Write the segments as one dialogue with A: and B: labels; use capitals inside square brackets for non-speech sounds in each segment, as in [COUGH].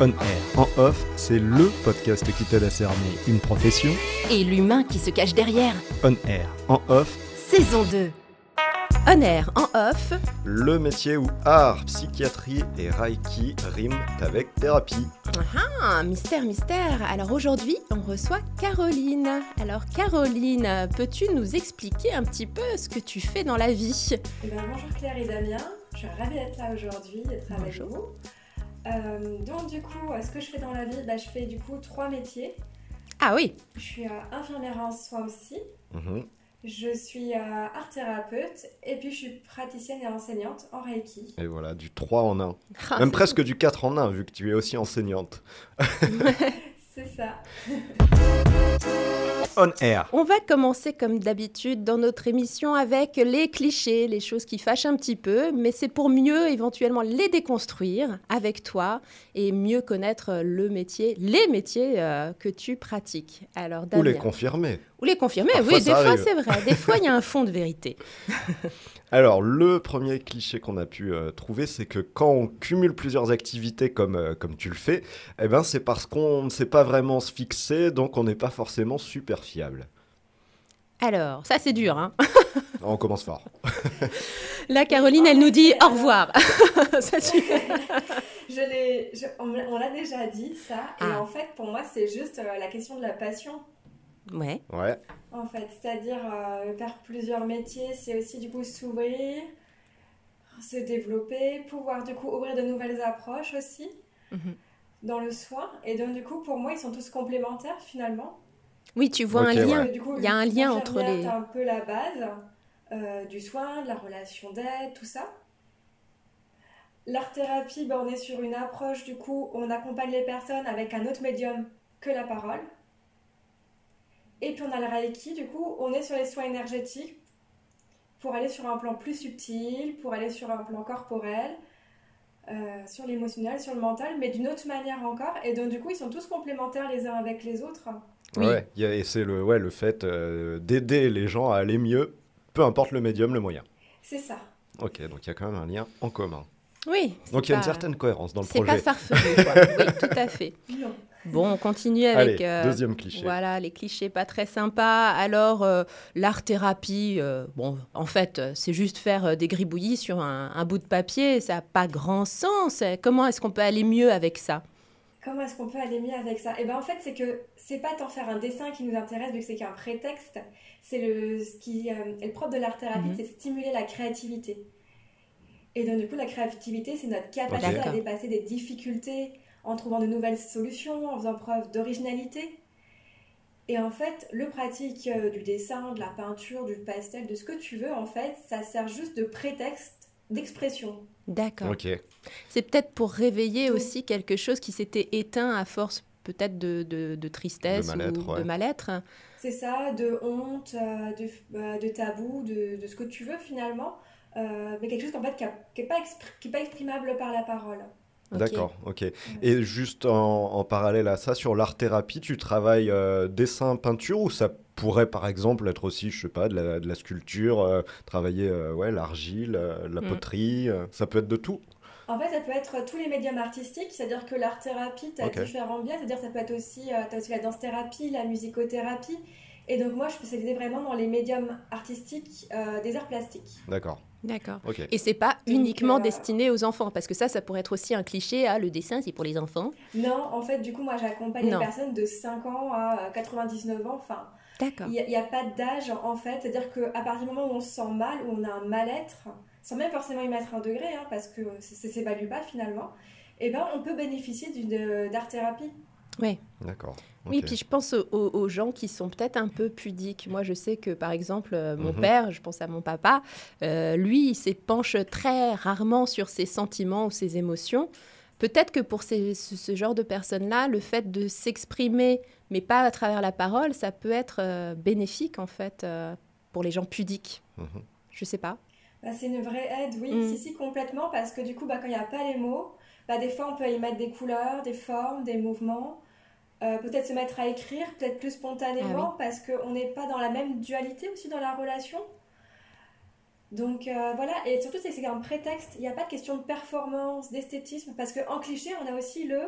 A: On air. En off, c'est LE podcast qui t'aide à cerner une profession.
B: Et l'humain qui se cache derrière.
A: On air. En off,
B: Saison 2.
C: On air, en off.
A: le métier où art, psychiatrie et reiki riment avec thérapie.
C: Ah, mystère, mystère. Alors aujourd'hui, on reçoit Caroline. Alors Caroline, peux-tu nous expliquer un petit peu ce que tu fais dans la vie?
D: Eh ben, bonjour Claire et Damien, je suis ravie d'être là aujourd'hui, d'être avec vous. Euh, donc du coup, euh, ce que je fais dans la vie, bah, je fais du coup trois métiers.
C: Ah oui,
D: Je suis euh, infirmière en soins psy,
A: Mhm.
D: je suis euh, art thérapeute et puis je suis praticienne et enseignante en Reiki.
A: Et voilà, du 3 en 1.
C: Ah,
A: Même presque du 4 en 1, vu que tu es aussi enseignante. [LAUGHS]
D: C'est ça. [LAUGHS]
A: On air.
C: On va commencer comme d'habitude dans notre émission avec les clichés, les choses qui fâchent un petit peu, mais c'est pour mieux éventuellement les déconstruire avec toi et mieux connaître le métier, les métiers euh, que tu pratiques. Alors,
A: Ou les
C: Damien.
A: confirmer.
C: Ou les confirmer,
A: Parfois,
C: oui, des fois c'est vrai, des fois il y a un [LAUGHS] fond de vérité.
A: Alors, le premier cliché qu'on a pu euh, trouver, c'est que quand on cumule plusieurs activités comme, euh, comme tu le fais, eh ben, c'est parce qu'on ne sait pas vraiment se fixer, donc on n'est pas forcément super fiable.
C: Alors, ça c'est dur, hein. [LAUGHS]
A: On commence fort. [LAUGHS]
C: Là, Caroline, elle nous dit au revoir. [LAUGHS] Ça, tu-
D: Je l'ai, je- on, me l'a- on l'a déjà dit ça, et
C: Ah.
D: en fait pour moi c'est juste euh, la question de la passion.
C: Ouais,
A: Ouais,
D: En fait, c'est-à-dire euh, faire plusieurs métiers, c'est aussi du coup s'ouvrir, se développer, pouvoir du coup ouvrir de nouvelles approches aussi
C: Mhm.
D: dans le soin. Et donc du coup, pour moi, ils sont tous complémentaires finalement.
C: oui, tu vois un lien. Il y a un lien entre les-
D: C'est un peu la base euh, du soin, de la relation d'aide, tout ça. L'art-thérapie, ben, on est sur une approche du coup, on accompagne les personnes avec un autre médium que la parole. Et puis on a le Reiki, du coup, on est sur les soins énergétiques pour aller sur un plan plus subtil, pour aller sur un plan corporel, euh, sur l'émotionnel, sur le mental, mais d'une autre manière encore. Et donc du coup, ils sont tous complémentaires les uns avec les autres.
C: Oui.
A: ouais. et c'est le, ouais, le fait euh, d'aider les gens à aller mieux, peu importe le médium, le moyen.
D: C'est ça.
A: Ok, donc il y a quand même un lien en commun.
C: Oui. c'est
A: Donc il y a une certaine cohérence dans le
C: C'est
A: projet.
C: pas farfelu, quoi. [LAUGHS] Oui, tout à fait.
D: Non.
C: Bon, on continue avec.
A: Allez,
C: euh,
A: deuxième cliché.
C: Voilà, les clichés pas très sympas. Alors, euh, l'art-thérapie, euh, bon, en fait, c'est juste faire des gribouillis sur un, un bout de papier. Ça n'a pas grand sens. Euh, Comment est-ce qu'on peut aller mieux avec ça?
D: Comment est-ce qu'on peut aller mieux avec ça? Et ben en fait, c'est que c'est pas tant faire un dessin qui nous intéresse vu que c'est qu'un prétexte. C'est le ce qui euh, est le propre de l'art thérapie,
C: Mhm.
D: c'est stimuler la créativité. Et donc du coup, la créativité, c'est notre capacité à dépasser des difficultés en trouvant de nouvelles solutions, en faisant preuve d'originalité. Et en fait, le pratique euh, du dessin, de la peinture, du pastel, de ce que tu veux, en fait, ça sert juste de prétexte d'expression.
C: D'accord.
A: Ok.
C: C'est peut-être pour réveiller
D: Oui.
C: aussi quelque chose qui s'était éteint à force peut-être de, de- de tristesse
A: De mal-être,
C: ou
A: ouais.
C: de mal-être.
D: C'est ça, de honte, euh, de, euh, de tabou, de, de ce que tu veux finalement, euh, mais quelque chose qu'en fait, qui n'est pas, expr- qui est pas exprimable par la parole.
C: Ok.
A: D'accord, ok. Et juste en, en parallèle à ça, sur l'art-thérapie, tu travailles euh, dessin, peinture ou ça pourrait par exemple être aussi, je sais pas, de la, de la sculpture, euh, travailler euh, ouais, l'argile, euh, la
C: Mm.
A: poterie, euh, ça peut être de tout?
D: En fait, ça peut être tous les médiums artistiques, c'est-à-dire que l'art-thérapie, tu as
A: Ok.
D: différents biais, c'est-à-dire ça peut être aussi, euh, t'as aussi la danse-thérapie, la musicothérapie, et donc moi je suis spécialisée vraiment dans les médiums artistiques euh, des arts plastiques.
A: D'accord,
C: D'accord.
A: ok.
C: Et c'est pas
D: Donc,
C: uniquement
D: euh,
C: destiné aux enfants, parce que ça, ça pourrait être aussi un cliché. Ah, le dessin, c'est pour les enfants.
D: Non, en fait, du coup, moi j'accompagne les personnes de 5 ans à euh, 99 ans, enfin,
C: D'accord.
D: Il n'y a, pas d'âge en fait, c'est-à-dire qu'à partir du moment où on se sent mal, où on a un mal-être, sans même forcément y mettre un degré, hein, parce que ça ne s'évalue pas finalement, eh ben, on peut bénéficier d'une d'art-thérapie.
A: D'accord.
C: Oui, puis je pense aux, gens qui sont peut-être un peu pudiques. Moi, je sais que, par exemple, euh, mon
A: Mhm.
C: père, je pense à mon papa, euh, lui, il s'épanche très rarement sur ses sentiments ou ses émotions peut-être que pour ces- ce, ce genre de personnes-là, le fait de s'exprimer, mais pas à travers la parole, ça peut être euh, bénéfique en fait euh, pour les gens pudiques.
A: Mhm.
C: Je sais pas.
D: Bah, c'est une vraie aide, oui,
C: Mm.
D: si, si, complètement, parce que du coup, bah, quand il n'y a pas les mots, bah, des fois on peut y mettre des couleurs, des formes, des mouvements, euh, peut-être se mettre à écrire, peut-être plus spontanément, parce qu'on n'est pas dans la même dualité aussi dans la relation. Donc euh, voilà, et surtout c'est un prétexte, il n'y a pas de question de performance, d'esthétisme, parce qu'en cliché, on a aussi le...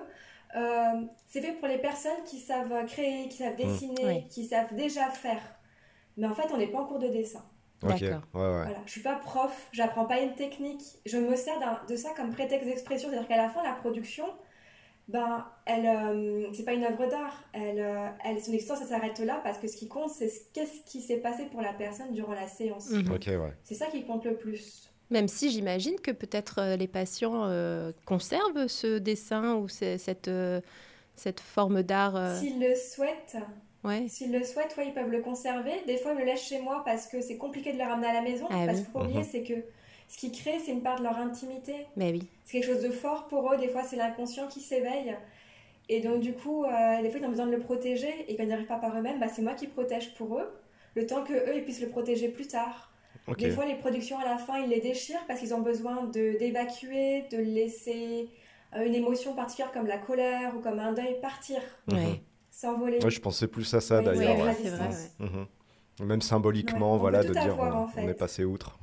D: euh, c'est fait pour les personnes qui savent créer, qui savent dessiner,
C: Oui.
D: qui savent déjà faire. Mais en fait, on n'est pas en cours de dessin.
A: Ok, ouais,
C: D'accord.
A: ouais.
D: Voilà, je suis pas prof, j'apprends pas une technique, je me sers de ça comme prétexte d'expression, c'est-à-dire qu'à la fin la production, ben elle, euh, c'est pas une œuvre d'art, elle, euh, elle, son existence elle s'arrête là parce que ce qui compte c'est ce- qu'est-ce qui s'est passé pour la personne durant la séance.
C: Mhm.
A: Ouais.
D: C'est ça qui compte le plus.
C: Même si j'imagine que peut-être euh, les patients euh, conservent ce dessin ou ce- cette, euh, cette forme d'art. euh,
D: S'ils le souhaitent,
C: ouais.
D: s'ils le souhaitent, ouais, ils peuvent le conserver. Des fois ils me le laissent chez moi parce que c'est compliqué de le ramener à la maison.
C: Ah
D: parce
C: oui.
D: qu'il faut oublier
A: Mhm.
D: c'est que ce qu'ils créent c'est une part de leur intimité.
C: Mais oui.
D: c'est quelque chose de fort pour eux. Des fois, c'est l'inconscient qui s'éveille. Et donc, du coup, euh, des fois, ils ont besoin de le protéger. Et quand ils n'y arrivent pas par eux-mêmes, bah, c'est moi qui protège pour eux. Le temps que eux ils puissent le protéger plus tard.
A: Ok.
D: Des fois, les productions à la fin, ils les déchirent parce qu'ils ont besoin de d'évacuer, de laisser euh, une émotion particulière comme la colère ou comme un deuil partir,
A: Mhm.
C: Ouais.
D: s'envoler.
A: Ouais, je pensais plus à ça
D: Oui,
A: d'ailleurs.
D: oui,
A: ouais.
C: c'est vrai.
D: distance.
C: ouais.
A: Mhm. Même symboliquement, voilà, de dire
D: avoir,
A: on,
D: en fait.
A: on est passé outre.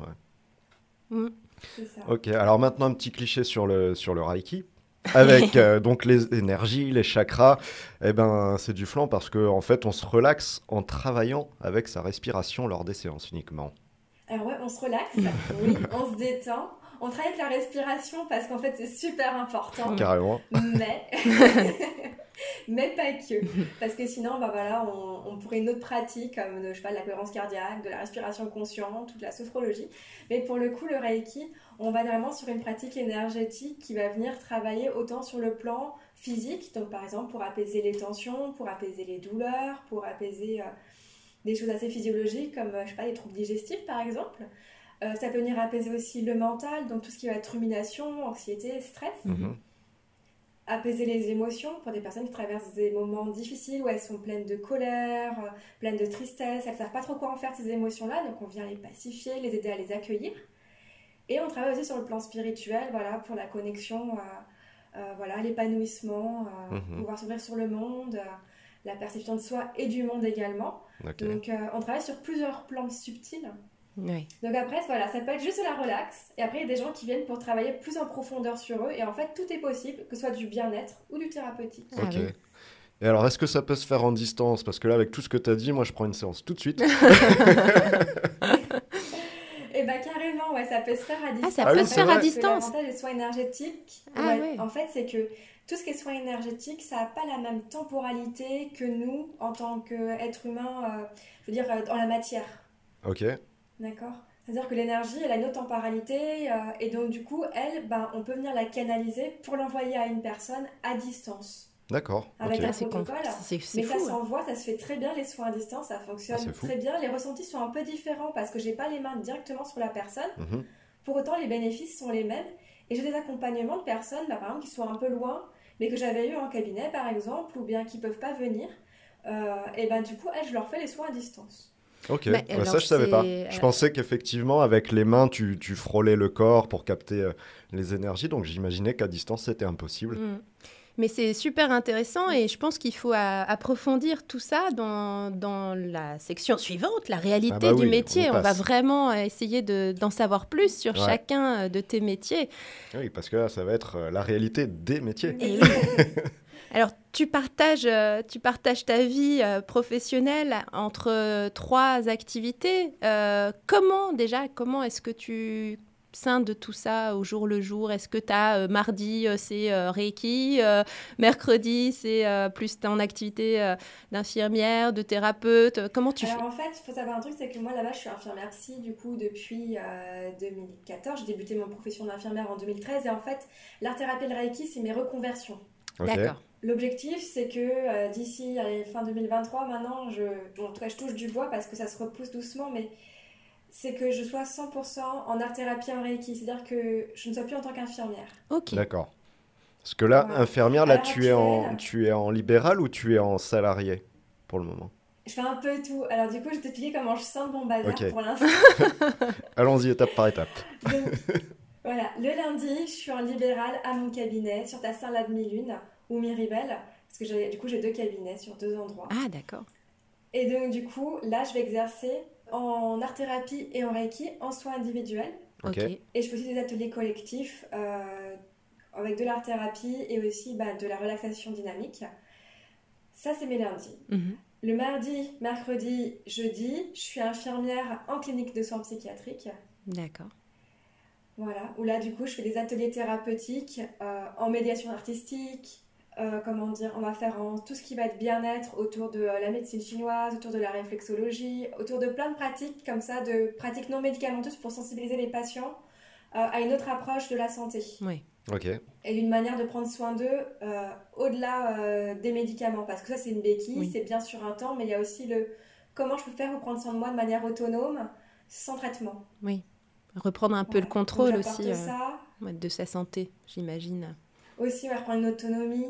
C: Mm.
D: C'est ça.
A: Ok, alors maintenant un petit cliché sur le, sur le Reiki. Avec [LAUGHS] euh, donc les énergies, les chakras, eh ben c'est du flan parce qu'en en fait on se relaxe en travaillant avec sa respiration lors des séances uniquement.
D: Alors ouais, on se relaxe, [LAUGHS] oui, on se détend. On travaille avec la respiration parce qu'en fait, c'est super important.
A: Carrément.
D: mais [LAUGHS] mais pas que parce que sinon bah voilà on, on pourrait une autre pratique comme de, je sais pas de la cohérence cardiaque de la respiration consciente toute la sophrologie mais pour le coup le reiki on va vraiment sur une pratique énergétique qui va venir travailler autant sur le plan physique donc par exemple pour apaiser les tensions pour apaiser les douleurs pour apaiser euh, des choses assez physiologiques comme euh, je sais pas les troubles digestifs par exemple Euh, ça peut venir apaiser aussi le mental donc tout ce qui va être rumination anxiété stress
A: Mhm.
D: apaiser les émotions pour des personnes qui traversent des moments difficiles où elles sont pleines de colère, euh, pleines de tristesse, elles savent pas trop quoi en faire de ces émotions-là, donc on vient les pacifier, les aider à les accueillir. Et on travaille aussi sur le plan spirituel, voilà, pour la connexion, euh, euh, voilà, l'épanouissement,
A: Mhm.
D: pouvoir s'ouvrir sur le monde, la perception de soi et du monde également. Donc euh, on travaille sur plusieurs plans subtils. Donc après, voilà, ça peut être juste de la relax. Et après, il y a des gens qui viennent pour travailler plus en profondeur sur eux. Et en fait, tout est possible, que ce soit du bien-être ou du thérapeutique.
C: Ah
A: Ok.
C: oui.
A: Et alors, est-ce que ça peut se faire en distance? Parce que là, avec tout ce que tu as dit, moi, je prends une séance tout de suite. [LAUGHS]
D: Et bah carrément, ouais, ça peut se faire à distance.
C: ça
A: peut se faire à
C: distance.
D: L'avantage des soins énergétiques,
C: Ah
D: ouais,
C: ouais.
D: en fait, c'est que tout ce qui est soins énergétiques, ça n'a pas la même temporalité que nous, en tant qu'êtres humains, euh, je veux dire, euh, dans la matière.
A: Ok.
D: D'accord C'est-à-dire que l'énergie, elle a une autre temporalité, euh, et donc du coup, elle, ben, on peut venir la canaliser pour l'envoyer à une personne à distance.
A: D'accord.
D: Avec un
C: Ah,
D: protocole.
C: c'est- c'est
D: Mais ça
C: fou. hein.
D: s'envoie, ça se fait très bien, les soins à distance, ça fonctionne
A: Ah,
D: très bien. Les ressentis sont un peu différents parce que j'ai pas les mains directement sur la personne.
A: Mhm.
D: Pour autant, les bénéfices sont les mêmes. Et j'ai des accompagnements de personnes, bah, par exemple, qui sont un peu loin, mais que j'avais eu en cabinet, par exemple, ou bien qui peuvent pas venir. Euh, et ben du coup, elles, je leur fais les soins à distance.
A: Ok,
C: Mais
A: Ouais,
C: alors,
A: ça je savais pas. Je pensais qu'effectivement avec les mains tu, tu frôlais le corps pour capter euh, les énergies, donc j'imaginais qu'à distance c'était impossible.
C: Mm. Mais c'est super intéressant et je pense qu'il faut a- approfondir tout ça dans, dans la section suivante, la réalité
A: Ah bah
C: du
A: oui,
C: métier.
A: on
C: va vraiment euh, essayer de- d'en savoir plus sur
A: Ouais.
C: chacun euh, de tes métiers.
A: Oui, parce que là ça va être euh, la réalité des métiers.
C: Et oui. [LAUGHS] Alors, tu partages, euh, tu partages ta vie euh, professionnelle entre euh, trois activités. Euh, comment, déjà, comment est-ce que tu scindes tout ça au jour le jour? Est-ce que tu as mardi, euh, c'est euh, Reiki, euh, mercredi, c'est euh, plus ton activité euh, d'infirmière, de thérapeute? Comment tu
D: Alors en fait, il faut savoir un truc, c'est que moi là-bas, je suis infirmière psy du coup depuis euh, 2014. J'ai débuté mon profession d'infirmière en 2013 et en fait, l'art-thérapie et le Reiki, c'est mes reconversions.
C: Fais D'accord.
D: L'objectif, c'est que euh, d'ici fin 2023, maintenant, je, bon, en tout cas, je touche du bois parce que ça se repousse doucement, mais c'est que je sois 100% en art-thérapie en Reiki, c'est-à-dire que je ne sois plus en tant qu'infirmière.
C: Ok.
A: D'accord. Parce que là,
D: Ouais.
A: infirmière, là, tu es, en, tu es en libéral ou tu es en salarié pour le moment?
D: Je fais un peu tout. Alors du coup, je vais t'expliquer comment je sens mon bazar pour l'instant. [LAUGHS]
A: Allons-y étape par étape.
D: Donc, voilà, le lundi, je suis en libéral à mon cabinet sur ta salle de mi-lune ou Miribel, parce que du coup j'ai deux cabinets sur deux endroits.
C: Ah, d'accord.
D: Et donc du coup, là, je vais exercer en art-thérapie et en reiki en soins individuels.
A: Ok.
C: Ok.
D: Et je fais aussi des ateliers collectifs euh, avec de l'art-thérapie et aussi bah, de la relaxation dynamique. Ça, c'est mes lundis.
C: Mhm.
D: Le mardi, mercredi, jeudi, je suis infirmière en clinique de soins psychiatriques.
C: D'accord.
D: Voilà, où là, du coup, je fais des ateliers thérapeutiques euh, en médiation artistique. Euh, comment dire, on va faire en tout ce qui va être bien-être autour de euh, la médecine chinoise, autour de la réflexologie, autour de plein de pratiques comme ça, de pratiques non médicamenteuses pour sensibiliser les patients euh, à une autre approche de la santé
C: Oui.
A: Ok.
D: et d'une manière de prendre soin d'eux euh, au-delà euh, des médicaments. Parce que ça, c'est une béquille,
C: Oui.
D: c'est bien sur un temps, mais il y a aussi le comment je peux faire pour prendre soin de moi de manière autonome, sans traitement.
C: Oui. Reprendre un peu le contrôle aussi euh,
D: ça.
C: de sa santé, j'imagine.
D: Aussi, on va reprendre une autonomie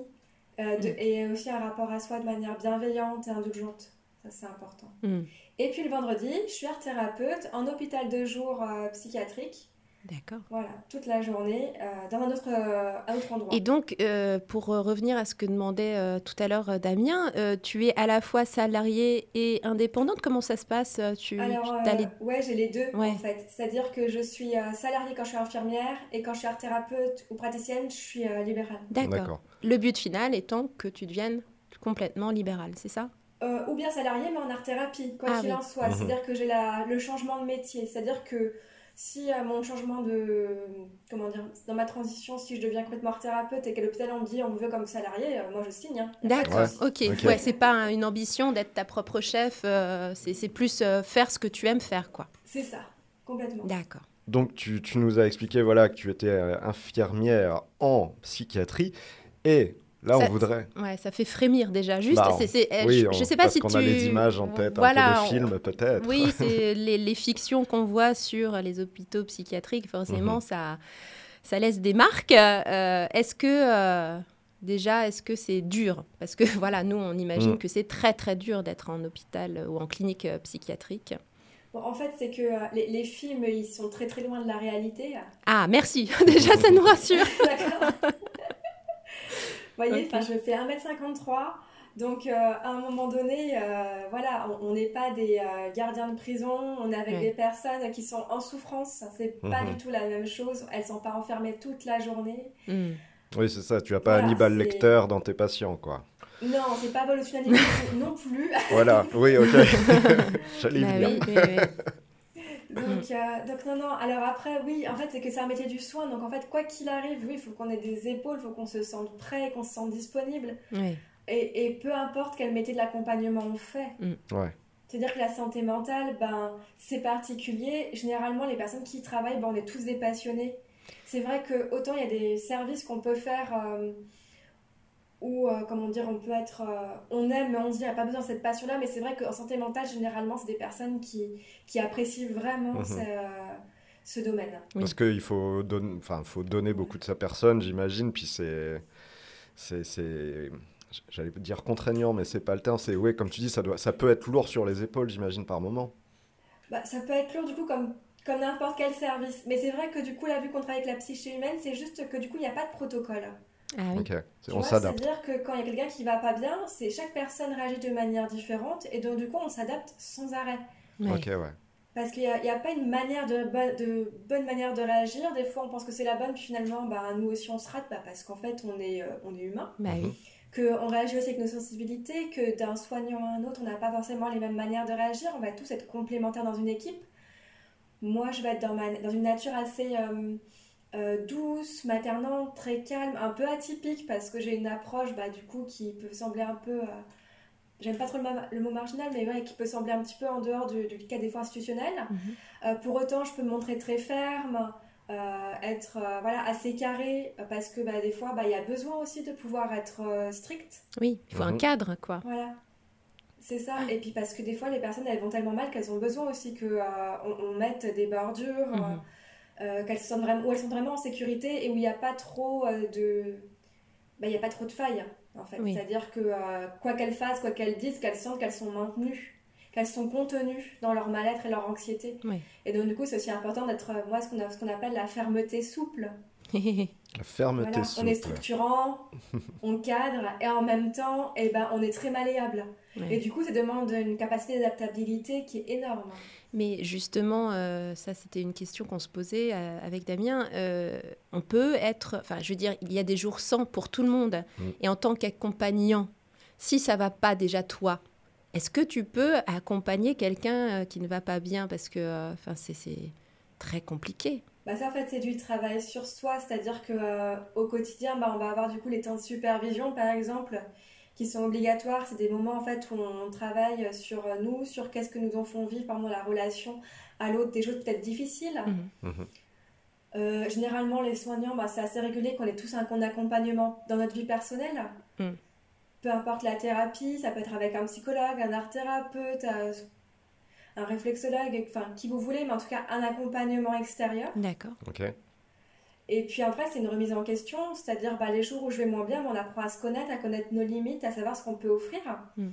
D: euh, de-
C: Mm.
D: et aussi un rapport à soi de manière bienveillante et indulgente. Ça, c'est important.
C: Mm.
D: Et puis le vendredi, je suis art thérapeute en hôpital de jour euh, psychiatrique.
C: D'accord.
D: Voilà, toute la journée, euh, dans un autre, euh, un autre endroit.
C: Et donc, euh, pour euh, revenir à ce que demandait euh, tout à l'heure Damien, euh, tu es à la fois salariée et indépendante. Comment ça se passe tu,
D: Alors,
C: tu-
D: euh,
C: t'as les-
D: ouais, j'ai les deux
C: Ouais.
D: en fait. C'est-à-dire que je suis euh, salariée quand je suis infirmière et quand je suis art thérapeute ou praticienne, je suis euh, libérale.
C: D'accord. Le but final étant que tu deviennes complètement libérale, c'est ça?
D: Euh, ou bien salariée, mais en art thérapie, quoi
C: Ah
D: qu'il
C: oui.
D: en soit.
A: Mhm.
D: C'est-à-dire que j'ai la- le changement de métier. C'est-à-dire que si euh, mon changement de. Comment dire Dans ma transition, si je deviens complètement art thérapeute et qu'à l'hôpital on me dit on vous veut comme salarié, euh, moi je signe. hein.
C: D'accord. Ok.
A: Ok.
C: Ouais, c'est pas un- une ambition d'être ta propre chef. euh, c'est c'est plus euh, faire ce que tu aimes faire, quoi.
D: C'est ça, complètement.
C: D'accord.
A: Donc tu, tu nous as expliqué voilà, que tu étais euh, infirmière en psychiatrie. Et là,
C: Ça-
A: on voudrait...
C: Ouais, ça fait frémir déjà. Juste,
A: Bah,
C: c'est, c'est- euh,
A: oui,
C: je, je sais pas
A: parce
C: si
A: qu'on
C: tu.
A: a les images en tête,
C: Voilà,
A: un peu de
C: on-
A: film peut-être.
C: Oui, c'est [LAUGHS] les, les fictions qu'on voit sur les hôpitaux psychiatriques, forcément,
A: Mhm.
C: ça, ça laisse des marques. Euh, est-ce que, euh, déjà, est-ce que c'est dur? Parce que, [LAUGHS] voilà, nous, on imagine
A: Mm.
C: que c'est très, très dur d'être en hôpital ou en clinique euh, psychiatrique.
D: Bon, en fait, c'est que euh, les, les films, ils sont très très loin de la réalité.
C: Ah, merci [LAUGHS] déjà, ça nous rassure.
D: D'accord. Vous voyez,
C: Ok.
D: enfin, je fais 1m53. Donc, euh, à un moment donné, euh, voilà, on n'est pas des euh, gardiens de prison, on est avec
C: Ouais.
D: des personnes qui sont en souffrance. C'est pas
A: Mhm.
D: du tout la même chose. Elles sont pas enfermées toute la journée.
C: Mm.
A: Oui, c'est ça. Tu n'as pas
D: Voilà,
A: Hannibal Lecter dans tes patients, quoi.
D: Non, c'est pas Evolution [LAUGHS] non plus.
A: Voilà. Oui, ok. [LAUGHS] J'allais
C: Bah
A: venir.
C: oui, oui, oui. [LAUGHS]
D: Donc, euh, donc non, non. Alors après, oui, en fait, c'est que c'est un métier du soin. Donc en fait, quoi qu'il arrive, oui, il faut qu'on ait des épaules, il faut qu'on se sente prêt, qu'on se sente disponible.
C: Oui.
D: Et, et peu importe quel métier de l'accompagnement on fait.
A: Ouais.
D: C'est-à-dire que la santé mentale, ben, c'est particulier. Généralement, les personnes qui y travaillent, ben, on est tous des passionnés. C'est vrai que autant il y a des services qu'on peut faire euh, où, euh, comment dire, on peut être, euh, on aime, mais on se dit, il n'y a pas besoin de cette passion-là. Mais c'est vrai qu'en santé mentale, généralement, c'est des personnes qui, qui apprécient vraiment
A: Mhm.
D: ce, ce domaine.
C: Oui.
A: Parce qu'il faut, don- enfin, faut donner beaucoup de sa personne, j'imagine. Puis c'est. c'est- J'allais dire contraignant, mais c'est pas le terme. C'est, ouais, comme tu dis, ça, doit, ça peut être lourd sur les épaules, j'imagine, par moment.
D: Bah, ça peut être lourd du coup comme, comme n'importe quel service. Mais c'est vrai que du coup, là, vu qu'on travaille avec la psyché humaine, c'est juste que du coup, il n'y a pas de protocole.
C: Ah oui.
A: Ok.
D: Tu
A: On s'adapte.
D: C'est-à-dire que quand il y a quelqu'un qui va pas bien, c'est chaque personne réagit de manière différente et donc du coup, on s'adapte sans arrêt.
C: Ouais.
A: Ok, ouais.
D: Parce qu'il n'y a, il y a pas une manière de, bo- de bonne manière de réagir. Des fois, on pense que c'est la bonne, puis finalement, bah, nous aussi, on se rate bah, parce qu'en fait, on est, euh, on est humain.
C: Bah oui.
D: qu'on réagit aussi avec nos sensibilités, que d'un soignant à un autre, on n'a pas forcément les mêmes manières de réagir, on va tous être complémentaires dans une équipe. Moi, je vais être dans, ma, dans une nature assez euh, euh, douce, maternante, très calme, un peu atypique, parce que j'ai une approche, bah, du coup, qui peut sembler un peu... euh, J'aime pas trop le, ma- le mot marginal, mais ouais, qui peut sembler un petit peu en dehors du, du cas des fois institutionnel.
C: Mhm.
D: Euh, pour autant, je peux me montrer très ferme, euh, être euh, voilà, assez carré, parce que bah, des fois, bah, il y a besoin aussi de pouvoir être euh, strict.
C: Oui, il faut un
A: Mhm.
C: cadre, quoi.
D: Voilà. C'est ça. Et puis parce que des fois, les personnes, elles vont tellement mal qu'elles ont besoin aussi qu'on on, on mette des bordures,
C: Mhm.
D: Euh, qu'elles se sentent vraiment, où elles sont vraiment en sécurité et où il n'y a pas trop euh, de bah, il n'y a pas trop de failles, en fait. C'est-à-dire que euh, quoi qu'elles fassent, quoi qu'elles disent, qu'elles sentent qu'elles sont maintenues, qu'elles sont contenues dans leur mal-être et leur anxiété. Et donc, du coup, c'est aussi important d'être, moi, ce qu'on, ce qu'on appelle la fermeté souple. [LAUGHS]
A: la fermeté souple.
D: On est structurant, [LAUGHS] on cadre, et en même temps, eh ben, on est très malléable. Et du coup, ça demande une capacité d'adaptabilité qui est énorme.
C: Mais justement, euh, ça c'était une question qu'on se posait euh, avec Damien. Euh, on peut être, enfin je veux dire, il y a des jours sans pour tout le monde. Mm. Et en tant qu'accompagnant, si ça va pas déjà toi, est-ce que tu peux accompagner quelqu'un qui ne va pas bien? Parce que enfin c'est très compliqué.
D: Bah ça en fait c'est du travail sur soi, c'est-à-dire que au quotidien, bah, on va avoir du coup les temps de supervision par exemple qui sont obligatoires. C'est des moments en fait où on travaille sur nous, sur qu'est-ce que nous en font vivre pendant la relation à l'autre, des choses peut-être difficiles. Mhm. Mhm. Euh, généralement, les soignants, bah, c'est assez régulier qu'on ait tous un compte d'accompagnement dans notre vie personnelle. Mhm. Peu importe la thérapie, ça peut être avec un psychologue, un art thérapeute, euh, un réflexologue, enfin qui vous voulez, mais en tout cas un accompagnement extérieur.
C: D'accord.
A: Ok.
D: Et puis après, c'est une remise en question, c'est-à-dire bah, les jours où je vais moins bien, on apprend à se connaître, à connaître nos limites, à savoir ce qu'on peut offrir. Hmm.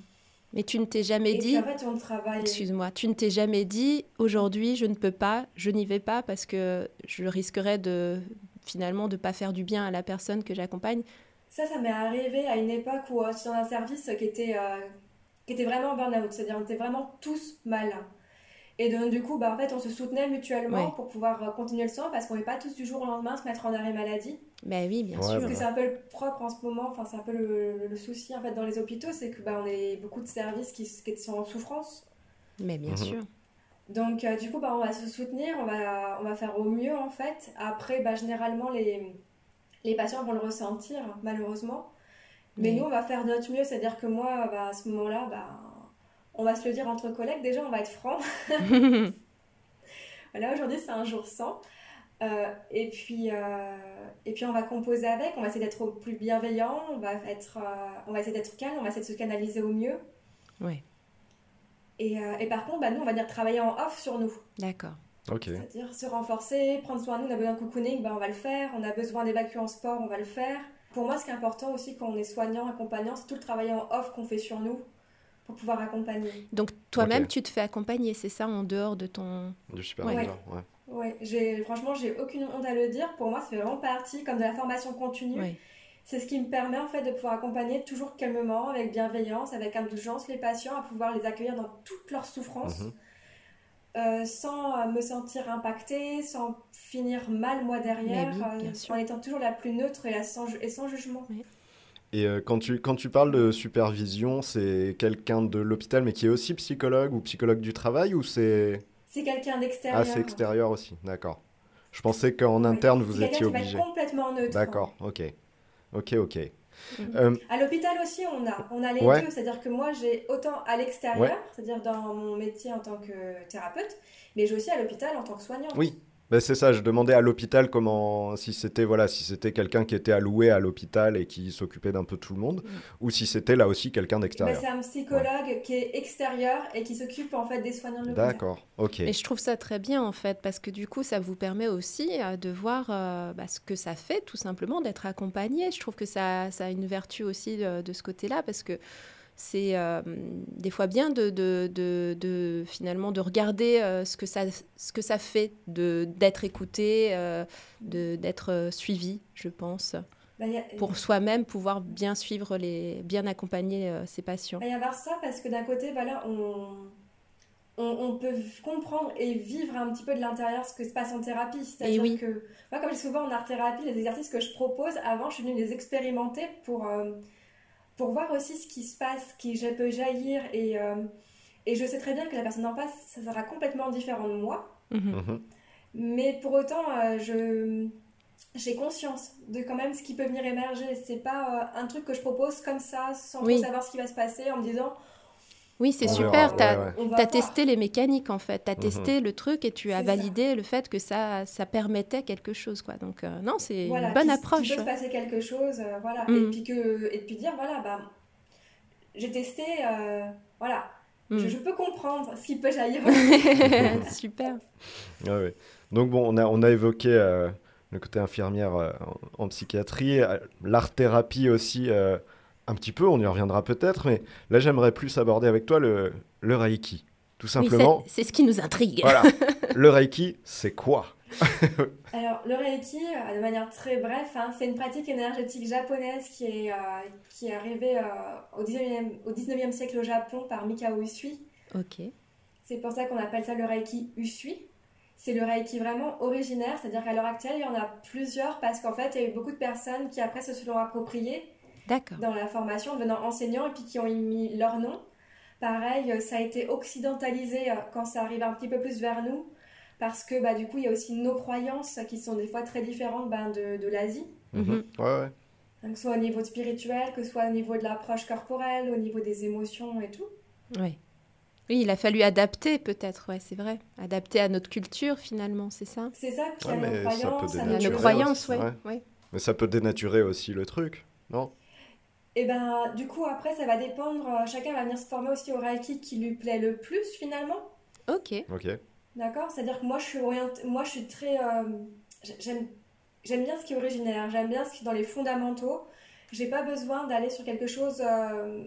C: Mais tu ne t'es jamais
D: et
C: dit.
D: on travaille.
C: Excuse-moi, tu ne t'es jamais dit aujourd'hui, je ne peux pas, je n'y vais pas parce que je risquerais de finalement de pas faire du bien à la personne que j'accompagne.
D: Ça, ça m'est arrivé à une époque où euh, dans un service qui était, euh, qui était vraiment burn-out, c'est-à-dire on était vraiment tous mal. Et donc, du coup, bah, en fait, on se soutenait mutuellement pour pouvoir euh, continuer le soin parce qu'on n'est pas tous du jour au lendemain se mettre en arrêt maladie.
C: Ben oui, bien sûr.
D: Parce que c'est un peu le propre en ce moment, enfin, c'est un peu le, souci en fait dans les hôpitaux, c'est que bah, on a beaucoup de services qui, qui sont en souffrance.
C: Mais bien mhm. sûr.
D: Donc, euh, du coup, bah, on va se soutenir, on va, on va faire au mieux en fait. Après, bah, généralement, les, les patients vont le ressentir, malheureusement. Mais nous, on va faire notre mieux, c'est-à-dire que moi, bah, à ce moment-là, bah, on va se le dire entre collègues, déjà on va être franc. voilà, aujourd'hui c'est un jour sans. Euh, et, puis, euh, et puis on va composer avec, on va essayer d'être plus bienveillant, on va, être, euh, on va essayer d'être calme, on va essayer de se canaliser au mieux.
C: Oui.
D: Et, et par contre, bah, nous on va dire travailler en off sur nous.
C: D'accord.
A: Ok.
D: C'est-à-dire se renforcer, prendre soin de nous, on a besoin de cocooning, bah, on va le faire, on a besoin d'évacuer en sport, on va le faire. Pour moi, ce qui est important aussi quand on est soignant, accompagnant, c'est tout le travail en off qu'on fait sur nous pour pouvoir accompagner.
C: Donc toi-même, tu te fais accompagner, c'est ça, en dehors de ton...
A: Du superviseur,
D: ouais. ouais. j'ai, franchement, j'ai aucune honte à le dire. Pour moi, c'est vraiment partie comme de la formation continue. C'est ce qui me permet en fait de pouvoir accompagner toujours calmement, avec bienveillance, avec indulgence les patients, à pouvoir les accueillir dans toutes leurs souffrances. Mhm. Euh, sans euh, me sentir impactée, sans finir mal moi derrière, euh, en étant toujours la plus neutre et, sans, et sans jugement.
A: Et euh, quand, tu, quand tu parles de supervision, c'est quelqu'un de l'hôpital, mais qui est aussi psychologue ou psychologue du travail, ou c'est...
D: C'est quelqu'un d'extérieur.
A: Ah, c'est extérieur aussi, d'accord. Je pensais qu'en interne, vous étiez obligé.
D: Va complètement neutre.
A: D'accord, ok. Ok, ok.
D: Mhm. Euh, à l'hôpital aussi, on a, on a les deux. C'est-à-dire que moi, j'ai autant à l'extérieur, c'est-à-dire dans mon métier en tant que thérapeute, mais j'ai aussi à l'hôpital en tant que soignante.
A: Oui, ben, c'est ça, je demandais à l'hôpital comment, si c'était voilà, si c'était quelqu'un qui était alloué à l'hôpital et qui s'occupait d'un peu tout le monde, mm. ou si c'était là aussi quelqu'un d'extérieur.
D: Ben, c'est un psychologue qui est extérieur et qui s'occupe en fait des soignants de l'hôpital.
A: D'accord, ok.
C: Et je trouve ça très bien en fait, parce que du coup, ça vous permet aussi euh, de voir euh, bah, ce que ça fait tout simplement d'être accompagné. Je trouve que ça, ça a une vertu aussi de, de ce côté-là, parce que c'est euh, des fois bien de, de, de, finalement de regarder euh, ce, que ça, ce que ça fait d'être écouté, euh, d'être suivi, je pense. Bah, pour soi-même pouvoir bien suivre, les, bien accompagner ses patients.
D: Il y avoir ça parce que d'un côté, voilà, on, on, peut comprendre et vivre un petit peu de l'intérieur ce que se passe en thérapie. C'est-à-dire que, moi, comme je souvent en art-thérapie, les exercices que je propose, avant, je suis venue les expérimenter pour pour voir aussi ce qui se passe, qui peut jaillir. Et, euh, et je sais très bien que la personne en face, ça sera complètement différent de moi. Mhm. Mhm. Mais pour autant, euh, je j'ai conscience de quand même ce qui peut venir émerger. C'est pas euh, un truc que je propose comme ça, sans savoir ce qui va se passer, en me disant
C: oui, c'est super. Tu as, testé les mécaniques, en fait. Tu as mhm. testé le truc et tu as validé le fait que ça, ça permettait quelque chose. Quoi. Donc, euh, non, c'est une bonne approche. Il
D: peut se passer quelque chose. Euh, voilà. Mhm. Et, puis que, et puis dire, voilà, bah, j'ai testé, euh, voilà. Mhm. Je, peux comprendre ce qui peut jaillir. [LAUGHS] [LAUGHS]
C: super.
A: Donc, bon, on a, on a évoqué le côté infirmière euh, en, en psychiatrie, l'art-thérapie aussi, euh, un petit peu, on y reviendra peut-être, mais là j'aimerais plus aborder avec toi le, le Reiki. Tout simplement,
C: c'est- c'est ce qui nous intrigue.
A: voilà, [LAUGHS] le Reiki, c'est quoi? [LAUGHS]
D: Alors, le Reiki, euh, de manière très bref, hein, c'est une pratique énergétique japonaise qui est, euh, qui est arrivée euh, au, 19e, au 19e siècle au Japon par Mikao Usui.
C: Ok.
D: C'est pour ça qu'on appelle ça le Reiki Usui. C'est le Reiki vraiment originaire, c'est-à-dire qu'à l'heure actuelle, il y en a plusieurs parce qu'en fait, il y a eu beaucoup de personnes qui après se sont appropriées. Dans la formation, devenant enseignants et puis qui ont mis leur nom. Pareil, euh, ça a été occidentalisé euh, quand ça arrive un petit peu plus vers nous parce que bah, du coup, il y a aussi nos croyances qui sont des fois très différentes ben, de, de l'Asie.
C: Mhm.
A: Ouais, ouais.
D: Donc, que ce soit au niveau spirituel, que ce soit au niveau de l'approche corporelle, au niveau des émotions et tout.
C: Oui. Oui, il a fallu adapter peut-être, ouais, c'est vrai. Adapter à notre culture finalement, c'est ça?
D: C'est ça
A: Ouais,
D: a nos
A: mais ça peut
D: croyances, à
C: À
D: nos
C: croyances, ouais.
A: ouais. Mais ça peut dénaturer aussi le truc, non?
D: Et ben, du coup, après, ça va dépendre. euh, Chacun va venir se former aussi au Reiki qui lui plaît le plus finalement.
C: Ok.
A: Ok.
D: D'accord? C'est-à-dire que moi, je suis orientée, moi, je suis très, euh, j'aime, j'aime bien ce qui est originaire, j'aime bien ce qui est dans les fondamentaux. J'ai pas besoin d'aller sur quelque chose. euh,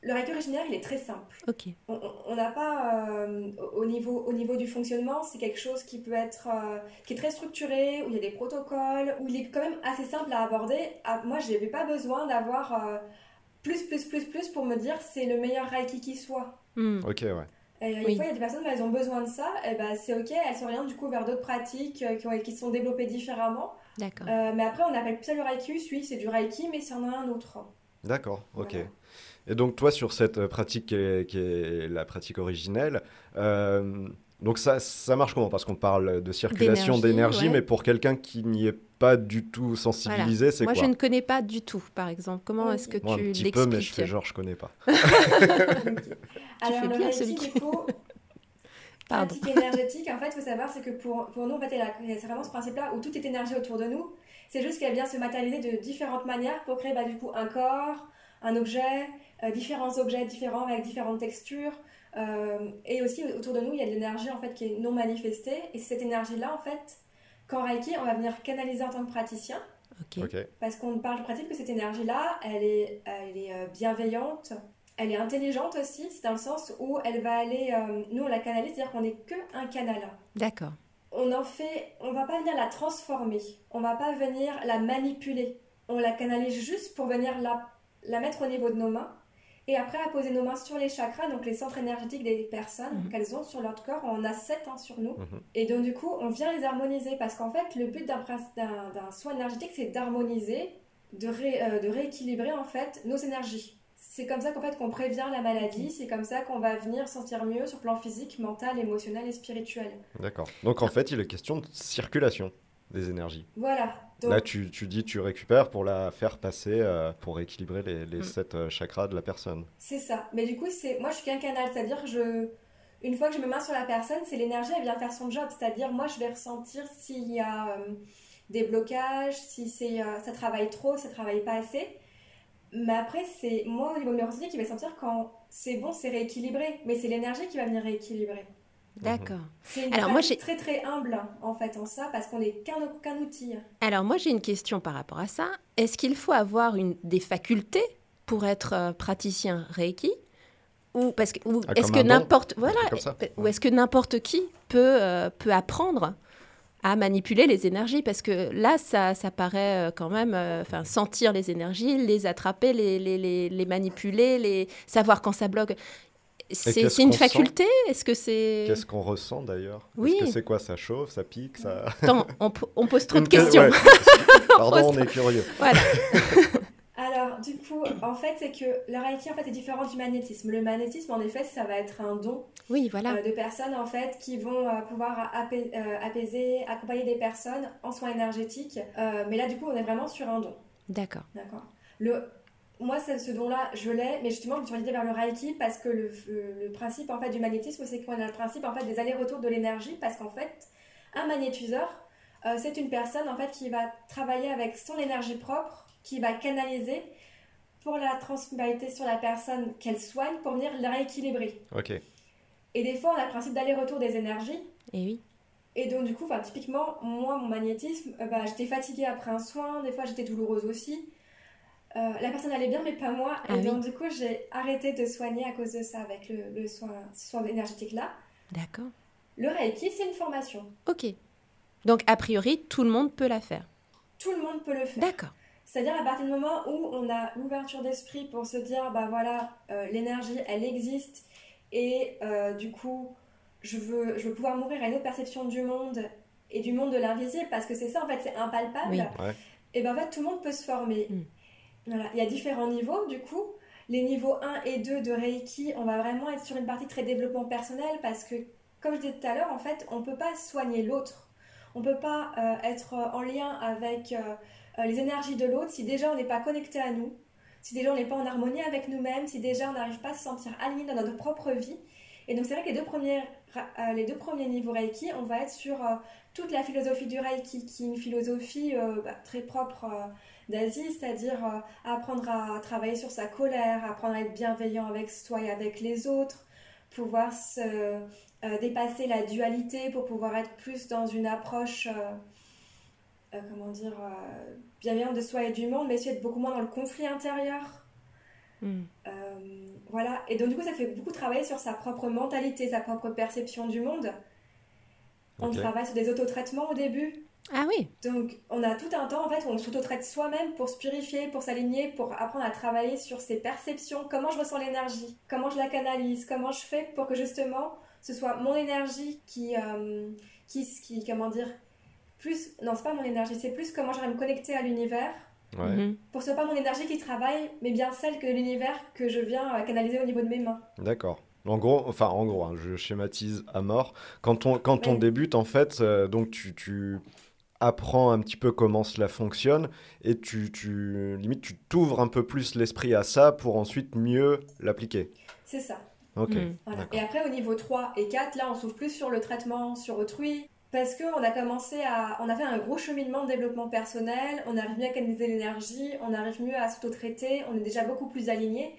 D: Le Reiki originaire, il est très simple.
C: Ok.
D: On- n'a pas euh, au niveau au niveau du fonctionnement, c'est quelque chose qui peut être euh, qui est très structuré, où il y a des protocoles, où il est quand même assez simple à aborder. Ah, moi, je n'avais pas besoin d'avoir euh, plus plus plus plus pour me dire c'est le meilleur Reiki qui soit.
C: Hmm.
A: Ok, ouais.
D: Et une
C: Oui.
D: fois, il y a des personnes, bah, elles ont besoin de ça, et ben c'est ok, elles s'orientent du coup vers d'autres pratiques euh, qui, ont, qui sont développées différemment.
C: D'accord.
D: Euh, mais après, on appelle plus ça le Reiki, oui, c'est du Reiki, mais c'en a un autre.
A: D'accord, ok.
D: Voilà.
A: Et donc toi, sur cette euh, pratique qui est, qui est la pratique originelle, euh, donc ça, ça marche comment? Parce qu'on parle de circulation
C: D'énergie, ouais.
A: mais pour quelqu'un qui n'y est pas du tout sensibilisé, c'est
C: Moi,
A: quoi?
C: je ne connais pas du tout, par exemple. Comment est-ce que
A: Moi, un
C: tu
A: petit peu, mais je
C: l'expliques?
A: fais genre je connais pas. [LAUGHS]
D: Alors,
C: fais
D: le
C: bien celui qui- [LAUGHS] Pardon.
D: pratique énergétique, en fait, il faut savoir, c'est que pour, pour nous, en fait, c'est vraiment ce principe-là où tout est énergie autour de nous. C'est juste qu'elle vient se matérialiser de différentes manières pour créer bah, du coup un corps, un objet, différents objets différents avec différentes textures. Euh, et aussi autour de nous, il y a de l'énergie en fait qui est non manifestée. Et cette énergie-là, en fait, qu'en Reiki, on va venir canaliser en tant que praticien. Parce qu'on parle de principe que cette énergie-là, elle est, elle est euh, bienveillante, elle est intelligente aussi, c'est dans le sens où elle va aller, euh, nous on la canalise, c'est-à-dire qu'on n'est qu'un canal.
C: D'accord.
D: On en fait, on va pas venir la transformer, on va pas venir la manipuler, on la canalise juste pour venir la, la mettre au niveau de nos mains. Et après, à poser nos mains sur les chakras, donc les centres énergétiques des personnes
C: Mhm.
D: qu'elles ont sur leur corps. On en a sept hein, sur nous.
A: Mhm.
D: Et donc, du coup, on vient les harmoniser parce qu'en fait, le but d'un princ- d'un d'un soin énergétique, c'est d'harmoniser, de, ré- euh, de rééquilibrer en fait nos énergies. C'est comme ça qu'en fait qu'on prévient la maladie, c'est comme ça qu'on va venir sentir mieux sur le plan physique, mental, émotionnel et spirituel.
A: D'accord. Donc en fait, il est question de circulation des énergies.
D: Voilà. Donc,
A: Là, tu, tu dis tu récupères pour la faire passer, euh, pour rééquilibrer les, les
C: Mm.
A: sept euh, chakras de la personne.
D: c'est ça. Mais du coup, c'est moi je suis qu'un canal, c'est-à-dire je une fois que je mets ma main sur la personne, c'est l'énergie, elle vient faire son job, c'est-à-dire moi je vais ressentir s'il y a euh, des blocages, si c'est euh, ça travaille trop, ça travaille pas assez. Mais après, c'est moi au niveau de mes ressentis qui vais sentir quand c'est bon, c'est rééquilibré, mais c'est l'énergie qui va venir rééquilibrer.
C: D'accord.
D: C'est une
C: Alors, moi,
D: pratique très très humble en fait en ça parce qu'on n'est qu'un outil.
C: Alors moi j'ai une question par rapport à ça. Est-ce qu'il faut avoir une, des facultés pour être euh, praticien Reiki ou parce que ou
A: Ah,
C: est-ce que n'importe voilà
A: ça.
C: ou est-ce que n'importe qui peut euh, peut apprendre à manipuler les énergies? Parce que là ça, ça paraît euh, quand même euh, enfin sentir les énergies les attraper les, les, les, les manipuler les savoir quand ça bloque c'est une faculté est-ce que c'est
A: Qu'est-ce qu'on ressent d'ailleurs?
C: Oui.
A: Est-ce que c'est quoi? Ça chauffe, ça pique, ça.
C: Attends, [LAUGHS] on, po- on pose trop de questions
A: ouais. [LAUGHS] Pardon, on est curieux. [LAUGHS]
C: voilà
D: Alors, du coup, en fait, c'est que le Reiki, en fait, est différent du magnétisme. Le magnétisme, en effet, ça va être un don
C: oui voilà
D: euh, de personnes, en fait, qui vont euh, pouvoir apais- euh, apaiser, accompagner des personnes en soins énergétiques. Euh, mais là, du coup, on est vraiment sur un don.
C: d'accord
D: D'accord? Le, Moi, c'est ce don-là, je l'ai, mais justement, je me suis orientée vers le Reiki parce que le, principe, en fait, du magnétisme, c'est qu'on a le principe, en fait, des allers-retours de l'énergie parce qu'en fait, un magnétiseur, euh, c'est une personne, en fait, qui va travailler avec son énergie propre, qui va canaliser pour la transmutabilité sur la personne qu'elle soigne pour venir la rééquilibrer.
A: Ok.
D: Et des fois, on a le principe d'aller-retour des énergies.
C: et oui
D: Et donc, du coup, typiquement, moi, mon magnétisme, euh, bah, j'étais fatiguée après un soin, des fois j'étais douloureuse aussi. Euh, la personne allait bien, mais pas moi. et ah donc, du coup, j'ai arrêté de soigner à cause de ça, avec le, soin, soin énergétique là.
C: D'accord.
D: Le Reiki, c'est une formation.
C: Ok. Donc, a priori, tout le monde peut la faire.
D: Tout le monde peut le faire.
C: D'accord.
D: C'est-à-dire à partir du moment où on a l'ouverture d'esprit pour se dire, bah voilà, euh, l'énergie, elle existe, et du coup, je veux, je veux pouvoir mourir à une autre perception du monde et du monde de l'invisible, parce que c'est ça, en fait, c'est impalpable. Et ben en fait, tout le monde peut se former. Mm. Il y a différents niveaux, du coup. Les niveaux 1 et 2 de Reiki, on va vraiment être sur une partie très développement personnel, parce que, comme je disais tout à l'heure, en fait, on ne peut pas soigner l'autre. On ne peut pas euh, être en lien avec euh, euh, les énergies de l'autre si déjà on n'est pas connecté à nous, si déjà on n'est pas en harmonie avec nous-mêmes, si déjà on n'arrive pas à se sentir aligné dans notre propre vie. Et donc c'est vrai que les deux, premiers, euh, les deux premiers niveaux Reiki, on va être sur euh, toute la philosophie du Reiki, qui est une philosophie euh, bah, très propre d'Asie, c'est-à-dire apprendre à travailler sur sa colère, apprendre à être bienveillant avec soi et avec les autres, pouvoir se, dépasser la dualité pour pouvoir être plus dans une approche, comment dire, bienveillante de soi et du monde, mais aussi être beaucoup moins dans le conflit intérieur. Hmm. Euh, voilà, et donc du coup, ça fait beaucoup travailler sur sa propre mentalité, sa propre perception du monde. On travaille sur des autotraitements au début.
C: Ah oui.
D: Donc on a tout un temps en fait où on s'autotraite soi-même pour se purifier, pour s'aligner, pour apprendre à travailler sur ses perceptions, comment je ressens l'énergie, comment je la canalise, comment je fais pour que justement ce soit mon énergie qui, euh, qui, qui comment dire, plus, non c'est pas mon énergie, c'est plus comment j'arrive à me connecter à l'univers
A: Mhm.
D: Pour que ce soit pas mon énergie qui travaille, mais bien celle que l'univers que je viens euh, canaliser au niveau de mes mains.
A: D'accord. En gros, enfin en gros, hein, je schématise à mort. Quand on, quand on débute, en fait, euh, donc tu, tu, apprends un petit peu comment cela fonctionne et tu, tu limite tu t'ouvres un peu plus l'esprit à ça pour ensuite mieux l'appliquer.
D: C'est ça.
A: Ok.
D: Mhm. Et après au niveau 3 et 4, là on s'ouvre plus sur le traitement sur autrui, parce qu'on a commencé à. On a fait un gros cheminement de développement personnel, on arrive mieux à canaliser l'énergie, on arrive mieux à s'auto-traiter, on est déjà beaucoup plus aligné.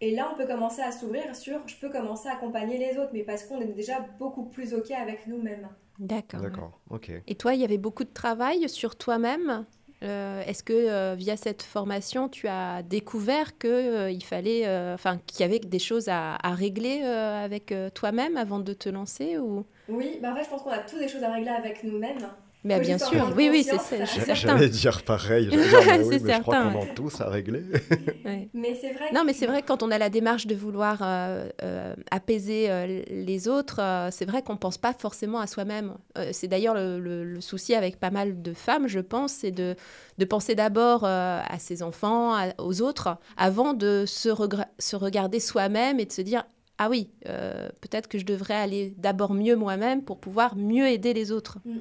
D: Et là, on peut commencer à s'ouvrir sur je peux commencer à accompagner les autres, mais parce qu'on est déjà beaucoup plus OK avec nous-mêmes.
C: D'accord.
A: D'accord, ok.
C: Et toi, il y avait beaucoup de travail sur toi-même euh, Est-ce que euh, via cette formation, tu as découvert qu'il euh, il fallait, enfin, qu'il y avait des choses à, à régler avec toi-même avant de te lancer ou?
D: Oui, bah en fait, je pense qu'on a tous des choses à régler avec nous-mêmes.
C: Mais bien sûr, oui, oui, c'est certain.
A: J'allais dire pareil. Dire, [LAUGHS] bah oui, mais je crois qu'on a tous à régler. [LAUGHS]
D: Mais c'est vrai.
C: Non, mais c'est vrai quand on a la démarche de vouloir euh, euh, apaiser euh, les autres, c'est vrai qu'on pense pas forcément à soi-même. c'est d'ailleurs le, souci avec pas mal de femmes, je pense, c'est de, de penser d'abord à ses enfants, aux autres, avant de se, se regarder soi-même et de se dire ah oui, euh, peut-être que je devrais aller d'abord mieux moi-même pour pouvoir mieux aider les autres. Mm.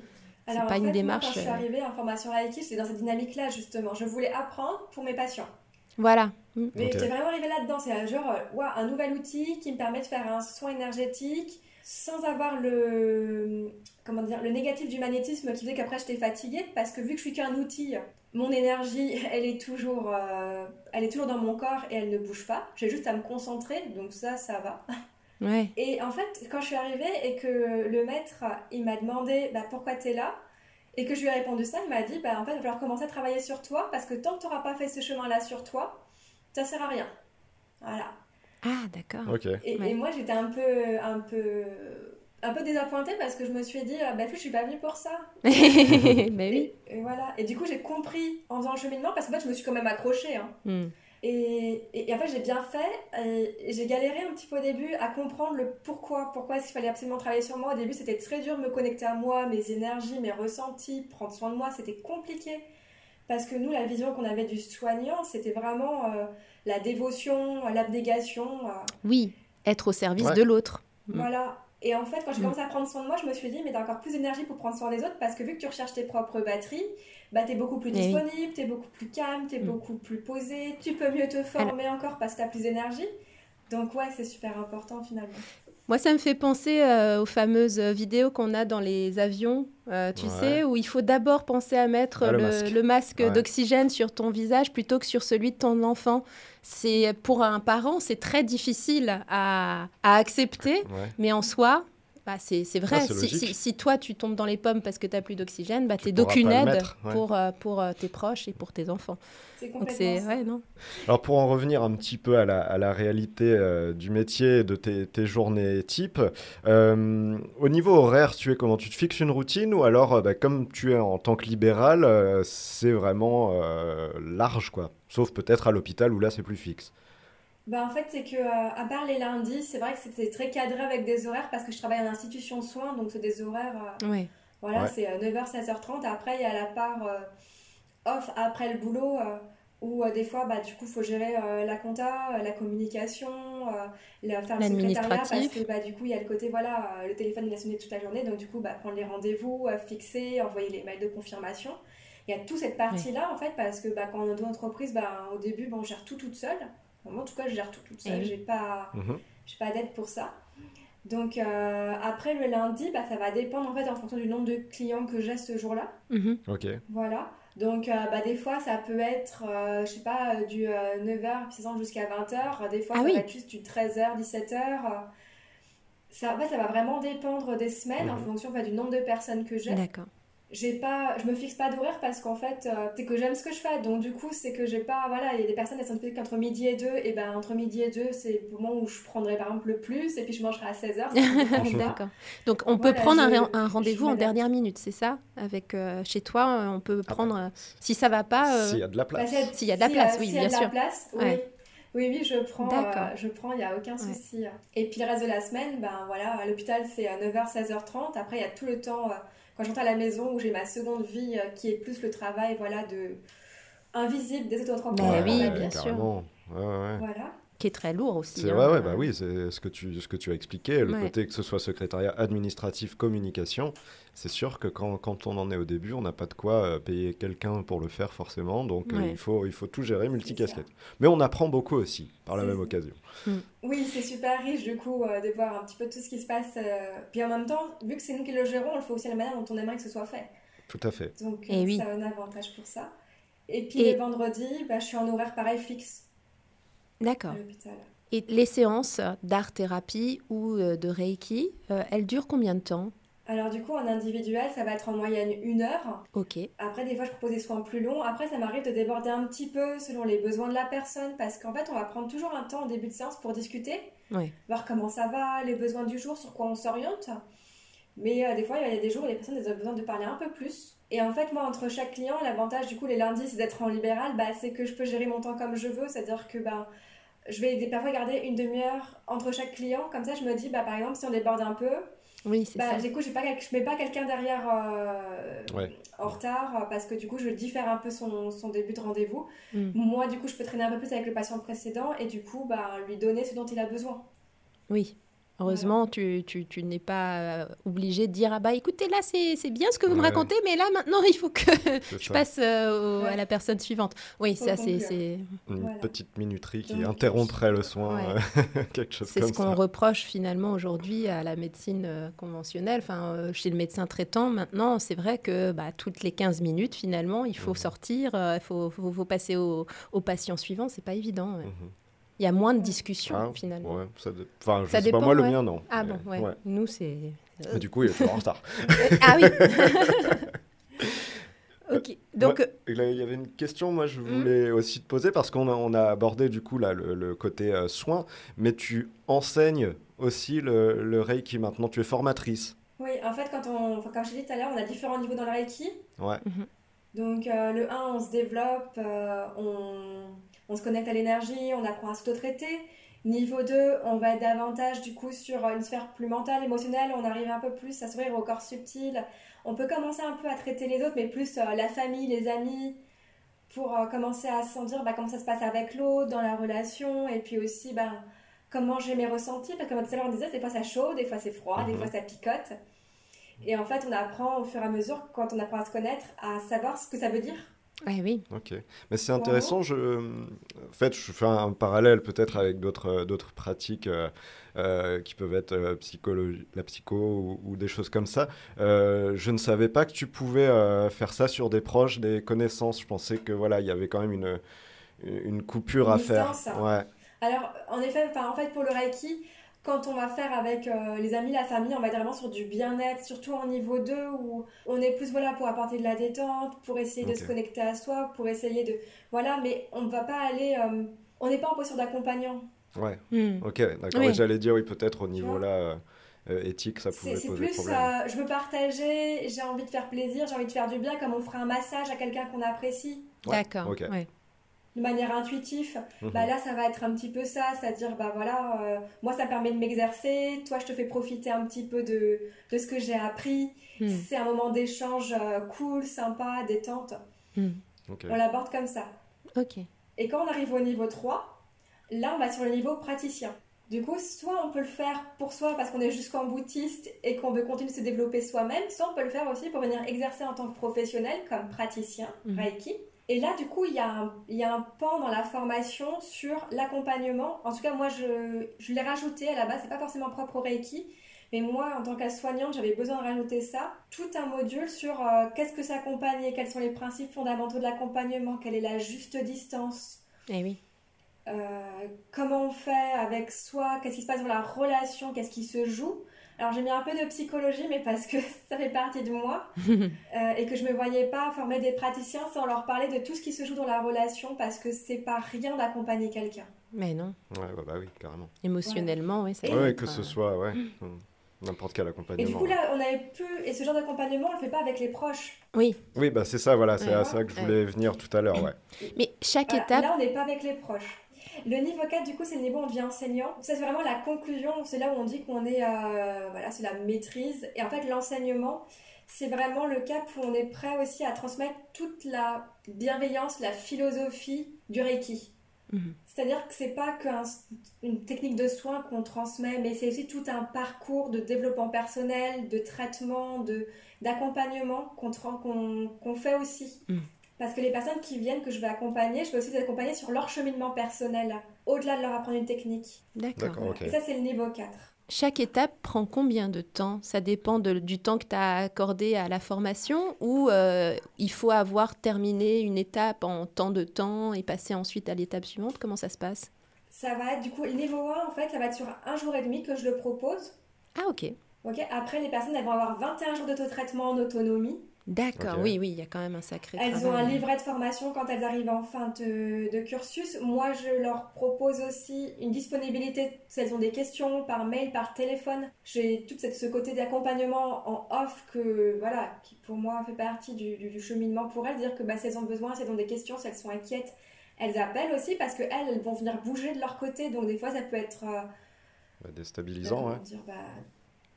D: C'est pas une démarche. quand je suis euh, arrivée en formation Reiki, j'étais dans cette dynamique-là justement. Je voulais apprendre pour mes patients.
C: Voilà.
D: Mm. Mais j'étais vraiment arrivée là-dedans. C'est genre, euh, ouais, un nouvel outil qui me permet de faire un soin énergétique sans avoir le, comment dire, le négatif du magnétisme qui faisait qu'après j'étais fatiguée parce que vu que je suis qu'un outil, mon énergie, elle est toujours, euh, elle est toujours dans mon corps et elle ne bouge pas. J'ai juste à me concentrer, donc ça, ça va. [LAUGHS]
C: Ouais.
D: Et en fait, quand je suis arrivée et que le maître, il m'a demandé bah, pourquoi tu es là, et que je lui ai répondu ça, il m'a dit bah, en fait, il va falloir commencer à travailler sur toi parce que tant que tu n'auras pas fait ce chemin-là sur toi, ça sert à rien. Voilà.
C: Ah, d'accord.
D: Et, et, moi, j'étais un peu, un peu un peu désappointée parce que je me suis dit, ah, bah, je suis pas venue pour ça.
C: Mais [LAUGHS] oui.
D: Et, voilà. Et du coup, j'ai compris en faisant le cheminement parce que fait, je me suis quand même accrochée. Hein. Hmm. Et, et, en fait, j'ai bien fait. Et, j'ai galéré un petit peu au début à comprendre le pourquoi. Pourquoi est-ce qu'il fallait absolument travailler sur moi. Au début, c'était très dur de me connecter à moi, mes énergies, mes ressentis, prendre soin de moi. C'était compliqué. Parce que nous, la vision qu'on avait du soignant, c'était vraiment euh, la dévotion, l'abnégation. Euh.
C: Oui, être au service de l'autre.
D: Voilà. Et en fait, quand j'ai mm. commencé à prendre soin de moi, je me suis dit, mais t'as encore plus d'énergie pour prendre soin des autres parce que vu que tu recherches tes propres batteries, bah t'es beaucoup plus eh disponible, t'es beaucoup plus calme, t'es mm. beaucoup plus posé, tu peux mieux te former encore parce que t'as plus d'énergie. Donc ouais, c'est super important finalement.
C: Moi, ça me fait penser euh, aux fameuses vidéos qu'on a dans les avions, euh, tu sais, où il faut d'abord penser à mettre ah, le, masque, d'oxygène sur ton visage plutôt que sur celui de ton enfant. C'est pour un parent, c'est très difficile à, accepter, mais en soi, bah, c'est c'est vrai.
A: Ah,
C: si,
A: logique.
C: si- si toi, tu tombes dans les pommes parce que tu n'as plus d'oxygène, bah,
A: Tu
C: n'es d'aucune aide
A: mettre, ouais.
C: pour, euh, pour euh, tes proches et pour tes enfants.
D: C'est
C: Donc. Ouais, non
A: Alors pour en revenir un petit peu à la, à la réalité euh, du métier de tes, tes journées type, euh, au niveau horaire, tu es comment? Tu te fixes une routine ou alors, euh, bah, comme tu es en tant que libéral, euh, c'est vraiment euh, large quoi Sauf peut-être à l'hôpital où là c'est plus fixe.
D: Bah, en fait, c'est que, euh, à part les lundis, c'est vrai que c'était très cadré avec des horaires parce que je travaille en institution de soins, donc c'est des horaires. euh,
C: Ouais.
D: Voilà,
A: Ouais.
D: c'est euh, 9h, 16h30. Après, il y a la part euh, off après le boulot euh, où euh, des fois, bah, du coup, il faut gérer euh, la compta, euh, la communication, euh, la, faire le secrétariat parce que bah, du coup, il y a le côté, voilà, euh, le téléphone il a sonné toute la journée, donc du coup, bah, prendre les rendez-vous, euh, fixer, envoyer les mails de confirmation. Il y a toute cette partie-là, en fait, parce que bah, quand on est dans entreprise, bah, au début, bon, on gère tout toute seule. Moi, en tout cas, je gère tout toute seule.
C: Oui.
D: J'ai pas j'ai pas d'aide pour ça. Donc euh, après le lundi, bah, ça va dépendre en fait en fonction du nombre de clients que j'ai ce jour-là.
C: Mhm.
A: Ok.
D: Voilà. Donc euh, bah, des fois ça peut être, euh, je sais pas, euh, du 9h puis ça jusqu'à 20h. Des fois
C: Ah
D: ça
C: oui.
D: va être juste du 13h, 17h. Ça, en fait, ça va vraiment dépendre des semaines en
A: Mhm.
D: fonction en fait, du nombre de personnes que j'ai.
C: D'accord.
D: J'ai pas, je me fixe pas d'horaire parce qu'en fait, euh, c'est que j'aime ce que je fais. Donc du coup, c'est que j'ai pas, voilà, il y a des personnes elles sont disponibles qu'entre midi et 2 et ben entre midi et 2 c'est le moment où je prendrai par exemple le plus et puis je mangerai à 16h. [LAUGHS] [LAUGHS]
C: D'accord. Donc on peut prendre un, rendez-vous en dernière minute, c'est ça? Avec euh, chez toi, euh, on peut
A: Ah
C: prendre.
A: bah,
C: euh, si ça va pas. euh,
A: S'il y a de la
D: Bah,
A: place.
D: c'est-
C: S'il y a de la
D: si,
C: place, oui,
D: s'il y a
C: bien
D: de la
C: sûr.
D: place, oui.
C: Ouais.
D: Oui, oui, je prends,
C: D'accord.
D: euh, je prends, il n'y a aucun
C: Ouais.
D: souci. Et puis le reste de la semaine, ben voilà, à l'hôpital c'est à 9h, 16h30. Après, il y a tout le temps, euh, quand j'entre à la maison, où j'ai ma seconde vie euh, qui est plus le travail, voilà, de invisible des auto-entrepreneurs.
C: Bah oui, bien sûr.
A: Ouais, ouais, ouais.
D: Voilà.
C: Qui est très lourd aussi.
A: C'est
C: hein.
A: ouais, ouais, bah oui, c'est ce que tu ce que tu as expliqué, le
C: Ouais.
A: côté que ce soit secrétariat administratif, communication, c'est sûr que quand, quand on en est au début, on n'a pas de quoi euh, payer quelqu'un pour le faire forcément, donc euh,
C: Ouais.
A: il faut il faut tout gérer multicasquette. Mais on apprend beaucoup aussi par la même
D: ça.
A: occasion.
D: Oui, c'est super riche du coup euh, de voir un petit peu tout ce qui se passe. euh, Puis en même temps, vu que c'est nous qui le gérons, on le fait aussi à la manière dont on aimerait que ce soit fait.
A: Tout à fait.
D: Donc
C: Eh
D: euh,
C: oui.
D: ça a un avantage pour ça. Et puis
C: Et-
D: les vendredis, bah, je suis en horaire pareil fixe
C: D'accord.
D: à l'hôpital.
C: Et les séances d'art-thérapie ou de Reiki, euh, elles durent combien de temps?
D: Alors du coup, en individuel, ça va être en moyenne une heure.
C: Ok.
D: Après, des fois, je propose des soins plus longs. Après, ça m'arrive de déborder un petit peu selon les besoins de la personne parce qu'en fait, on va prendre toujours un temps en début de séance pour discuter,
C: Ouais.
D: voir comment ça va, les besoins du jour, sur quoi on s'oriente. Mais euh, des fois, il y a des jours où les personnes ont besoin de parler un peu plus. Et en fait, moi, entre chaque client, l'avantage du coup, les lundis, c'est d'être en libéral, bah, c'est que je peux gérer mon temps comme je veux. C'est-à-dire que bah, je vais parfois garder une demi-heure entre chaque client. Comme ça, je me dis, bah, par exemple, si on déborde un peu,
C: Oui, c'est
D: bah,
C: ça.
D: du coup, pas, je mets pas quelqu'un derrière euh,
A: Ouais.
D: en retard euh, parce que du coup, je diffère un peu son, son début de rendez-vous.
C: Mm.
D: Moi, du coup, je peux traîner un peu plus avec le patient précédent et du coup, bah, lui donner ce dont il a besoin.
C: Oui. Heureusement, tu, tu, tu n'es pas euh, obligé de dire Ah bah écoutez, là, c'est c'est bien ce que vous me racontez, mais là, maintenant, [LAUGHS] il faut que
A: C'est
C: je
A: ça.
C: passe euh, au-
D: Ouais.
C: à la personne suivante. Oui, ça, c'est c'est-
A: Une
D: Voilà.
A: petite minuterie qui
D: Donc,
A: interromprait le soin,
C: Ouais.
A: euh, [LAUGHS] quelque chose
C: c'est
A: comme
C: ce qu'on
A: ça.
C: reproche finalement aujourd'hui à la médecine euh, conventionnelle. Enfin, euh, chez le médecin traitant, maintenant, c'est vrai que bah, toutes les 15 minutes, finalement, il faut
A: Mhm.
C: sortir, euh, il faut, faut- faut passer au, au patient suivant. C'est pas évident. ouais.
A: Mhm.
C: Il y a moins de discussions,
A: Ah,
C: finalement.
A: ouais, ça Enfin, je
C: Ça
A: sais pas,
C: dépend,
A: moi, le mien, non.
C: Ah
A: Mais-
C: bon, ouais. Nous, c'est.
A: Mais du coup, il est toujours en retard. [LAUGHS]
C: ah oui [LAUGHS] Ok. Donc,
A: là, il y avait une question, moi, je
C: Hmm.
A: voulais aussi te poser, parce qu'on a, on a abordé, du coup, là, le, le côté euh, soins, mais tu enseignes aussi le, le Reiki maintenant, tu es formatrice.
D: Oui, en fait, quand on, enfin, comme je t'ai dit tout à l'heure, on a différents niveaux dans le Reiki.
A: Ouais.
D: Donc, euh, le 1, on se développe, euh, on, on se connecte à l'énergie, on apprend à s'auto-traiter. Niveau 2, on va être davantage du coup sur une sphère plus mentale, émotionnelle, on arrive un peu plus à s'ouvrir au corps subtil. On peut commencer un peu à traiter les autres, mais plus euh, la famille, les amis, pour euh, commencer à sentir bah, comment ça se passe avec l'autre, dans la relation, et puis aussi bah, comment j'ai mes ressentis, parce que comme tout à l'heure on disait, des fois ça chaud, des fois c'est froid, des
A: Mhm.
D: fois ça picote. Et en fait, on apprend au fur et à mesure, quand on apprend à se connaître, à savoir ce que ça veut dire.
C: Ah oui.
A: Ok. Mais c'est intéressant, je... en fait, je fais un parallèle peut-être avec d'autres euh, d'autres pratiques euh, euh, qui peuvent être euh, psychologie, la psycho ou, ou des choses comme ça. Euh, je ne savais pas que tu pouvais faire ça sur des proches, des connaissances. Je pensais que voilà, il y avait quand même une, une coupure
D: Une
A: à faire.
D: distance.
A: Ouais.
D: Alors, en effet, en fait, pour le Reiki, quand on va faire avec euh, les amis, la famille, on va être vraiment sur du bien-être, surtout en niveau 2 où on est plus voilà pour apporter de la détente, pour essayer de se connecter à soi, pour essayer de voilà, mais on ne va pas aller, euh, on n'est pas en posture d'accompagnant.
A: Ouais. Hmm. Ok, d'accord. J'allais dire oui, peut-être au niveau là. Euh, éthique, ça pouvait poser plus, problème.
D: je veux partager, j'ai envie de faire plaisir, j'ai envie de faire du bien, comme on ferait un massage à quelqu'un qu'on apprécie.
C: D'accord. Ok
D: de manière intuitive, mhm. bah là ça va être un petit peu ça, c'est-à-dire bah voilà, euh, moi ça permet de m'exercer, toi je te fais profiter un petit peu de, de ce que j'ai appris, hmm. c'est un moment d'échange euh, cool, sympa, détente. Hmm. On l'aborde comme ça.
C: Ok.
D: Et quand on arrive au niveau 3, là on va sur le niveau praticien. Du coup, soit on peut le faire pour soi parce qu'on est jusqu'en boutiste et qu'on veut continuer de se développer soi-même, soit on peut le faire aussi pour venir exercer en tant que professionnel comme praticien, hmm. Reiki. Et là, du coup, il y, a un, il y a un pan dans la formation sur l'accompagnement. En tout cas, moi, je, je l'ai rajouté à la base. C'est pas forcément propre au Reiki. Mais moi, en tant qu'aide-soignante, j'avais besoin de rajouter ça. Tout un module sur euh, qu'est-ce que c'est accompagner, quels sont les principes fondamentaux de l'accompagnement, quelle est la juste distance.
C: Eh oui.
D: Euh, comment on fait avec soi, qu'est-ce qui se passe dans la relation, qu'est-ce qui se joue. Alors j'ai mis un peu de psychologie, mais parce que [LAUGHS] ça fait partie de moi [LAUGHS] euh, et que je me voyais pas former des praticiens sans leur parler de tout ce qui se joue dans la relation, parce que c'est pas rien d'accompagner quelqu'un.
C: Mais non.
A: Ouais, bah, bah oui, carrément.
C: Émotionnellement, oui,
A: ça. Ouais, que ce soit, ouais. N'importe quel accompagnement.
D: Et du coup, là, on avait pu. Et ce genre d'accompagnement, on le fait pas avec les proches.
C: Oui.
A: Oui, bah c'est ça, voilà, c'est à ça que je voulais venir tout à l'heure, ouais.
C: Mais chaque étape.
D: Là, on n'est pas avec les proches. Le niveau 4, du coup, c'est le niveau où on devient enseignant. Ça, c'est vraiment la conclusion. C'est là où on dit qu'on est. Euh, voilà, c'est la maîtrise. Et en fait, l'enseignement, c'est vraiment le cap où on est prêt aussi à transmettre toute la bienveillance, la philosophie du Reiki. Mhm. C'est-à-dire que c'est pas qu'une technique de soin qu'on transmet, mais c'est aussi tout un parcours de développement personnel, de traitement, de d'accompagnement qu'on fait aussi. Mhm. Parce que les personnes qui viennent, que je vais accompagner, je vais aussi les accompagner sur leur cheminement personnel, au-delà de leur apprendre une technique.
C: D'accord.
D: Et ça, c'est le niveau 4.
C: Chaque étape prend combien de temps? Ça dépend du temps que tu as accordé à la formation ou euh, il faut avoir terminé une étape en temps de temps et passer ensuite à l'étape suivante? Comment ça se passe?
D: Ça va être du coup, le niveau 1, en fait, ça va être sur un jour et demi que je le propose.
C: Ah, ok.
D: Ok? Après, les personnes, elles vont avoir 21 jours d'autotraitement en autonomie.
C: D'accord, oui, oui, il y a quand même un sacré
D: Elles ont un livret de formation quand elles arrivent en fin de, cursus. Moi, je leur propose aussi une disponibilité si elles ont des questions par mail, par téléphone. J'ai tout ce côté d'accompagnement en off que, voilà, qui pour moi fait partie du, cheminement pour elles. Dire que bah, si elles ont besoin, si elles ont des questions, si elles sont inquiètes, elles appellent aussi parce qu'elles, elles vont venir bouger de leur côté. Donc, des fois, ça peut être... Euh,
A: bah, déstabilisant, ouais.
D: Bah,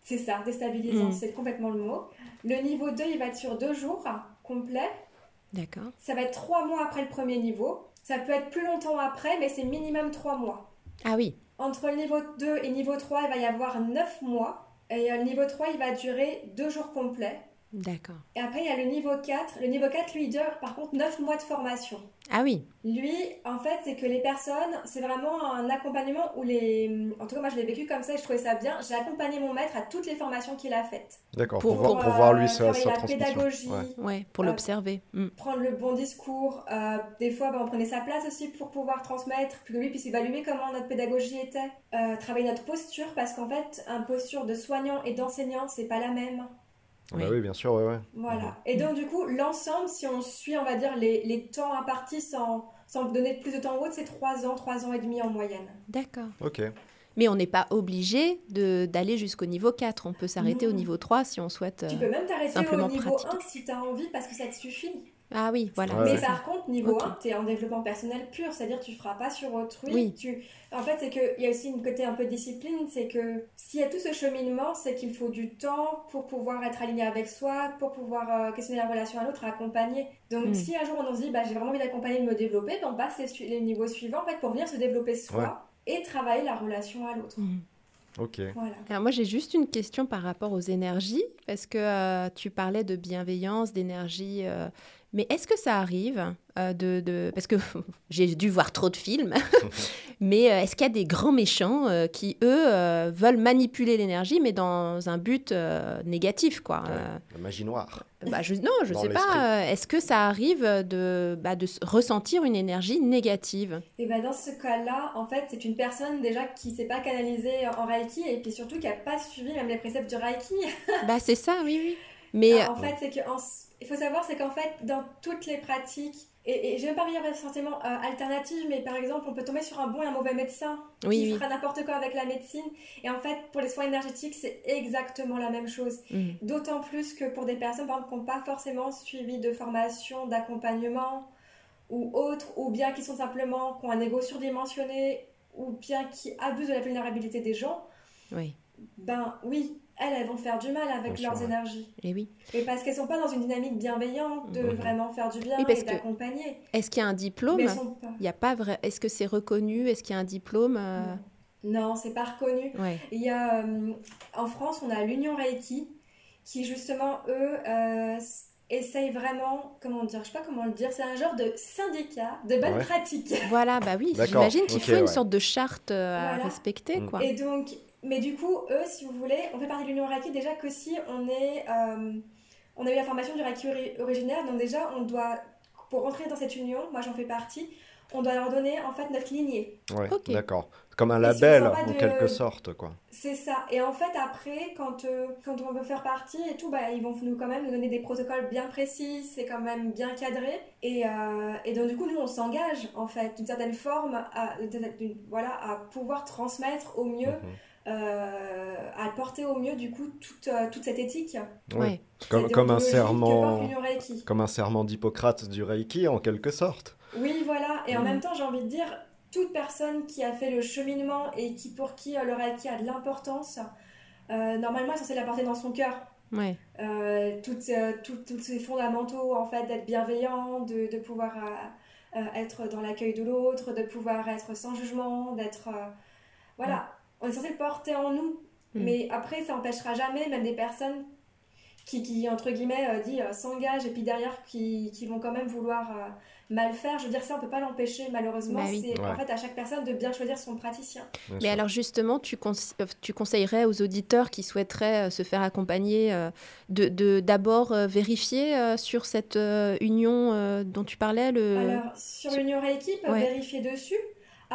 D: c'est ça, déstabilisant, mm. c'est complètement le mot. Le niveau 2, il va être sur deux jours complet.
C: D'accord.
D: Ça va être trois mois après le premier niveau. Ça peut être plus longtemps après, mais c'est minimum trois mois.
C: Ah oui.
D: Entre le niveau 2 et niveau 3, il va y avoir neuf mois. Et euh, le niveau 3, il va durer deux jours complets.
C: D'accord.
D: Et après, il y a le niveau 4. Le niveau 4, lui, dure par contre 9 mois de formation.
C: Ah oui.
D: Lui, en fait, c'est que les personnes, c'est vraiment un accompagnement où les. En tout cas, moi, je l'ai vécu comme ça et je trouvais ça bien. J'ai accompagné mon maître à toutes les formations qu'il a faites.
A: D'accord, pour, pour, voir, lui sa, sa
D: la pédagogie.
C: Ouais, pour l'observer.
D: Mm. Prendre le bon discours. Euh, des fois, bah, on prenait sa place aussi pour pouvoir transmettre, que lui puisse évaluer comment notre pédagogie était. Euh, travailler notre posture, parce qu'en fait, un posture de soignant et d'enseignant, c'est pas la même.
A: Ah bah oui. bien sûr, ouais, ouais.
D: Voilà. Mhm. Et donc, du coup, l'ensemble, si on suit, on va dire, les, les temps impartis sans, sans donner plus de temps au c'est 3 ans, 3 ans et demi en moyenne.
C: D'accord.
A: Ok.
C: Mais on n'est pas obligé d'aller jusqu'au niveau 4. On peut s'arrêter au niveau 3 si on souhaite.
D: Tu peux même t'arrêter au niveau 1 si tu as envie parce que ça te suffit.
C: Ah oui, voilà.
D: mais par contre, niveau 1, tu es en développement personnel pur, c'est-à-dire tu feras pas sur autrui. Tu... En fait, c'est qu'il y a aussi une côté un peu discipline, c'est que s'il y a tout ce cheminement, c'est qu'il faut du temps pour pouvoir être aligné avec soi, pour pouvoir euh, questionner la relation à l'autre, accompagner. Donc hmm. si un jour on se dit, bah, j'ai vraiment envie d'accompagner, de me développer, ben, on passe les, niveaux suivants en fait, pour venir se développer soi et travailler la relation à l'autre.
C: Hmm.
A: Ok.
D: Voilà.
C: Alors moi j'ai juste une question par rapport aux énergies, parce que euh, tu parlais de bienveillance, d'énergie. Euh, mais est-ce que ça arrive euh, de, de, Parce que [LAUGHS] j'ai dû voir trop de films. [LAUGHS] [LAUGHS] Mais euh, est-ce qu'il y a des grands méchants euh, qui, eux, euh, veulent manipuler l'énergie, mais dans un but euh, négatif, quoi
A: Ouais, La magie noire.
C: bah, je, Non, je
A: Dans
C: sais pas. euh, Est-ce que ça arrive de, bah, de ressentir une énergie négative?
D: Et ben dans ce cas-là, en fait, c'est une personne déjà qui ne s'est pas canalisée en Reiki et puis surtout qui n'a pas suivi même les préceptes du Reiki.
C: Bah, c'est ça, oui, oui. Mais
D: en fait, c'est que en- il faut savoir, c'est qu'en fait, dans toutes les pratiques, et, et je ne vais pas dire forcément euh, alternatives, mais par exemple, on peut tomber sur un bon et un mauvais médecin
C: Oui,
D: qui
C: oui.
D: fera n'importe quoi avec la médecine. Et en fait, pour les soins énergétiques, c'est exactement la même chose.
C: Mm.
D: D'autant plus que pour des personnes, par exemple, qui n'ont pas forcément suivi de formation, d'accompagnement ou autre, ou bien qui sont simplement, qui ont un ego surdimensionné, ou bien qui abusent de la vulnérabilité des gens,
C: oui,
D: ben oui, elles, elles vont faire du mal avec
A: Bien sûr,
D: leurs
A: ouais.
D: énergies.
C: et oui.
D: Et parce qu'elles sont pas dans une dynamique bienveillante de
A: Mhm.
D: vraiment faire du bien
C: Oui, parce
D: et d'accompagner.
C: Est-ce qu'il y a un diplôme. Il y a pas vrai. Est-ce que c'est reconnu? Est-ce qu'il y a un diplôme euh,
D: Non, c'est pas reconnu.
C: Ouais.
D: Il y a, euh, en France, on a l'Union Reiki qui, justement, eux, euh, essayent vraiment, comment dire, je sais pas comment le dire, c'est un genre de syndicat de bonnes
A: Ouais.
D: pratiques.
C: Voilà, bah oui.
A: D'accord,
C: J'imagine qu'il faut une sorte de charte à
D: Voilà.
C: respecter,
A: Mm.
C: quoi.
D: Et donc, mais du coup, eux, si vous voulez, on fait partie de l'Union Reiki déjà que si on est, euh, on a eu la formation du Reiki ori- originaire, donc déjà, on doit, pour rentrer dans cette union, moi j'en fais partie, on doit leur donner en fait notre lignée.
A: Ouais,
C: Ok.
A: d'accord. Comme un label, en
D: de-
A: quelque sorte, quoi.
D: C'est ça. Et en fait, après, quand, euh, quand on veut faire partie et tout, bah, ils vont nous quand même nous donner des protocoles bien précis, c'est quand même bien cadré. Et, euh, et donc, du coup, nous, on s'engage, en fait, d'une certaine forme, à, voilà, à pouvoir transmettre au mieux,
A: Mhm.
D: À porter au mieux, du coup, toute, euh, toute cette éthique.
A: Ouais. Comme, un serment, comme un serment d'Hippocrate du Reiki, en quelque sorte.
D: Oui, voilà. Et en
C: Mhm.
D: même temps, j'ai envie de dire, toute personne qui a fait le cheminement et qui pour qui euh, le Reiki a de l'importance, euh, normalement, elle est censée la porter dans son cœur.
C: Ouais.
D: Euh, toutes, euh, toutes- tous ces fondamentaux, en fait, d'être bienveillant, de, de pouvoir euh, euh, être dans l'accueil de l'autre, de pouvoir être sans jugement, d'être... euh, voilà, on est censé le porter en nous.
C: Mm.
D: Mais après, ça n'empêchera jamais, même des personnes qui, qui entre guillemets, euh, dit, euh, s'engagent et puis derrière qui, qui vont quand même vouloir euh, mal faire. Je veux dire, ça, on peut pas l'empêcher, malheureusement.
C: Bah oui.
D: C'est en fait à chaque personne de bien choisir son praticien.
A: bien
C: Mais
A: sûr.
C: alors justement, tu, cons- euh, tu conseillerais aux auditeurs qui souhaiteraient euh, se faire accompagner euh, de d'abord euh, vérifier euh, sur cette euh, union euh, dont tu parlais le...
D: Alors, sur l'Union peuvent
C: Ouais.
D: vérifier dessus.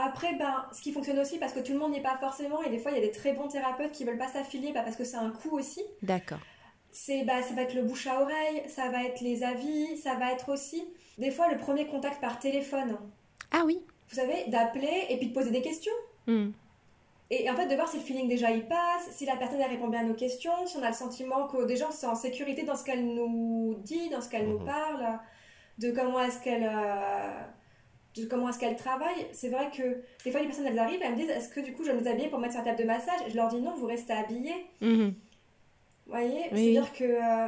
D: Après, ben, ce qui fonctionne aussi, parce que tout le monde n'y est pas forcément, et des fois, il y a des très bons thérapeutes qui veulent pas s'affilier bah, parce que c'est un coût aussi.
C: D'accord.
D: C'est, bah, ça va être le bouche à oreille, ça va être les avis, ça va être aussi, des fois, le premier contact par téléphone.
C: Ah oui.
D: Vous savez, d'appeler et puis de poser des questions.
C: Hmm.
D: Et en fait, de voir si le feeling déjà il passe, si la personne elle répond bien à nos questions, si on a le sentiment que déjà on se sent en sécurité dans ce qu'elle nous dit, dans ce qu'elle nous
A: Mhm.
D: parle, de comment est-ce qu'elle euh, de comment est-ce qu'elle travaille. C'est vrai que des fois les personnes elles arrivent, elles me disent est-ce que du coup je vais me déshabiller pour mettre sur la table de massage? Je leur dis non, vous restez habillés.
C: Mhm.
D: Vous voyez?
C: Oui.
D: C'est-à-dire que euh,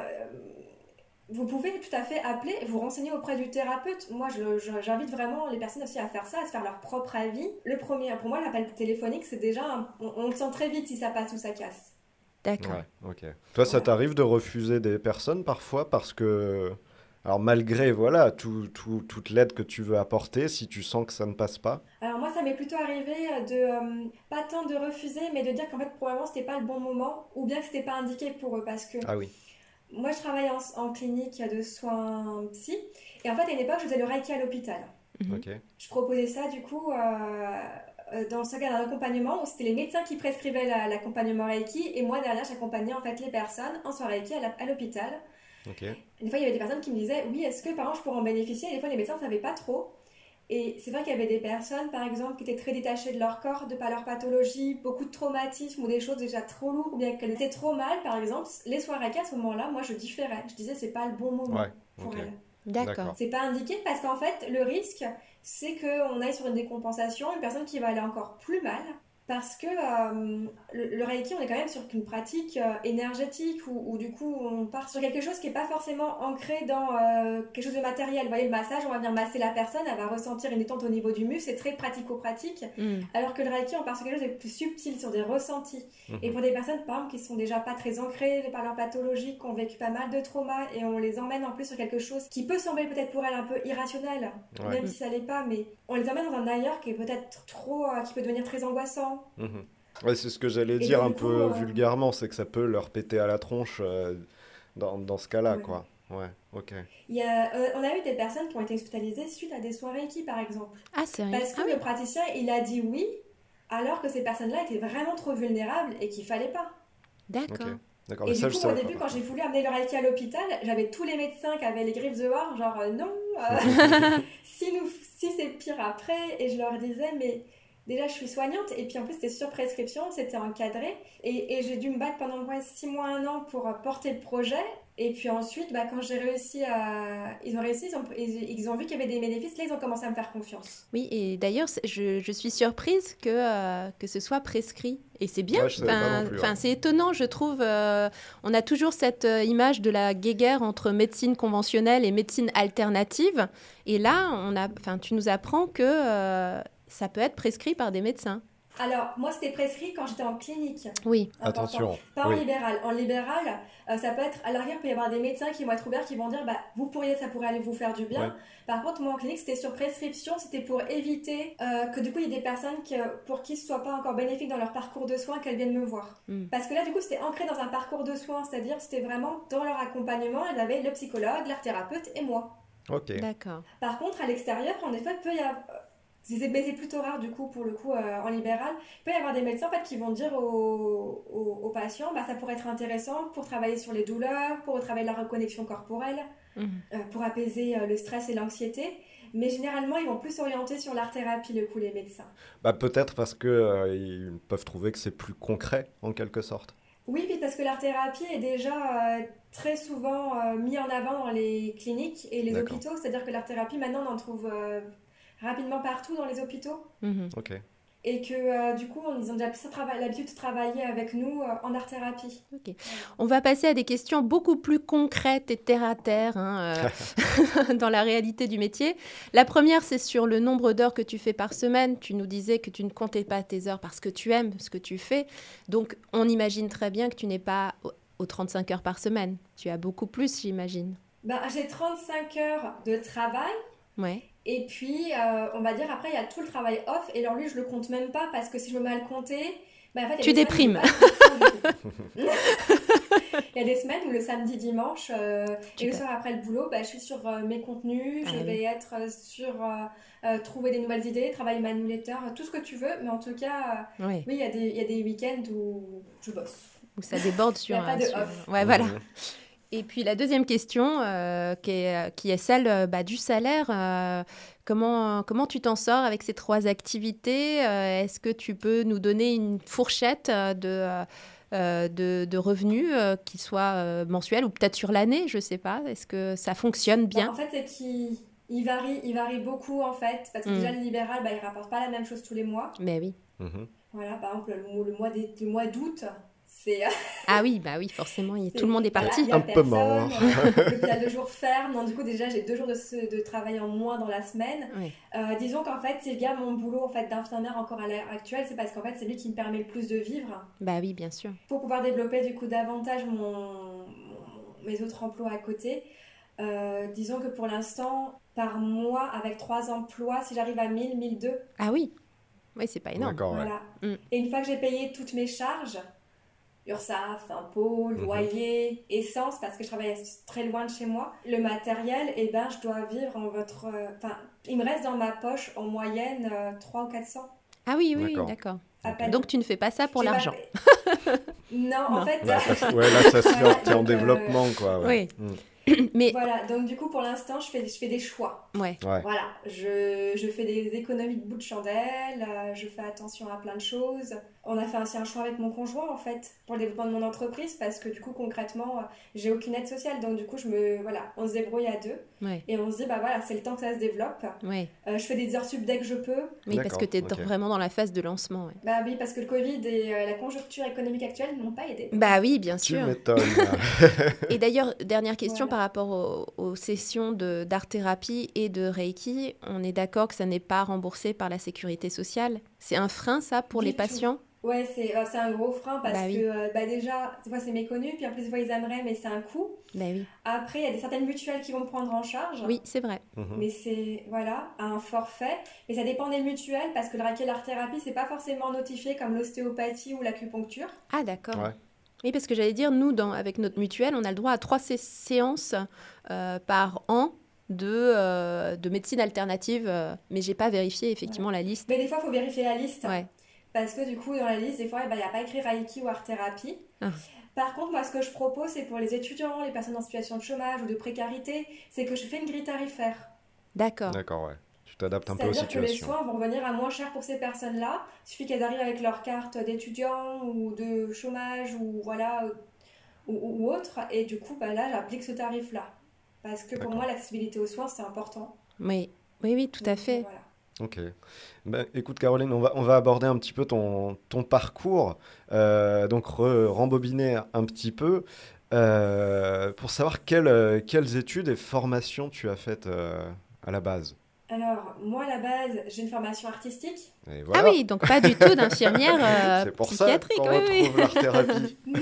D: vous pouvez tout à fait appeler et vous renseigner auprès du thérapeute. Moi, je- je- j'invite vraiment les personnes aussi à faire ça, à se faire leur propre avis. Le premier, pour moi, l'appel téléphonique, c'est déjà, un- on, on le sent très vite si ça passe ou ça casse.
C: D'accord.
A: Ouais, ok. Toi, ça t'arrive de refuser des personnes parfois parce que. Alors, malgré voilà, tout, tout- toute l'aide que tu veux apporter, si tu sens que ça ne passe pas.
D: Alors moi, ça m'est plutôt arrivé de, euh, pas tant de refuser, mais de dire qu'en fait, probablement, c'était pas le bon moment, ou bien que c'était pas indiqué pour eux, parce que
A: Ah oui.
D: moi, je travaille en, en clinique de soins psy, et en fait, à une époque, je faisais le Reiki à l'hôpital.
C: Mhm.
A: Ok.
D: Je proposais ça, du coup, euh, euh, dans ce cas d'un accompagnement, où c'était les médecins qui prescrivaient la- l'accompagnement Reiki, et moi, derrière, j'accompagnais en fait les personnes en soins Reiki à l'hôpital. Des fois, il y avait des personnes qui me disaient Oui, est-ce que par exemple je pourrais en bénéficier? Et des fois, les médecins ne savaient pas trop. Et c'est vrai qu'il y avait des personnes, par exemple, qui étaient très détachées de leur corps, de par leur pathologie, beaucoup de traumatismes ou des choses déjà trop lourdes, ou bien qu'elles étaient trop mal, par exemple. Les soirées à ce moment-là, moi, je différais. Je disais C'est pas le bon moment
A: Ouais,
D: pour elles.
C: D'accord.
A: D'accord.
D: C'est pas indiqué parce qu'en fait, le risque, c'est qu'on aille sur une décompensation, une personne qui va aller encore plus mal. Parce que euh, le, Reiki, on est quand même sur une pratique euh, énergétique où, du coup on part sur quelque chose qui n'est pas forcément ancré dans euh, quelque chose de matériel. Vous voyez, le massage, on va venir masser la personne, elle va ressentir une détente au niveau du muscle, c'est très pratico-pratique. Mm. Alors que le Reiki, on part sur quelque chose de plus subtil, sur des ressentis. Mhm. Et pour des personnes, par exemple, qui sont déjà pas très ancrées par leur pathologie, qui ont vécu pas mal de traumas, et on les emmène en plus sur quelque chose qui peut sembler peut-être pour elles un peu irrationnel, même si ça l'est pas, mais on les emmène dans un ailleurs qui est peut-être trop, qui peut devenir très angoissant
A: Mhm. Ouais, c'est ce que j'allais dire un peu euh, vulgairement, c'est que ça peut leur péter à la tronche euh, dans, dans, ce cas-là, quoi. Ouais, ok.
D: Il y a, euh, on a eu des personnes qui ont été hospitalisées suite à des soins Reiki, par exemple.
C: Ah, c'est
D: Parce que
C: ah
D: le praticien, il a dit oui, alors que ces personnes-là étaient vraiment trop vulnérables et qu'il fallait pas.
C: D'accord.
D: Et du coup, au début, quand j'ai voulu amener le Reiki à l'hôpital, j'avais tous les médecins qui avaient les griffes dehors, genre non, [LAUGHS] si, nous, si c'est pire après. Et je leur disais, mais déjà je suis soignante et puis en plus c'était sur prescription, c'était encadré et, j'ai dû me battre pendant moins 6 mois, un an pour porter le projet et puis ensuite bah, quand j'ai réussi à... Ils ont réussi, ils ont, vu qu'il y avait des bénéfices, là ils ont commencé à me faire confiance.
C: Oui et d'ailleurs je, suis surprise que, euh, que ce soit prescrit et c'est bien, enfin, hein. c'est étonnant je trouve, euh, on a toujours cette image de la guéguerre entre médecine conventionnelle et médecine alternative et là on a, tu nous apprends que ça peut être prescrit par des médecins.
D: Alors, moi, c'était prescrit quand j'étais en clinique.
C: Oui.
A: Attention.
D: Pas en libéral. En libéral, euh, ça peut être, à l'arrière, il peut y avoir des médecins qui vont être ouverts, qui vont dire, bah, vous pourriez, ça pourrait aller vous faire du bien. Par contre, moi, en clinique, c'était sur prescription, c'était pour éviter euh, que, du coup, il y ait des personnes qui, pour qui ce soit pas encore bénéfique dans leur parcours de soins qu'elles viennent me voir. Hmm. Parce que là, du coup, c'était ancré dans un parcours de soins, c'est-à-dire, c'était vraiment dans leur accompagnement, elles avaient le psychologue, l'art thérapeute et moi.
A: Ok.
C: D'accord.
D: Par contre, à l'extérieur, en effet, peut y avoir c'est plutôt rare du coup pour le coup euh, en libéral. Il peut y avoir des médecins en fait, qui vont dire aux, aux, patients bah, ça pourrait être intéressant pour travailler sur les douleurs, pour travailler la reconnexion corporelle, mhm. euh, pour apaiser euh, le stress et l'anxiété. Mais généralement, ils vont plus s'orienter sur l'art thérapie, le coup, les médecins.
A: Bah, Peut-être parce qu'ils peuvent trouver que c'est plus concret, en quelque sorte.
D: Oui, puis parce que l'art thérapie est déjà très souvent mis en avant dans les cliniques et les hôpitaux. C'est-à-dire que l'art thérapie, maintenant, on en trouve rapidement partout dans les hôpitaux.
A: Mhm. Ok.
D: Et que euh, du coup, ils ont déjà l'habitude de travailler avec nous euh, en art-thérapie.
C: On va passer à des questions beaucoup plus concrètes et terre à terre hein, euh, [LAUGHS] dans la réalité du métier. La première, c'est sur le nombre d'heures que tu fais par semaine. Tu nous disais que tu ne comptais pas tes heures parce que tu aimes ce que tu fais. Donc, on imagine très bien que tu n'es pas aux 35 heures par semaine. Tu as beaucoup plus, j'imagine.
D: Ben, j'ai 35 heures de travail.
C: Ouais.
D: Et puis, euh, on va dire, après, il y a tout le travail off. Et alors, lui, je le compte même pas parce que si je me mets à le compter,
C: bah, en fait, tu déprimes. [LAUGHS]
D: il y a des semaines où le samedi, dimanche, euh, et le soir après le boulot, bah, je suis sur euh, mes contenus, je ah vais être sur trouver des nouvelles idées, travailler ma newsletter, tout ce que tu veux. Mais en tout cas, oui, il y, a des, week-ends où je bosse.
C: Où ça déborde [LAUGHS] sur.
D: Il n'y a pas de off.
C: Ouais, voilà. Et puis la deuxième question, euh, qui, est, euh, qui, est, celle euh, bah, du salaire. comment, comment tu t'en sors avec ces trois activités Est-ce que tu peux nous donner une fourchette de, de, de, revenus qui soit mensuels ou peut-être sur l'année Je ne sais pas. Est-ce que ça fonctionne bien?
D: En fait, c'est qu'il il varie, il varie beaucoup en fait. Parce que mm. déjà, le libéral, bah, il ne rapporte pas la même chose tous les mois.
C: Mais oui.
A: Mm-hmm.
D: Voilà, par exemple, le, mois, le mois d'août,
C: ah oui, bah oui, forcément, tout le monde est parti.
A: un peu mort. [LAUGHS]
D: il y a deux jours fermes. Non, du coup, déjà, j'ai deux jours de, de, travail en moins dans la semaine. Euh, disons qu'en fait, c'est bien mon boulot en fait, d'infirmière encore à l'heure actuelle. C'est parce qu'en fait, c'est lui qui me permet le plus de vivre.
C: Bah oui, bien sûr.
D: Pour pouvoir développer du coup davantage mon, mes autres emplois à côté. Euh, disons que pour l'instant, par mois, avec trois emplois, si j'arrive à 1000, 1002.
C: Ah oui, oui, c'est pas énorme.
D: Voilà. Mm. Et une fois que j'ai payé toutes mes charges, URSAF, impôts, mhm. loyer, essence, parce que je travaille très loin de chez moi. Le matériel, eh ben, je dois vivre en votre... Euh, enfin, il me reste dans ma poche en moyenne 3 euh, ou 400.
C: Ah oui, oui, d'accord. Donc tu ne fais pas ça pour l'argent. [LAUGHS]
D: non, en fait...
A: Là, ça, ouais, là, ça se [LAUGHS] en, en développement, quoi.
C: Oui.
A: Mm. [CLEARS THROAT]
C: Mais...
D: Voilà, donc du coup, pour l'instant, je fais, je fais des choix.
C: Ouais.
D: Voilà, je, je, fais des économies de bout de chandelle, euh, je fais attention à plein de choses. On a fait aussi un choix avec mon conjoint en fait pour le développement de mon entreprise parce que du coup concrètement euh, j'ai aucune aide sociale donc du coup je me voilà on se débrouille à deux
C: Ouais.
D: et on se dit bah voilà c'est le temps que ça se développe
C: Ouais.
D: Euh, je fais des heures sub dès que je peux
C: Oui, parce que tu es vraiment dans la phase de lancement. ouais.
D: bah oui parce que le Covid et euh, la conjoncture économique actuelle n'ont pas aidé
C: Bah oui, bien
A: Tu
C: sûr.
A: m'étonnes. [LAUGHS]
C: Et d'ailleurs, dernière question
D: Voilà.
C: par rapport aux, aux sessions de- d'art-thérapie et de Reiki. On est d'accord que ça n'est pas remboursé par la sécurité sociale? C'est un frein, ça, pour
D: Du
C: les
D: tout.
C: patients?
D: Ouais, c'est euh, c'est un gros frein parce
C: Bah oui.
D: que euh, bah déjà, des fois c'est méconnu, puis en plus des fois ils aimeraient, mais c'est un coût.
C: Bah oui.
D: Après, il y a des certaines mutuelles qui vont me prendre en charge.
C: Oui, c'est vrai.
A: Mhm.
D: Mais c'est, voilà, un forfait. Mais ça dépend des mutuelles parce que le reiki et l'art thérapie, c'est pas forcément notifié comme l'ostéopathie ou l'acupuncture.
C: Ah, d'accord.
A: Ouais.
C: Oui, parce que j'allais dire, nous, dans, avec notre mutuelle, on a le droit à trois sé- séances euh, par an de, euh, de médecine alternative, euh, mais j'ai pas vérifié effectivement la liste.
D: Mais des fois, il faut vérifier la liste.
C: Ouais.
D: Parce que du coup, dans la liste, des fois, il n'y a pas écrit reiki ou art thérapie.
C: Ah.
D: Par contre, moi, ce que je propose, c'est pour les étudiants, les personnes en situation de chômage ou de précarité, c'est que je fais une grille tarifaire.
C: D'accord.
A: D'accord, ouais. Tu t'adaptes un peu aux
D: C'est-à-dire que les
A: situations.
D: soins vont revenir à moins cher pour ces personnes-là. Il suffit qu'elles arrivent avec leur carte d'étudiant ou de chômage ou voilà ou, ou- ou autre. Et du coup, bah là, j'applique ce tarif-là. Parce que pour moi, l'accessibilité aux soins, c'est important.
C: Oui. oui, oui, tout à fait.
D: voilà.
A: Ok. Ben, écoute Caroline, on va, on va aborder un petit peu ton, ton parcours, euh, donc re- rembobiner un petit peu euh, pour savoir quelles, euh, quelles études et formations tu as faites euh, à la base.
D: Alors, moi, à la base, j'ai une formation artistique.
A: Et
C: Ah oui, donc pas du tout d'infirmière [LAUGHS] euh,
A: C'est pour ça
C: psychiatrique.
A: qu'on
C: oui, oui.
A: retrouve l'art-thérapie. [LAUGHS]
D: Non,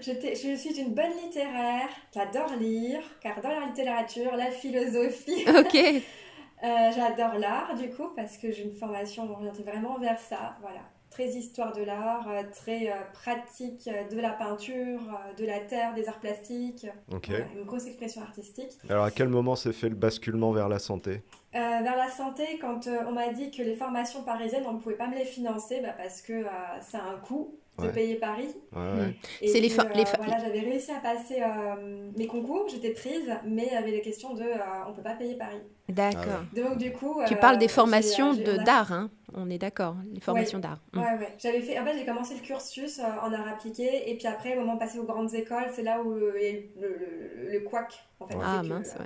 D: J'étais- je suis une bonne littéraire qui adore lire, qui adore la littérature, la philosophie. [LAUGHS]
C: Ok.
D: Euh, J'adore l'art, du coup, parce que j'ai une formation orientée vraiment vers ça. Voilà. Très histoire de l'art, euh, très pratique de la peinture, de la terre, des arts plastiques.
A: Ok.
D: Voilà, une grosse expression artistique.
A: Alors à quel moment s'est fait le basculement vers la santé?
D: Euh, vers la santé, quand euh, on m'a dit que les formations parisiennes, on ne pouvait pas me les financer bah, parce que euh, ça a un coût de
A: Ouais.
D: payer Paris.
A: Ouais, ouais.
D: Et
C: C'est les les
D: euh, voilà, j'avais réussi à passer euh, mes concours, j'étais prise, mais il y avait les questions de euh, on peut pas payer Paris.
C: D'accord.
D: Donc du coup,
C: Tu
D: euh,
C: parles des formations de d'art, hein On est d'accord. Les formations d'art. Mm.
D: Ouais, ouais. J'avais fait. En fait, j'ai commencé le cursus euh, en art appliqué, et puis après, au moment de passer aux grandes écoles, c'est là où euh, il y a eu le, le, le, le couac. En fait,
C: Ah
D: C'est que,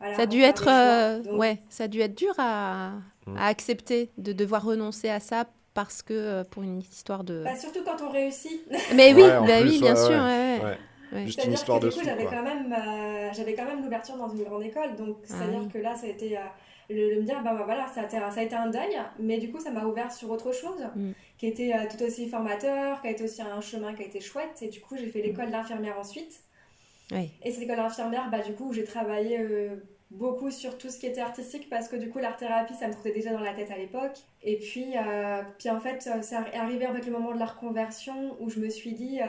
C: Ça a dû être, euh,
D: Donc,
C: ouais, ça a dû être dur à,
A: Mm.
C: à accepter de devoir renoncer à ça parce que euh, pour une histoire de.
D: bah, surtout quand on réussit. [LAUGHS]
C: Mais oui,
A: Ouais,
C: bah
A: plus,
C: oui, bien
A: ouais,
C: sûr.
A: ouais.
C: ouais, ouais.
A: Ouais.
C: Ouais.
A: Juste une histoire
D: que
A: de
D: du coup, j'avais quand même, euh, j'avais quand même l'ouverture dans une grande école, donc
C: Ah
D: c'est-à-dire
C: oui.
D: que là, ça a été euh, le, le me dire, bah, bah, voilà, ça a, été, ça a été un deuil, mais du coup, ça m'a ouvert sur autre chose,
C: Mm.
D: qui était euh, tout aussi formateur, qui a été aussi un chemin qui a été chouette, et du coup, j'ai fait l'école d'infirmière ensuite. Et cette école d'infirmière, bah, du coup, j'ai travaillé euh, beaucoup sur tout ce qui était artistique parce que du coup, l'art thérapie, ça me trottait déjà dans la tête à l'époque. Et puis, euh, puis en fait, euh, c'est arri- arrivé avec le moment de la reconversion où je me suis dit,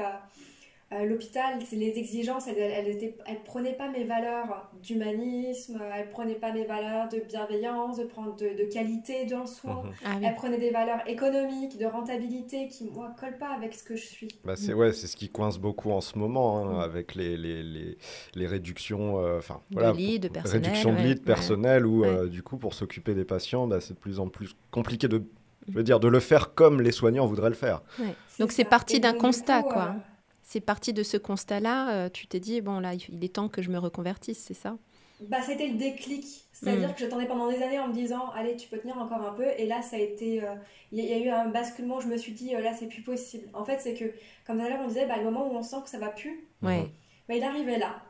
D: l'hôpital, c'est les exigences, elles, elles, étaient- elles prenaient pas mes valeurs d'humanisme, elles prenaient pas mes valeurs de bienveillance, de prendre de, de qualité dans le soin.
A: Mhm.
C: Ah oui.
D: Elles prenaient des valeurs économiques, de rentabilité qui, moi, collent pas avec ce que je suis.
A: Bah, c'est ouais, c'est ce qui coince beaucoup en ce moment hein,
C: Mm.
A: avec les, les, les, les réductions, euh, enfin
C: De
A: voilà,
C: lits, de personnel,
A: réduction de lits, de
C: ouais.
A: personnel, où
C: Ouais.
A: euh, du coup pour s'occuper des patients, bah, c'est de plus en plus compliqué de, je veux dire, de le faire comme les soignants voudraient le faire.
C: Donc c'est
D: ça.
C: parti
D: Et
C: d'un constat,
D: coup,
C: quoi.
D: euh,
C: C'est parti de ce constat-là. euh, tu t'es dit, bon, là, il est temps que je me reconvertisse, c'est ça?
D: Bah, c'était le déclic. C'est-à dire
C: Mm.
D: que j'attendais pendant des années en me disant, allez, tu peux tenir encore un peu. Et là, ça a été. euh, Il y, a- il y a eu un basculement, je me suis dit, euh, là, c'est plus possible. En fait, c'est que, comme tout à l'heure, on disait, bah, le moment où on sent que ça va plus,
C: Ouais.
D: Bah, il arrivait là.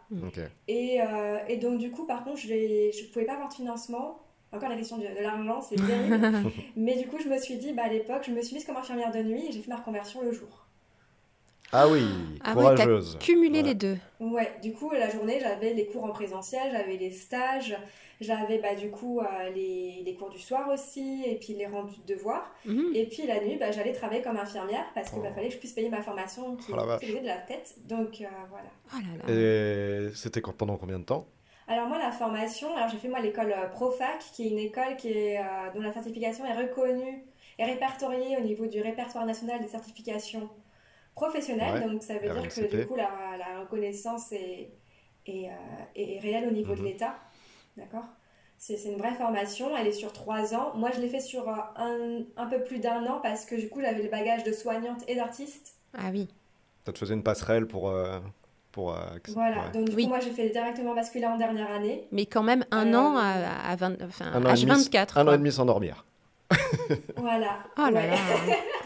D: Et, euh, et donc, du coup, par contre, je ne pouvais pas avoir de financement. Encore la question de, de l'argent, c'est [LAUGHS] terrible. Mais du coup, je me suis dit, bah, à l'époque, je me suis mise comme infirmière de nuit et j'ai fait ma reconversion le jour.
A: Ah oui,
C: Ah oui, t'as
A: courageuse.
C: Cumuler
A: Ouais.
C: les deux.
D: Ouais, du coup, la journée, j'avais les cours en présentiel, j'avais les stages, j'avais bah, du coup euh, les, les cours du soir aussi, et puis les rendus de devoirs.
C: Mhm.
D: Et puis la nuit, bah, j'allais travailler comme infirmière parce qu'il
A: Oh.
D: fallait que je puisse payer ma formation qui
A: Oh
D: faisait de la tête. Donc euh, voilà.
C: Oh là là.
A: Et c'était pendant combien de temps?
D: Alors moi, la formation, alors j'ai fait moi l'école euh, Profac, qui est une école qui est, euh, dont la certification est reconnue et répertoriée au niveau du répertoire national des certifications professionnelles.
A: Ouais,
D: Donc ça veut dire que du coup la, la reconnaissance est, est, euh, est réelle au niveau
A: Mhm.
D: de l'État. D'accord? C'est c'est une vraie formation, elle est sur trois ans. Moi, je l'ai fait sur euh, un, un peu plus d'un an parce que du coup, j'avais le bagage de soignante et d'artiste.
C: Ah oui.
A: Ça te faisait une passerelle pour. euh, pour euh,
D: Voilà,
A: ouais.
D: donc du
C: Oui.
D: coup, moi, j'ai fait directement basculer en dernière année.
C: Mais quand même un
D: Euh,
C: an à, à 20, enfin,
A: Un an et demi-
C: H24.
A: Un an et demi sans dormir. [LAUGHS]
D: Voilà.
C: Oh là
D: Ouais.
C: là.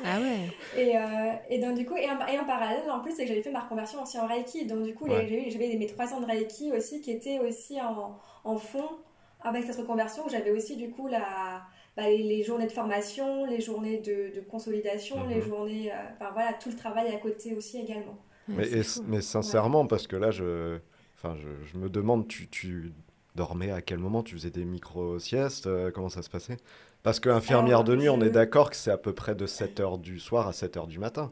C: ah ouais. [LAUGHS]
D: Et, euh, et donc du coup, et en, et en parallèle, en plus, c'est que j'avais fait ma reconversion aussi en Reiki. Donc du coup,
A: Ouais.
D: j'ai eu- j'avais mes trois ans de Reiki aussi qui étaient aussi en, en fond avec cette reconversion où j'avais aussi du coup la, bah, les, les journées de formation, les journées de, de consolidation,
A: Mhm.
D: les journées, euh, enfin voilà, tout le travail à côté aussi également.
A: Mais, et- mais sincèrement, parce que là, je, enfin, je, je me demande, tu, tu dormais à quel moment? Tu faisais des micro-siestes? Euh, Comment ça se passait? Parce qu'infirmière
D: Alors,
A: de nuit, on est d'accord que c'est à peu près de 7h du soir à 7h du matin.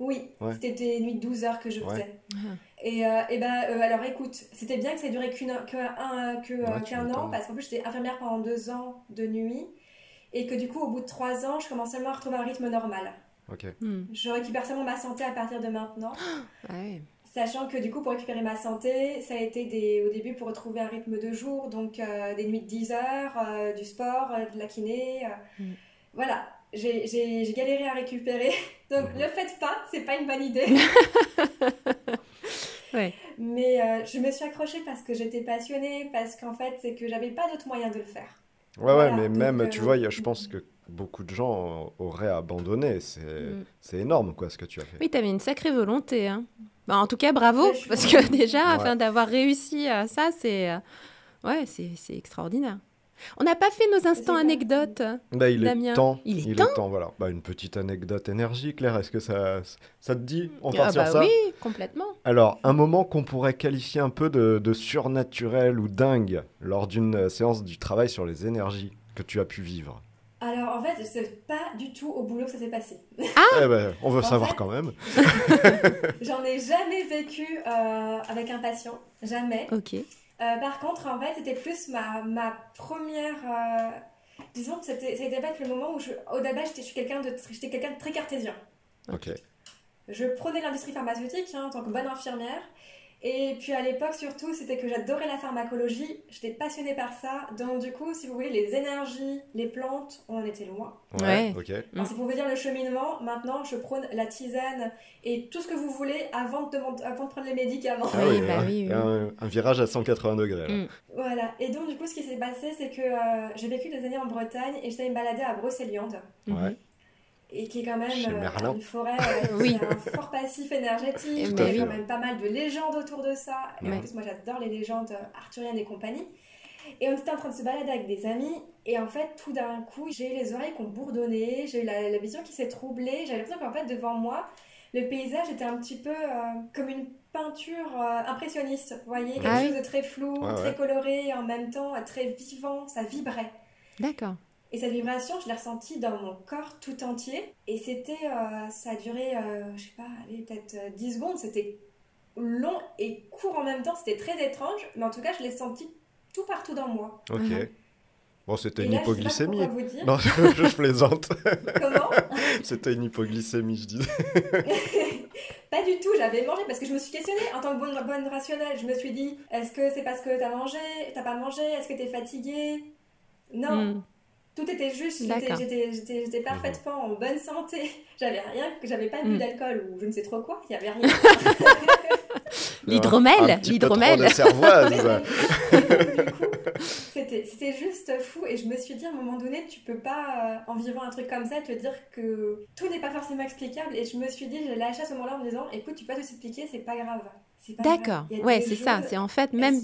D: Oui,
A: Ouais.
D: c'était des nuits de 12 heures que je
A: Ouais.
D: faisais.
C: Ah.
D: Et, euh, et ben, euh, alors écoute, c'était bien que ça ait duré qu'une, que un, que, euh,
A: Ouais, tu
D: qu'un an,
A: m'étonnes.
D: parce qu'en plus j'étais infirmière pendant deux ans de nuit, et que du coup, au bout de trois ans, je commence seulement à retrouver un rythme normal.
A: Ok.
C: Hmm.
D: Je récupère seulement ma santé à partir de maintenant,
C: Ah ouais.
D: Sachant que du coup, pour récupérer ma santé, ça a été des, au début pour retrouver un rythme de jour, donc euh, des nuits de 10 heures, euh, du sport, euh, de la kiné. euh,
C: Mm.
D: Voilà, j'ai, galéré à récupérer, [LAUGHS] donc
A: Mhm.
D: le faites pas, c'est pas une bonne idée. [LAUGHS] [LAUGHS]
C: Ouais.
D: Mais euh, je me suis accrochée parce que j'étais passionnée, parce qu'en fait, c'est que j'avais pas d'autre moyen de le faire.
A: Ouais, ouais, mais
D: donc,
A: même, tu vois, il y a- je pense que beaucoup de gens auraient abandonné. C'est
C: Mm.
A: c'est énorme, quoi, ce que tu as fait.
C: Oui, tu avais une sacrée volonté. Hein. Bah, en tout cas, bravo, parce que déjà,
A: Ouais.
C: afin d'avoir réussi à ça, c'est euh, ouais, c'est c'est extraordinaire. On n'a pas fait nos instants anecdotes.
A: Bah, il
C: Damien.
A: est temps.
C: Il est temps.
A: voilà. Bah, une petite anecdote énergie, Claire. Est-ce que ça, ça te dit On
C: Ah
A: part sur
C: bah
A: ça
C: oui, complètement.
A: Alors, un moment qu'on pourrait qualifier un peu de, de surnaturel ou dingue lors d'une euh, séance du travail sur les énergies que tu as pu vivre.
D: Alors en fait, c'est pas du tout au boulot que ça s'est passé.
A: Eh ben, on veut
D: En
A: savoir
D: fait-
A: quand même. [LAUGHS]
D: J'en ai jamais vécu euh, avec un patient, jamais.
C: Ok.
D: Euh, par contre, en fait, c'était plus ma, ma première. euh, disons que c'était c'était peut-être le moment où, je, au début, j'étais je suis quelqu'un de, j'étais quelqu'un de très cartésien.
A: Ok.
D: Je prenais l'industrie pharmaceutique hein, en tant que bonne infirmière. Et puis à l'époque, surtout, c'était que j'adorais la pharmacologie. J'étais passionnée par ça. Donc, du coup, si vous voulez, les énergies, les plantes, on en était loin.
C: Ouais.
A: Ok.
D: Alors, si vous voulez dire le cheminement, maintenant, je prône la tisane et tout ce que vous voulez avant de, demander- avant de prendre les médicaments.
A: Ah
C: Oui,
A: oui,
C: bah
A: hein,
C: oui, oui.
A: a un, un virage à 180 degrés. là.
C: Mm.
D: Voilà. Et donc, du coup, ce qui s'est passé, c'est que euh, j'ai vécu des années en Bretagne et j'étais me balader à Brocéliande.
A: Ouais.
D: Et qui est quand même euh, une forêt euh, [LAUGHS]
C: Oui.
D: qui a un fort passif énergétique.
C: Tout
D: Il y a
A: fait,
D: quand même pas mal de légendes autour de ça. Et
C: Ouais.
D: en plus, moi, j'adore les légendes euh, arthuriennes et compagnie. Et on était en train de se balader avec des amis. Et en fait, tout d'un coup, j'ai eu les oreilles qui ont bourdonné. J'ai eu la, la vision qui s'est troublée. J'avais l'impression qu'en fait, devant moi, le paysage était un petit peu euh, comme une peinture euh, impressionniste. Vous voyez, quelque
C: Ah oui.
D: chose de très flou,
A: Ouais,
D: très
A: ouais.
D: coloré, et en même temps très vivant. Ça vibrait.
C: D'accord.
D: Et cette vibration, je l'ai ressentie dans mon corps tout entier. Et c'était, euh, ça a duré, euh, je sais pas, allez, peut-être euh, 10 secondes. C'était long et court en même temps. C'était très étrange. Mais en tout cas, je l'ai senti tout partout dans moi.
A: Ok.
C: Mhm.
A: Bon, c'était une
D: là, je sais pas
A: hypoglycémie.
D: vous dire.
A: Non, [LAUGHS] je, je plaisante.
D: Comment? [LAUGHS]
A: C'était une hypoglycémie, je dis. [LAUGHS]
D: Pas du tout, j'avais mangé parce que je me suis questionnée en tant que bonne, bonne rationnelle. Je me suis dit, est-ce que c'est parce que t'as mangé, t'as pas mangé, est-ce que t'es fatiguée? Non,
C: Hmm.
D: Tout était juste. J'étais- parfaitement en bonne santé. [LAUGHS] J'avais rien, j'avais pas bu
C: Mm.
D: d'alcool ou je ne sais trop quoi. Il y avait rien. [LAUGHS]
C: L'hydromel, l'hydromel. [LAUGHS]
D: C'était juste fou et je me suis dit à un moment donné, tu peux pas, euh, en vivant un truc comme ça, te dire que tout n'est pas forcément explicable. Et je me suis dit, j'ai lâché à ce moment-là en me disant, écoute, tu peux pas tout expliquer, c'est pas grave.
C: D'accord. Ouais, c'est ça. C'est en fait même.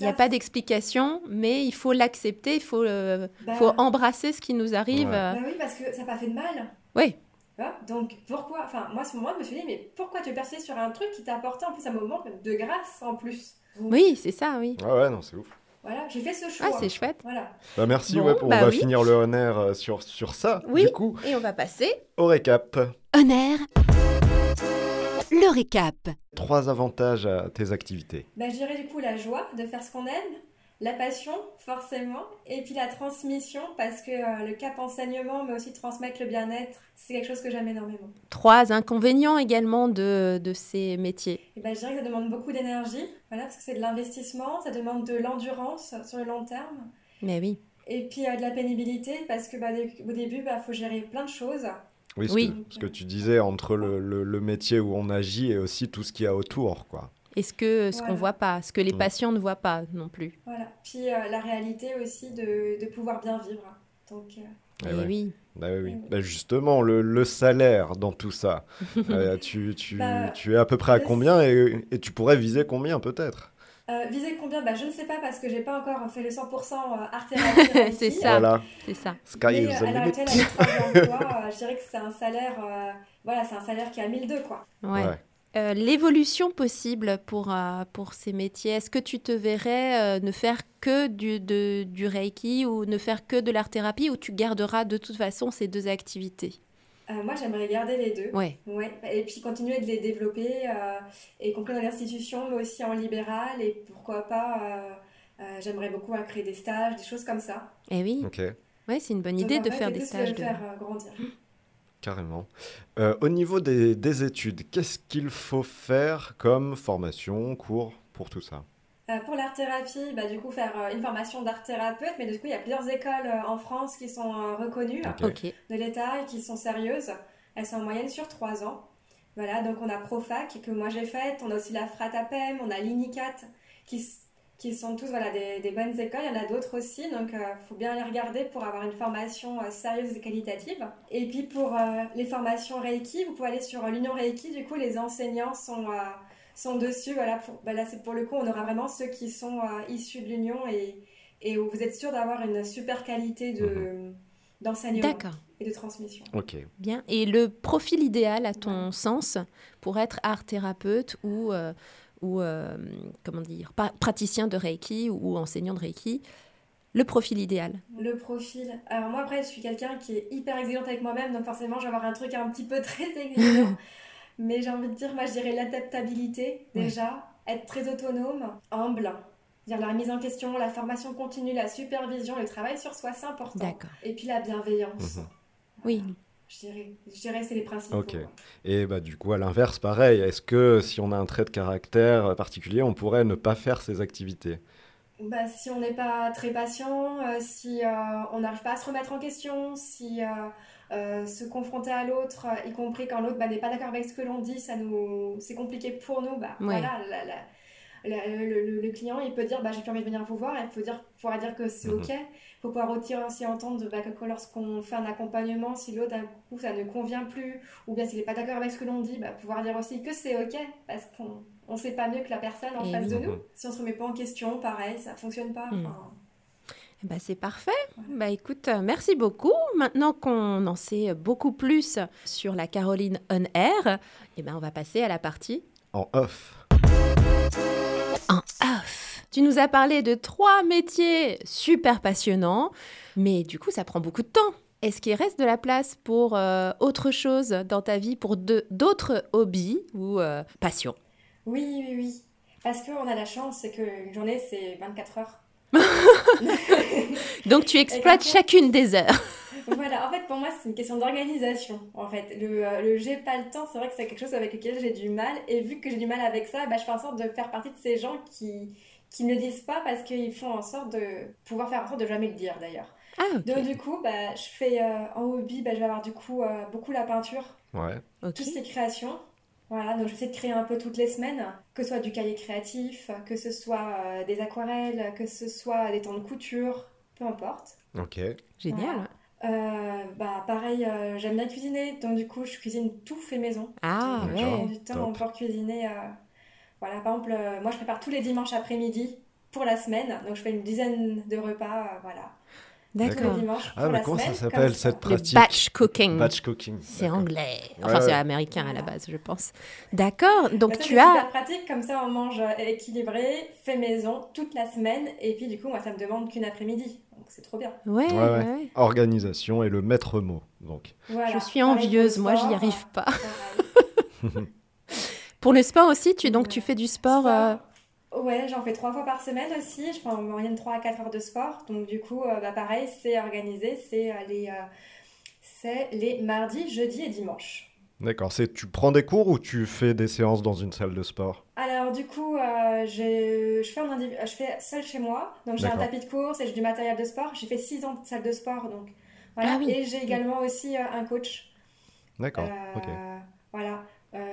C: Il n'y a pas d'explication, mais il faut l'accepter, il faut, euh,
D: Bah,
C: faut embrasser ce qui nous arrive.
A: Ouais.
C: euh,
D: bah oui, parce que ça n'a pas fait de mal.
C: Oui.
D: Tu vois Donc pourquoi Enfin, moi à ce moment, je me suis dit, mais pourquoi te persister sur un truc qui t'a apporté en plus un moment de grâce en plus? Donc,
C: Oui, c'est ça, oui.
A: Ouais, ouais, non, c'est ouf.
D: Voilà, j'ai fait ce choix.
C: Ah, c'est chouette.
D: Voilà.
A: Bah, merci,
C: Bon,
A: ouais, on
C: bah
A: va
C: oui.
A: finir le honneur euh, sur, sur ça.
C: Oui.
A: Du coup,
C: Et on va passer.
A: au récap.
B: Honneur. Le récap.
A: Trois avantages à tes activités.
D: Bah, je dirais du coup la joie de faire ce qu'on aime, la passion, forcément, et puis la transmission, parce que euh, le cap enseignement, mais aussi transmettre le bien-être, c'est quelque chose que j'aime énormément.
C: Trois inconvénients également de, de ces métiers.
D: Et ben, je dirais que ça demande beaucoup d'énergie, voilà, parce que c'est de l'investissement, ça demande de l'endurance sur le long terme.
C: Mais oui.
D: Et puis euh, de la pénibilité, parce que bah, au début, il bah, faut gérer plein de choses.
A: Oui, ce, Que, ce que tu disais entre le, le, le, métier où on agit et aussi tout ce qu'il y a autour, quoi
C: et ce que ce voilà. qu'on voit pas, ce que les patients ne voient pas non plus?
D: Voilà. Puis euh, la réalité aussi de, de, pouvoir bien vivre. Donc. Euh...
C: Et ouais. oui.
A: Bah oui, oui. Bah justement, le, le, salaire dans tout ça, [LAUGHS] euh, tu, tu, bah, tu, es à peu près à combien et, et tu pourrais viser combien peut-être?
D: Euh, viser combien? Bah, Je ne sais pas parce que j'ai pas encore fait le 100% art thérapie. [LAUGHS]
C: c'est ça. Voilà. C'est ça.
A: Sky
D: Mais, euh, à l'heure actuelle, avec euh, je dirais que c'est un salaire, euh, voilà, c'est un salaire qui est à 1002 quoi.
C: Ouais. ouais. Euh, l'évolution possible pour, euh, pour ces métiers, est-ce que tu te verrais euh, ne faire que du, de, du Reiki ou ne faire que de l'art-thérapie ou tu garderas de toute façon ces deux activités?
D: Moi, j'aimerais garder les deux.
C: Ouais.
D: ouais. Et puis continuer de les développer, y compris dans l'institution, mais aussi en libéral. Et pourquoi pas, j'aimerais beaucoup créer des stages, des choses comme ça.
C: Eh oui.
A: Ok.
C: Ouais, c'est une bonne idée
D: Donc,
C: de
D: fait,
C: faire des stages.
D: De faire grandir.
A: Carrément. Euh, au niveau des, des études, qu'est-ce qu'il faut faire comme formation, cours pour tout ça?
D: Euh, Pour l'art-thérapie, bah, du coup, faire euh, une formation d'art-thérapeute, mais du coup, il y a plusieurs écoles euh, en France qui sont euh, reconnues
C: okay.
D: de l'État et qui sont sérieuses. Elles sont en moyenne sur trois ans. Voilà, donc on a Profac, que moi j'ai faite, on a aussi la Fratapem, on a l'INICAT, qui, qui sont tous voilà, des, des, bonnes écoles. Il y en a d'autres aussi, donc il euh, faut bien les regarder pour avoir une formation euh, sérieuse et qualitative. Et puis pour euh, les formations Reiki, vous pouvez aller sur l'Union Reiki, du coup les enseignants sont, sont dessus. Voilà, pour, bah là, pour le coup, on aura vraiment ceux qui sont issus de l'Union et, et où vous êtes sûr d'avoir une super qualité de, mmh. d'enseignement et de transmission.
A: Ok.
C: Bien. Et le profil idéal, à ton ouais. sens, pour être art thérapeute ou ou euh, comment dire, praticien de Reiki ou enseignant de Reiki, le profil idéal
D: Le profil. Alors moi après je suis quelqu'un qui est hyper exigeante avec moi-même, donc forcément je vais avoir un truc un petit peu [LAUGHS] très exigeant. Mais j'ai envie de dire, moi je dirais l'adaptabilité déjà, ouais. être très autonome, humble. Dire la remise en question, la formation continue, la supervision, le travail sur soi, c'est important. Et puis la bienveillance.
C: Mmh. Oui.
D: Je dirais, je dirais c'est les principaux.
A: Ok. Et bah, du coup, à l'inverse, pareil, est-ce que si on a un trait de caractère particulier, on pourrait ne pas faire ces activités?
D: Bah, Si on n'est pas très patient, euh, si euh, on n'arrive pas à se remettre en question, si euh, se confronter à l'autre, y compris quand l'autre bah, n'est pas d'accord avec ce que l'on dit, ça nous... c'est compliqué pour nous, bah,
C: ouais.
D: voilà, la, la, la, le, le, client il peut dire bah, j'ai plus envie de venir vous voir, il faut dire, pourra dire que c'est
A: Mhm.
D: ok. Il faut pouvoir aussi entendre bah, que lorsqu'on fait un accompagnement, si l'autre d'un coup ça ne convient plus, ou bien s'il n'est pas d'accord avec ce que l'on dit, bah, pouvoir dire aussi que c'est ok, parce qu'on on sait pas mieux que la personne en
C: Et
D: face
C: oui.
D: de nous. Si on se remet pas en question, pareil, ça fonctionne pas. Enfin,
C: bah, c'est parfait. Bah, écoute, euh, merci beaucoup. Maintenant qu'on en sait beaucoup plus sur la Caroline On Air, eh ben, on va passer à la partie
A: En off.
C: en off. Tu nous as parlé de trois métiers super passionnants, mais du coup, ça prend beaucoup de temps. Est-ce qu'il reste de la place pour euh, autre chose dans ta vie, pour d'autres hobbies ou euh, passions?
D: Oui, oui, oui. Parce qu'on a la chance, c'est qu'une journée, c'est 24 heures. [LAUGHS]
C: Donc tu exploites chacune des heures. [LAUGHS]
D: voilà, en fait, pour moi, c'est une question d'organisation. En fait, le, euh, le j'ai pas le temps, c'est vrai que c'est quelque chose avec lequel j'ai du mal. Et vu que j'ai du mal avec ça, bah, je fais en sorte de faire partie de ces gens qui, qui ne le disent pas parce qu'ils font en sorte de pouvoir faire en sorte de jamais le dire d'ailleurs.
C: Ah, okay.
D: Donc, du coup, bah, je fais euh, en hobby, bah, je vais avoir du coup euh, beaucoup la peinture.
A: Ouais.
D: Okay. Tout ce qui est création. Voilà, donc j'essaie de créer un peu toutes les semaines, que ce soit du cahier créatif, que ce soit euh, des aquarelles, que ce soit des temps de couture, peu importe.
A: Ok.
C: Génial.
D: Voilà. Euh, bah pareil, euh, j'aime bien cuisiner, donc du coup je cuisine tout fait maison.
C: Ah ouais.
D: du temps pour cuisiner. euh, voilà, par exemple, euh, moi je prépare tous les dimanches après-midi pour la semaine, donc je fais une dizaine de repas, euh, voilà.
C: D'accord.
A: Ah, mais comment
D: semaine,
A: ça s'appelle cette pratique
C: Le batch cooking.
A: Batch cooking.
C: C'est anglais. Enfin,
A: Ouais,
C: c'est
A: ouais.
C: américain à la base, je pense. D'accord. Donc
D: Bah, ça,
C: tu
D: c'est
C: as.
D: super pratique, comme ça on mange euh, équilibré, fait maison toute la semaine, et puis du coup moi ça me demande qu'une après-midi, donc c'est trop bien.
C: Ouais,
A: Ouais,
C: ouais.
A: ouais.
C: ouais.
A: Organisation est le maître mot. Donc.
D: Voilà.
C: Je suis envieuse, moi j'y
D: sport,
C: arrive pas. [LAUGHS] [LAUGHS] Pour le sport aussi, tu donc tu fais du sport.
D: Sport.
C: euh,
D: Ouais, j'en fais trois fois par semaine aussi. Je fais en moyenne 3 à 4 heures de sport. Donc du coup, bah, pareil, c'est organisé. C'est les, c'est les mardis, jeudis et dimanches.
A: D'accord. C'est tu prends des cours ou tu fais des séances dans une salle de sport?
D: Alors du coup, euh, je fais en je fais seul chez moi. Donc j'ai un tapis de course et j'ai du matériel de sport. J'ai fait 6 ans de salle de sport, donc voilà. Ah et j'ai également aussi euh, un coach.
A: D'accord.
D: Euh,
A: ok.
D: Voilà.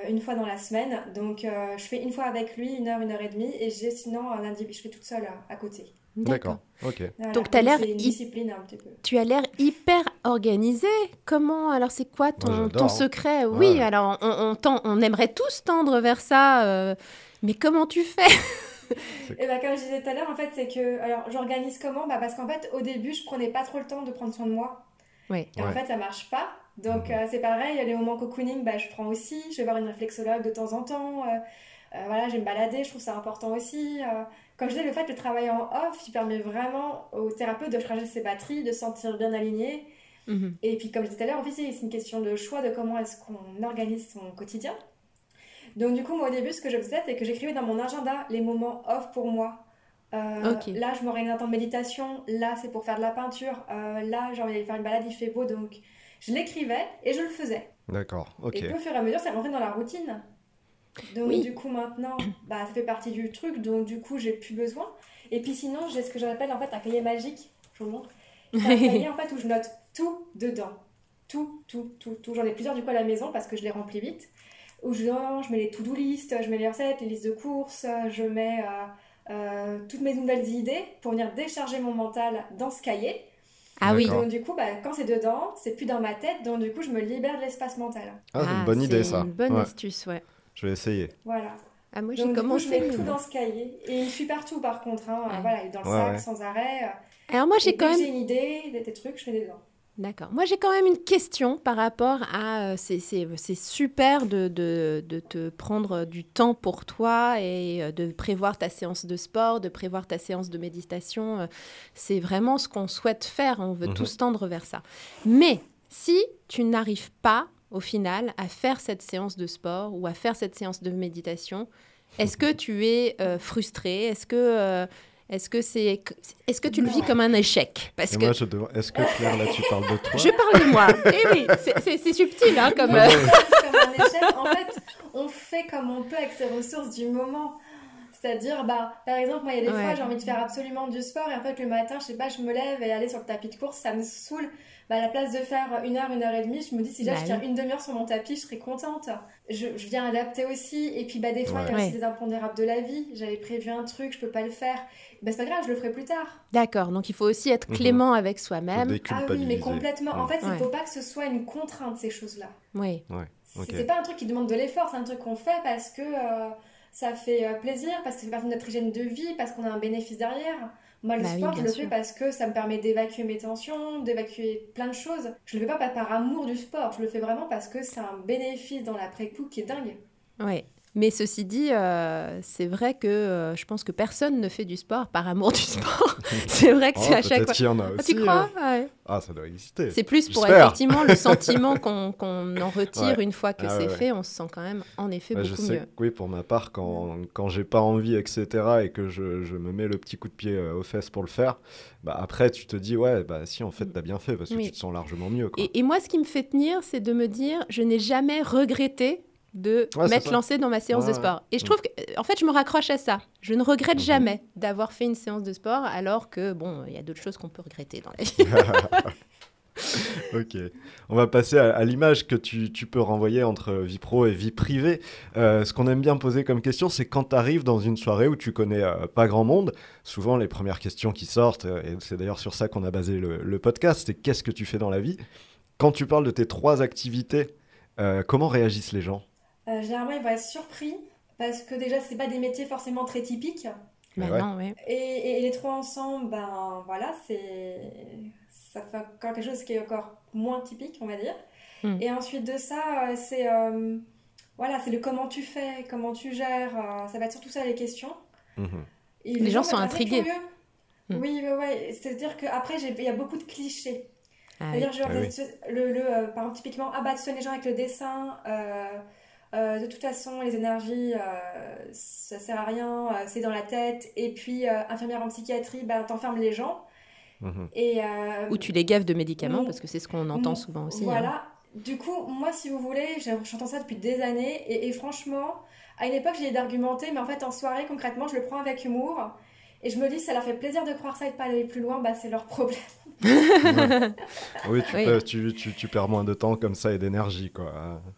D: Une fois dans la semaine. Donc, je fais une fois avec lui, une heure, une heure et demie. Et j'ai sinon un individu, je fais toute seule à côté.
A: D'accord. Ok.
C: Donc tu as l'air
D: discipline un petit peu.
C: Tu as l'air hyper organisé. Comment Alors c'est quoi ton, ton secret? Oui, alors on, on, on, aimerait tous tendre vers ça, euh, mais comment tu fais? [LAUGHS]
D: Et eh ben, comme je disais tout à l'heure, en fait, c'est que alors j'organise comment? Bah, parce qu'en fait au début je prenais pas trop le temps de prendre soin de moi.
C: Oui.
D: Et en fait ça marche pas. Donc mhm. euh, c'est pareil, les moments cocooning, bah, je prends aussi. Je vais voir une réflexologue de temps en temps. Euh, voilà, j'aime balader, je trouve ça important aussi. Comme je disais, le fait de travailler en off, il permet vraiment au thérapeute de charger ses batteries, de se sentir bien aligné. Mhm. Et puis, comme je disais tout à l'heure, en fait, c'est une question de choix de comment est-ce qu'on organise son quotidien. Donc, du coup, moi, au début, ce que je faisais, c'est que j'écrivais dans mon agenda les moments off pour moi. Euh, là, je m'organise un temps de méditation. Là, c'est pour faire de la peinture. Euh, là, j'ai envie d'aller faire une balade, il fait beau. Donc, je l'écrivais et je le faisais.
A: D'accord, ok.
D: Et au fur et à mesure, ça rentrait dans la routine. Donc du coup maintenant, [CLEARS THROAT] bah, ça fait partie du truc, donc du coup j'ai plus besoin. Et puis sinon, j'ai ce que j'appelle en fait un cahier magique, je vous le montre. C'est un [LAUGHS] cahier en fait où je note tout dedans. Tout, tout, tout, tout. J'en ai plusieurs du coup à la maison parce que je les remplis vite. Où je, je mets les to-do list, je mets les recettes, les listes de courses, je mets euh, euh, toutes mes nouvelles idées pour venir décharger mon mental dans ce cahier.
C: Ah oui.
D: Donc du coup, bah, quand c'est dedans, c'est plus dans ma tête, donc du coup, je me libère de l'espace mental.
A: Ah, c'est une bonne idée ça.
C: Une bonne astuce, ouais.
A: Je vais essayer.
D: Voilà.
C: Ah, moi, j'ai commencé.
D: je mets tout dans ce cahier. Et il suit partout, par contre. Hein. Voilà, il est dans le sac sans arrêt.
C: Alors, moi, j'ai quand même.
D: j'ai une idée, des, trucs, je mets dedans.
C: D'accord. Moi, j'ai quand même une question par rapport à. Euh, c'est super de, de, de, te prendre du temps pour toi et euh, de prévoir ta séance de sport, de prévoir ta séance de méditation. Euh, c'est vraiment ce qu'on souhaite faire. On veut mhm. tous tendre vers ça. Mais si tu n'arrives pas au final, à faire cette séance de sport ou à faire cette séance de méditation Est-ce que tu es euh, frustré? Est-ce que euh, est-ce que c'est est-ce que tu le vis comme un échec?
A: Parce que est-ce que Claire là tu parles de toi?
C: Je parle de moi. eh oui, c'est subtil hein, comme.
D: Comme un échec. En fait, on fait comme on peut avec ses ressources du moment. C'est-à-dire, bah, par exemple, moi, il y a des fois, j'ai envie de faire absolument du sport et en fait, le matin, je sais pas, je me lève et aller sur le tapis de course, ça me saoule. Bah, à la place de faire une heure, une heure et demie, je me dis si là je bah tiens une demi-heure sur mon tapis, je serais contente. Je, viens adapter aussi. Et puis bah, des fois, il y a aussi des impondérables de la vie. J'avais prévu un truc, je peux pas le faire. Bah, c'est pas grave, je le ferai plus tard.
C: D'accord, donc il faut aussi être mhm. clément avec soi-même.
D: Ah oui, mais complètement. En fait, il ne faut pas que ce soit une contrainte, ces choses-là.
C: Oui.
A: Ouais.
D: C'est pas un truc qui demande de l'effort, c'est un truc qu'on fait parce que euh, ça fait euh, plaisir, parce que fait partie de notre hygiène de vie, parce qu'on a un bénéfice derrière. Moi, le bah sport, je le fais parce que ça me permet d'évacuer mes tensions, d'évacuer plein de choses. Je le fais pas par amour du sport, je le fais vraiment parce que c'est un bénéfice dans l'après-coup qui est dingue.
C: Oui. Mais ceci dit, euh, c'est vrai que euh, je pense que personne ne fait du sport par amour du sport. [LAUGHS] [LAUGHS] c'est vrai que c'est
A: oh,
C: à chaque fois.
A: Y en a
C: ah, tu crois?
A: euh. Ah, ça doit exister.
C: C'est plus pour effectivement le [LAUGHS] sentiment qu'on en retire une fois que ah, c'est fait. On se sent quand même en effet beaucoup
A: je
C: sais
A: mieux. oui, pour ma part, quand, quand j'ai pas envie, etc., et que je, je, me mets le petit coup de pied aux fesses pour le faire, bah après tu te dis, ouais, bah si, en fait, t'as bien fait parce que tu te sens largement mieux. Quoi.
C: Et, et moi, ce qui me fait tenir, c'est de me dire, je n'ai jamais regretté de m'être lancée dans ma séance de sport. Et je trouve que, en fait, je me raccroche à ça. Je ne regrette mhm. jamais d'avoir fait une séance de sport, alors que, bon, il y a d'autres choses qu'on peut regretter dans la vie. [LAUGHS]
A: ok. On va passer à, l'image que tu, tu, peux renvoyer entre vie pro et vie privée. Euh, ce qu'on aime bien poser comme question, c'est quand tu arrives dans une soirée où tu connais euh, pas grand monde, souvent les premières questions qui sortent, euh, et c'est d'ailleurs sur ça qu'on a basé le, le podcast, c'est qu'est-ce que tu fais dans la vie? Quand tu parles de tes trois activités, comment réagissent les gens?
D: Euh, généralement, ils vont être surpris parce que déjà, c'est pas des métiers forcément très typiques.
C: Bah non,
D: et, et, les trois ensemble, ben voilà, c'est ça fait encore quelque chose qui est encore moins typique, on va dire. Hmm. Et ensuite de ça, euh, c'est euh, voilà, c'est le comment tu fais, comment tu gères. ça va être surtout ça les questions.
C: Mhm. les, gens, sont intrigués.
D: Hmm. Oui, oui, oui. C'est-à-dire qu'après, il y a beaucoup de clichés. Ah, C'est-à-dire, genre, ah le, le par exemple, typiquement, ah bah, tu les gens avec le dessin. Euh, de toute façon, les énergies, euh, ça sert à rien, euh, c'est dans la tête. Et puis, euh, infirmière en psychiatrie, bah, t'enfermes les gens.
A: Mhm.
D: Et, euh,
C: Ou tu les gaves de médicaments, parce que c'est ce qu'on entend souvent aussi. hein.
D: Voilà. Du coup, moi, si vous voulez, j'ai- j'entends ça depuis des années. Et, et franchement, à une époque, j'ai d'argumenter, mais en fait, en soirée, concrètement, je le prends avec humour. Et je me dis, ça leur fait plaisir de croire ça et de pas aller plus loin, bah, c'est leur problème. [LAUGHS]
A: Oui, tu,
C: Oui.
A: peux- tu, tu, tu perds moins de temps comme ça et d'énergie, quoi,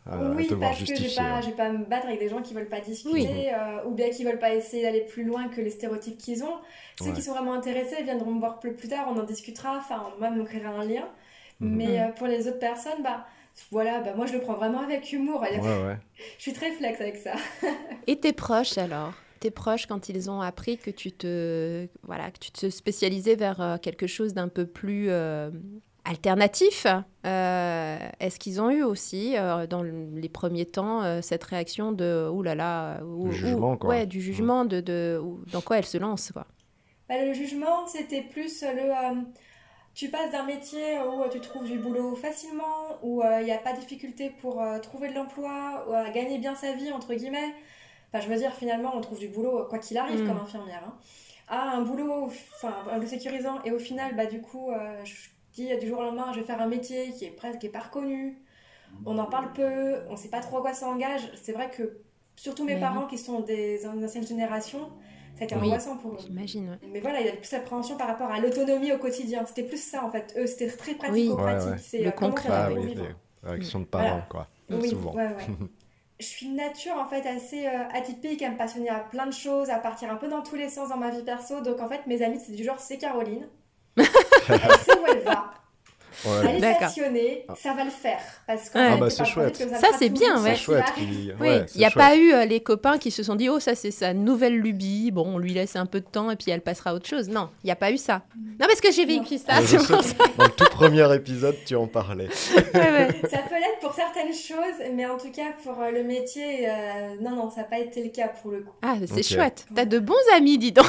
A: à, à
D: oui,
A: te voir
D: parce que je vais pas,
A: ouais.
D: me battre avec des gens qui veulent pas discuter, euh, ou bien qui veulent pas essayer d'aller plus loin que les stéréotypes qu'ils ont. Ceux
A: Ouais.
D: qui sont vraiment intéressés viendront me voir plus, plus tard, on en discutera, enfin, même on créera un lien.
A: Mhm.
D: Mais euh, pour les autres personnes, bah, voilà, bah, moi je le prends vraiment avec humour.
A: Ouais, ouais. [LAUGHS]
D: Je suis très flex avec ça.
C: Et tes proches alors? Tes proches, quand ils ont appris que tu te, voilà, que tu te spécialisais vers euh, quelque chose d'un peu plus euh, alternatif, euh, est-ce qu'ils ont eu aussi, euh, dans le- les premiers temps, euh, cette réaction de « ouh là là » ou-
A: Du jugement,
C: ou-
A: quoi.
C: Ouais, du jugement, de, de, ou- dans quoi elle se lance, quoi?
D: Bah, le jugement, c'était plus le. euh, tu passes d'un métier où euh, tu trouves du boulot facilement, où euh, il n'y a pas de difficulté pour euh, trouver de l'emploi, ou à gagner bien sa vie, entre guillemets. Enfin, je veux dire, finalement, on trouve du boulot quoi qu'il arrive
C: Mm.
D: comme infirmière. hein. À un boulot, enfin, un boulot sécurisant, et au final, bah, du coup, euh, je dis du jour au lendemain, je vais faire un métier qui est presque qui est pas reconnu. On en parle peu, on sait pas trop à quoi ça engage. C'est vrai que, surtout mes
C: Mais
D: parents qui sont des anciennes générations, ça a été
C: Oui.
D: angoissant pour eux.
C: J'imagine, ouais.
D: Mais voilà, il y avait plus d'appréhension par rapport à l'autonomie au quotidien. C'était plus ça en fait. Eux, c'était très
C: Oui.
D: pratico-pratique.
A: Ouais, ouais.
D: C'est
C: Le
D: euh,
C: concret.
A: Ah oui, réactions de parents,
D: Voilà.
A: quoi.
D: Oui,
A: souvent. [LAUGHS]
D: Je suis de nature en fait assez euh, atypique, à me passionner à plein de choses, à partir un peu dans tous les sens dans ma vie perso. Donc en fait, mes amis, c'est du genre, c'est Caroline. [LAUGHS] elle sait où elle va.
A: Ouais.
D: Elle est
C: D'accord.
D: passionnée, ça va le faire. Parce
C: Ouais.
A: Ah bah,
D: c'est
A: chouette.
D: que
C: Ça, c'est bien, ouais.
A: C'est chouette.
C: Oui, il n'y a pas eu euh, les copains qui se sont dit, oh, ça c'est sa nouvelle lubie, bon, on lui laisse un peu de temps et puis elle passera à autre chose. Non, il n'y a pas eu ça. Non, parce que j'ai vécu ça,
A: Ouais, je
C: c'est pour
A: sais.
C: ça.
A: Dans le tout premier épisode, tu en parlais.
C: Ouais, ouais.
D: Ça peut l'être pour certaines choses, mais en tout cas pour euh, le métier, euh, non, non, ça n'a pas été le cas pour le coup.
C: Ah, c'est
A: Ok.
C: chouette. T'as de bons amis, dis donc,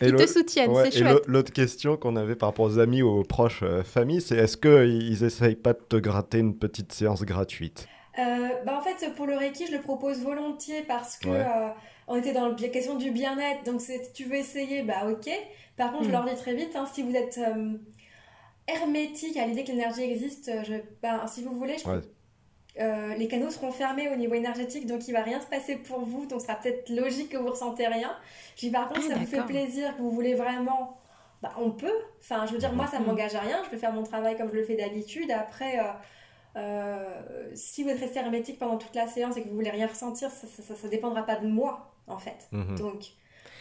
C: qui [LAUGHS] te soutiennent,
A: ouais,
C: c'est
A: et
C: chouette.
A: l'au- l'autre question qu'on avait par rapport aux amis, aux proches, familles, c'est est-ce qu'ils essayent pas de te gratter une petite séance gratuite?
D: Euh, bah en fait, pour le Reiki, je le propose volontiers parce que
A: Ouais.
D: euh, on était dans la question du bien-être. Donc, si tu veux essayer, bah ok. Par contre, je
C: Mm.
D: leur dis très vite, hein, si vous êtes euh, hermétique à l'idée que l'énergie existe, je, bah, si vous voulez, je
A: Ouais.
D: euh, les canaux seront fermés au niveau énergétique, donc il va rien se passer pour vous. Donc, ce sera peut-être logique que vous ressentez rien. Je dis par contre,
C: Ah,
D: ça vous fait plaisir, que vous voulez vraiment. Bah, on peut. Enfin, je veux dire, moi, ça
C: Mhm.
D: m'engage à rien. Je peux faire mon travail comme je le fais d'habitude. Après, euh, euh, si vous êtes resté hermétique pendant toute la séance et que vous voulez rien ressentir, ça, ça, ça- ça dépendra pas de moi, en fait.
A: Mhm.
D: Donc,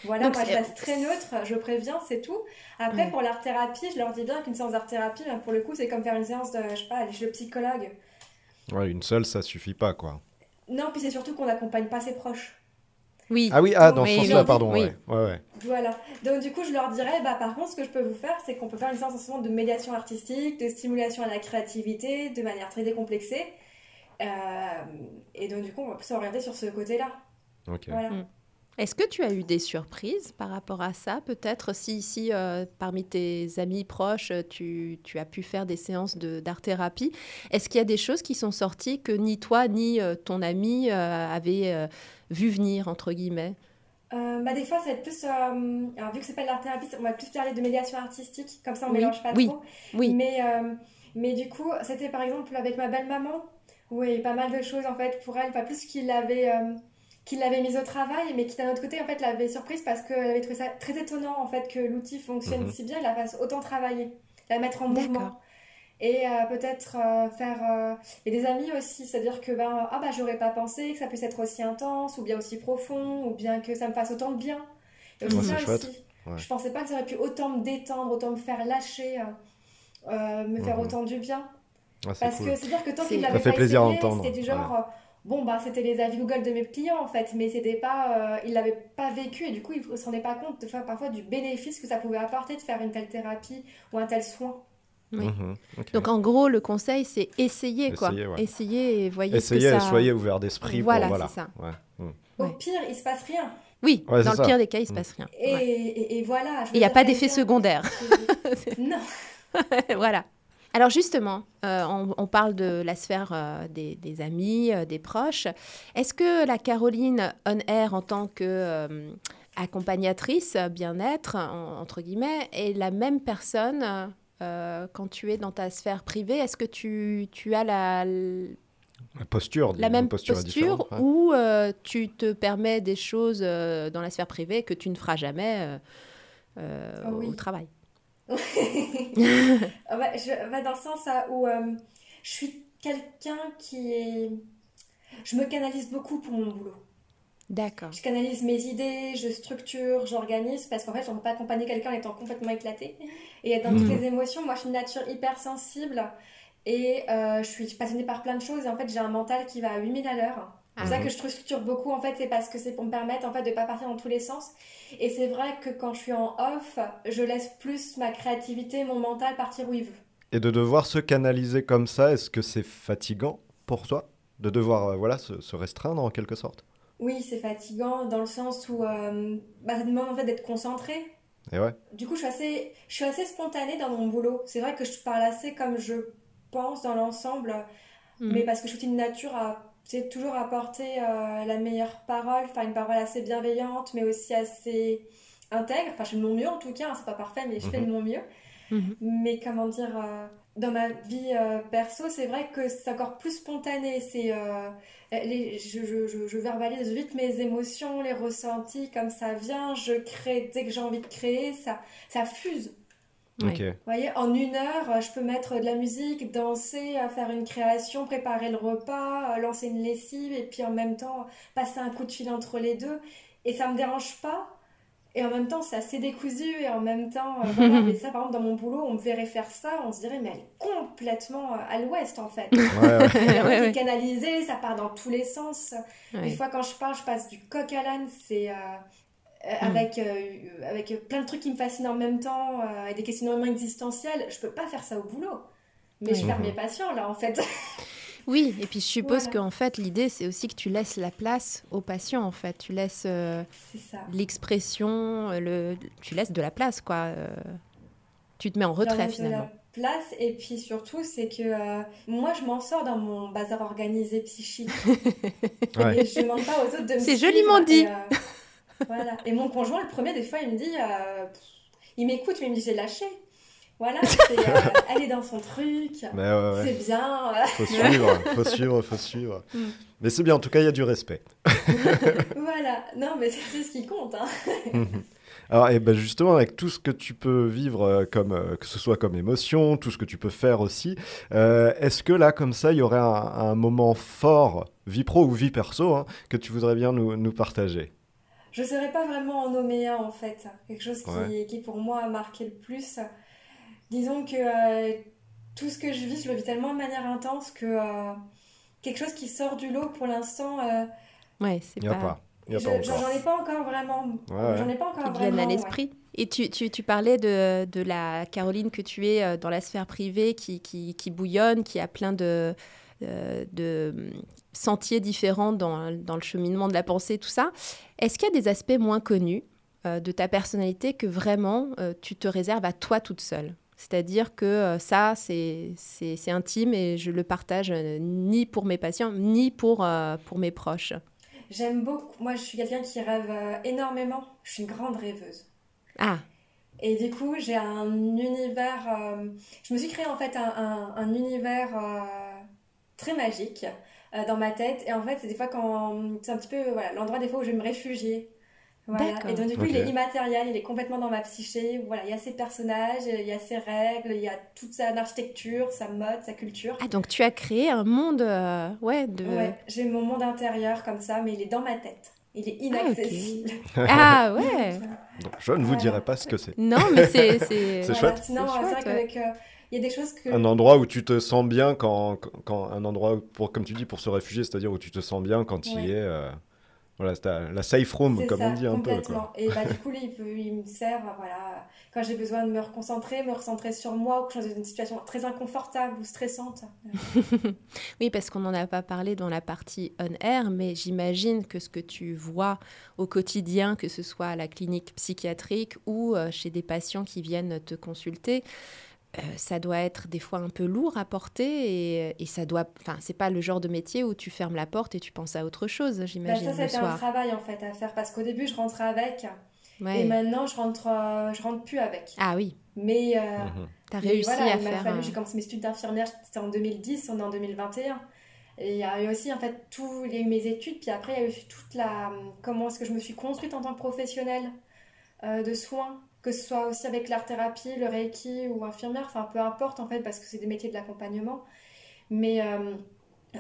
D: voilà,
C: Donc,
D: moi, je reste très neutre. Je préviens, c'est tout. Après,
C: Ouais.
D: pour l'art-thérapie, je leur dis bien qu'une séance d'art-thérapie, ben, pour le coup, c'est comme faire une séance de, je sais pas, aller chez le psychologue.
A: Ouais, une seule, ça suffit pas, quoi.
D: Non, puis c'est surtout qu'on n'accompagne pas ses proches.
C: Oui.
A: Ah oui, ah, dans
C: Oui,
A: ce sens-là,
C: oui,
A: pardon.
C: oui.
A: Ouais, ouais, ouais.
D: Voilà. Donc du coup, je leur dirais, bah par contre, ce que je peux vous faire, c'est qu'on peut faire une séance en ce moment de médiation artistique, de stimulation à la créativité, de manière très décomplexée. Euh, et donc du coup, on va s'orienter sur ce côté-là.
A: Ok.
D: Voilà.
C: Mm. Est-ce que tu as eu des surprises par rapport à ça Peut-être? Si, si euh, parmi tes amis proches, tu, tu as pu faire des séances de- d'art-thérapie, est-ce qu'il y a des choses qui sont sorties que ni toi ni euh, ton ami euh, avaient vu venir, entre guillemets?
D: Bah des fois, ça va être plus, alors vu que c'est pas de l'art-thérapie, on va plus parler de médiation artistique, comme ça on
C: Oui,
D: mélange pas
C: oui,
D: trop.
C: Oui.
D: Mais, mais du coup, c'était par exemple avec ma belle-maman, où il y a eu pas mal de choses en fait pour elle, pas plus qu'il l'avait qu'il l'avait mise au travail, mais qui d'un autre côté en fait l'avait surprise parce qu'elle avait trouvé ça très étonnant en fait que l'outil fonctionne
A: Mhm.
D: si bien, et la fasse autant travailler, la mettre en mouvement. Et euh, peut-être euh, faire. euh, Et des amis aussi, c'est-à-dire que ben, ah bah j'aurais pas pensé que ça puisse être aussi intense, ou bien aussi profond, ou bien que ça me fasse autant de bien. Et aussi
A: Ouais,
D: ça aussi.
A: Ouais.
D: Je pensais pas que ça aurait pu autant me détendre, autant me faire lâcher, euh, euh, me faire
A: Mhm.
D: autant du bien.
A: Ah,
D: Parce
A: cool.
D: que c'est-à-dire que tant qu'il
C: Ça
D: l'avait
A: fait
D: pas
A: plaisir à
D: essayé,
A: entendre,
D: c'était du genre. euh, Bon, bah, c'était les avis Google de mes clients en fait, mais c'était pas, euh, il l'avait pas vécu et du coup, il ne se rendait pas compte de faire parfois du bénéfice que ça pouvait apporter de faire une telle thérapie ou un tel soin.
C: Oui.
A: Mhm.
C: Donc en gros, le conseil, c'est essayer, quoi.
A: Essayez, ouais.
C: Essayez et voyez
A: Essayez
C: ce que
A: et
C: ça...
A: soyez ouvert d'esprit.
C: Voilà, c'est ça.
A: Ouais. Mhm.
D: Au pire, il se passe rien.
C: Oui,
A: Ouais,
C: dans le
A: ça.
C: pire des cas, il se
A: Mm.
C: passe rien.
D: Et,
C: Ouais.
D: et, et voilà.
C: il n'y a pas d'effet secondaire. [LAUGHS]
D: Non. [LAUGHS]
C: voilà. Alors justement, euh, on, parle de la sphère euh, des, amis, euh, des proches. Est-ce que la Caroline On Air en tant que accompagnatrice bien-être, entre guillemets, est la même personne quand tu es dans ta sphère privée? Est-ce que tu, as la,
A: posture,
C: la même posture, ou tu te permets des choses dans la sphère privée que tu ne feras jamais ah au travail? [LAUGHS]
D: je, dans le sens où euh, je suis quelqu'un qui est. Je me canalise beaucoup pour mon boulot.
C: D'accord.
D: Je canalise mes idées, je structure, j'organise, parce qu'en fait, on ne peut pas accompagner quelqu'un en étant complètement éclaté. Et dans toutes mhm. les émotions, moi, je suis une nature hyper sensible et euh, je suis passionnée par plein de choses. Et en fait, j'ai un mental qui va à 8000 à l'heure. C'est pour ça que je structure beaucoup, en fait, c'est parce que c'est pour me permettre, en fait, de ne pas partir dans tous les sens. Et c'est vrai que quand je suis en off, je laisse plus ma créativité, mon mental partir où il veut.
A: Et de devoir se canaliser comme ça, est-ce que c'est fatigant pour toi De devoir, euh, voilà, se, restreindre en quelque sorte?
D: Oui, c'est fatigant dans le sens où euh, bah, ça demande, en fait, d'être concentré.
A: Et ouais.
D: Du coup, je suis assez, je suis assez spontanée dans mon boulot. C'est vrai que je parle assez comme je pense dans l'ensemble, mm. mais parce que je suis une nature à c'est toujours apporter euh, la meilleure parole, enfin une parole assez bienveillante, mais aussi assez intègre. Enfin, je fais de mon mieux en tout cas, hein, c'est pas parfait, mais je fais de mhm. mon mieux. Mhm. Mais comment dire, euh, dans ma vie euh, perso, c'est vrai que c'est encore plus spontané. C'est, les, je, je, je, verbalise vite mes émotions, les ressentis, comme ça vient. Je crée dès que j'ai envie de créer, ça, ça fuse.
A: Vous
D: voyez, en une heure, je peux mettre de la musique, danser, faire une création, préparer le repas, euh, lancer une lessive et puis en même temps passer un coup de fil entre les deux. Et ça me dérange pas. Et en même temps, c'est assez décousu. Et en même temps, euh, voilà, [LAUGHS] mais ça, par exemple, dans mon boulot, on me verrait faire ça, on se dirait, mais elle est complètement euh, à l'ouest en fait. [LAUGHS] Ouais, ouais. canalisée, ça part dans tous les sens. Des fois, quand je parle, je passe du coq à l'âne. C'est. Euh, hmm. avec, euh, avec plein de trucs qui me fascinent en même temps euh, et des questionnements existentiels, je peux pas faire ça au boulot. Mais je perds mes patients là en fait. [LAUGHS]
C: Oui, et puis je suppose qu'en fait l'idée c'est aussi que tu laisses la place aux patients en fait. Tu laisses l'expression, le... tu laisses de la place quoi. Tu te mets en retrait finalement.
D: De la place et puis surtout c'est que moi je m'en sors dans mon bazar organisé psychique. [LAUGHS] Et je demande pas aux autres de me
C: C'est joliment dit.
D: Voilà. Et mon conjoint, le premier, des fois, il me dit, euh, il m'écoute, mais il me dit, j'ai lâché. Voilà, [LAUGHS] euh, elle est dans son truc, c'est bien.
A: Faut suivre, faut suivre, faut suivre. [LAUGHS] Mm. Mais c'est bien, en tout cas, il y a du respect. [LAUGHS]
D: voilà, non, mais c'est ce qui compte. Hein. Mhm.
A: Alors, et ben justement, avec tout ce que tu peux vivre, euh, comme, que ce soit comme émotion, tout ce que tu peux faire aussi, est-ce que là, comme ça, il y aurait un, moment fort, vie pro ou vie perso, hein, que tu voudrais bien nous, nous partager?
D: Je ne saurais pas vraiment en nommer un en fait. Quelque chose qui, qui pour moi a marqué le plus. Disons que euh, tout ce que je vis, je le vis tellement de manière intense que euh, quelque chose qui sort du lot pour l'instant. Euh,
C: ouais, c'est pas.
A: pas.
D: J'en ai pas encore vraiment. J'en ai pas encore vraiment.
C: à l'esprit. Et tu, tu, tu, parlais de, de, la Caroline que tu es dans la sphère privée qui, qui, qui bouillonne, qui a plein de, de sentiers différents dans, dans, le cheminement de la pensée, tout ça. Est-ce qu'il y a des aspects moins connus euh, de ta personnalité que vraiment euh, tu te réserves à toi toute seule? C'est-à-dire que euh, ça, c'est intime et je le partage ni pour mes patients, ni pour, pour mes proches.
D: J'aime beaucoup. Moi, je suis quelqu'un qui rêve énormément. Je suis une grande rêveuse.
C: Ah.
D: Et du coup, j'ai un univers. je me suis créé en fait un, un, un univers très magique euh, dans ma tête. Et en fait, c'est des fois quand. C'est un petit peu voilà, l'endroit des fois où je vais me réfugier. Voilà. Et donc, du coup, il est immatériel, il est complètement dans ma psyché. Voilà, il y a ses personnages, il y a ses règles, il y a toute sa architecture, sa mode, sa culture.
C: Ah, donc tu as créé un monde, euh, ouais, de.
D: Ouais, j'ai mon monde intérieur comme ça, mais il est dans ma tête. Il est inaccessible. [LAUGHS]
C: Ah, ouais.
A: donc, je ne vous dirai pas ce que c'est.
C: Non, mais c'est.
A: C'est [LAUGHS] chouette.
D: Sinon, c'est vrai qu'avec. Euh, il y a des choses que...
A: Un endroit où tu te sens bien quand, quand un endroit, pour, comme tu dis, pour se réfugier, c'est-à-dire où tu te sens bien quand il y est... Euh, voilà, c'est la safe room, comme on dit un peu. Quoi.
D: Et bah, du coup, il, peut, il me sert, voilà, quand j'ai besoin de me reconcentrer, me recentrer sur moi, ou que je suis dans une situation très inconfortable ou stressante. [LAUGHS]
C: oui, parce qu'on n'en a pas parlé dans la partie on-air, mais j'imagine que ce que tu vois au quotidien, que ce soit à la clinique psychiatrique ou euh, chez des patients qui viennent te consulter, euh, ça doit être des fois un peu lourd à porter et, et ça doit. Enfin, c'est pas le genre de métier où tu fermes la porte et tu penses à autre chose,
D: Bah,
C: j'imagine.
D: ça,
C: le
D: c'était un travail en fait à faire parce qu'au début, je rentrais avec
C: Ouais.
D: et maintenant, je rentre, euh, je rentre plus avec.
C: Ah oui,
D: Mais, euh,
A: Mhm.
C: t'as réussi
D: voilà,
C: à
D: il m'a
C: faire.
D: fallu,
C: un-
D: j'ai commencé mes études d'infirmière, c'était en 2010, on est en 2021. Et il y a eu aussi, en fait, tout, il y a eu mes études, puis après, il y a eu toute la. Comment est-ce que je me suis construite en tant que professionnelle euh, de soins, que ce soit aussi avec l'art-thérapie, le reiki ou infirmière, enfin, peu importe, en fait, parce que c'est des métiers de l'accompagnement. Mais. euh,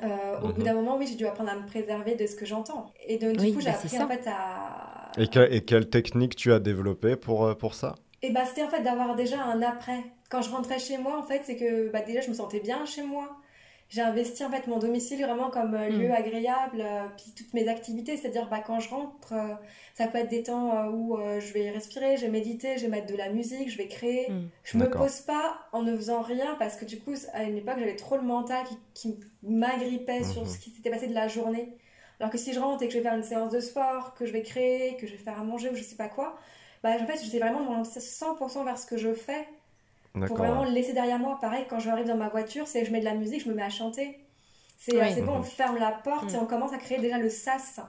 D: euh, au
A: Mhm.
D: bout d'un moment, oui, j'ai dû apprendre à me préserver de ce que j'entends. Et donc, du
C: Oui,
D: coup, j'ai
C: bah,
D: appris
C: ça.
D: en fait à.
A: Et, que- et quelle technique tu as développée pour, euh, pour ça?
D: Et bah, c'était en fait d'avoir déjà un après. Quand je rentrais chez moi, en fait, c'est que bah, déjà, je me sentais bien chez moi. J'ai investi en fait mon domicile vraiment comme euh, lieu
C: Mm.
D: agréable, euh, puis toutes mes activités, c'est-à-dire bah, quand je rentre, euh, ça peut être des temps euh, où euh, je vais respirer, je vais méditer, je vais mettre de la musique, je vais créer.
C: Mm.
D: Je me pose pas en ne faisant rien parce que du coup, à une époque, j'avais trop le mental qui, qui m'agrippait sur
A: Mhm.
D: ce qui s'était passé de la journée. Alors que si je rentre et que je vais faire une séance de sport, que je vais créer, que je vais faire à manger ou je sais pas quoi, bah en fait, j'étais vraiment mon 100% vers ce que je fais pour vraiment
A: ouais.
D: le laisser derrière moi. Pareil, quand j'arrive dans ma voiture, c'est je mets de la musique, je me mets à chanter. C'est
C: Oui.
D: euh, c'est bon, on
A: Mhm.
D: ferme la porte et on commence à créer déjà le sas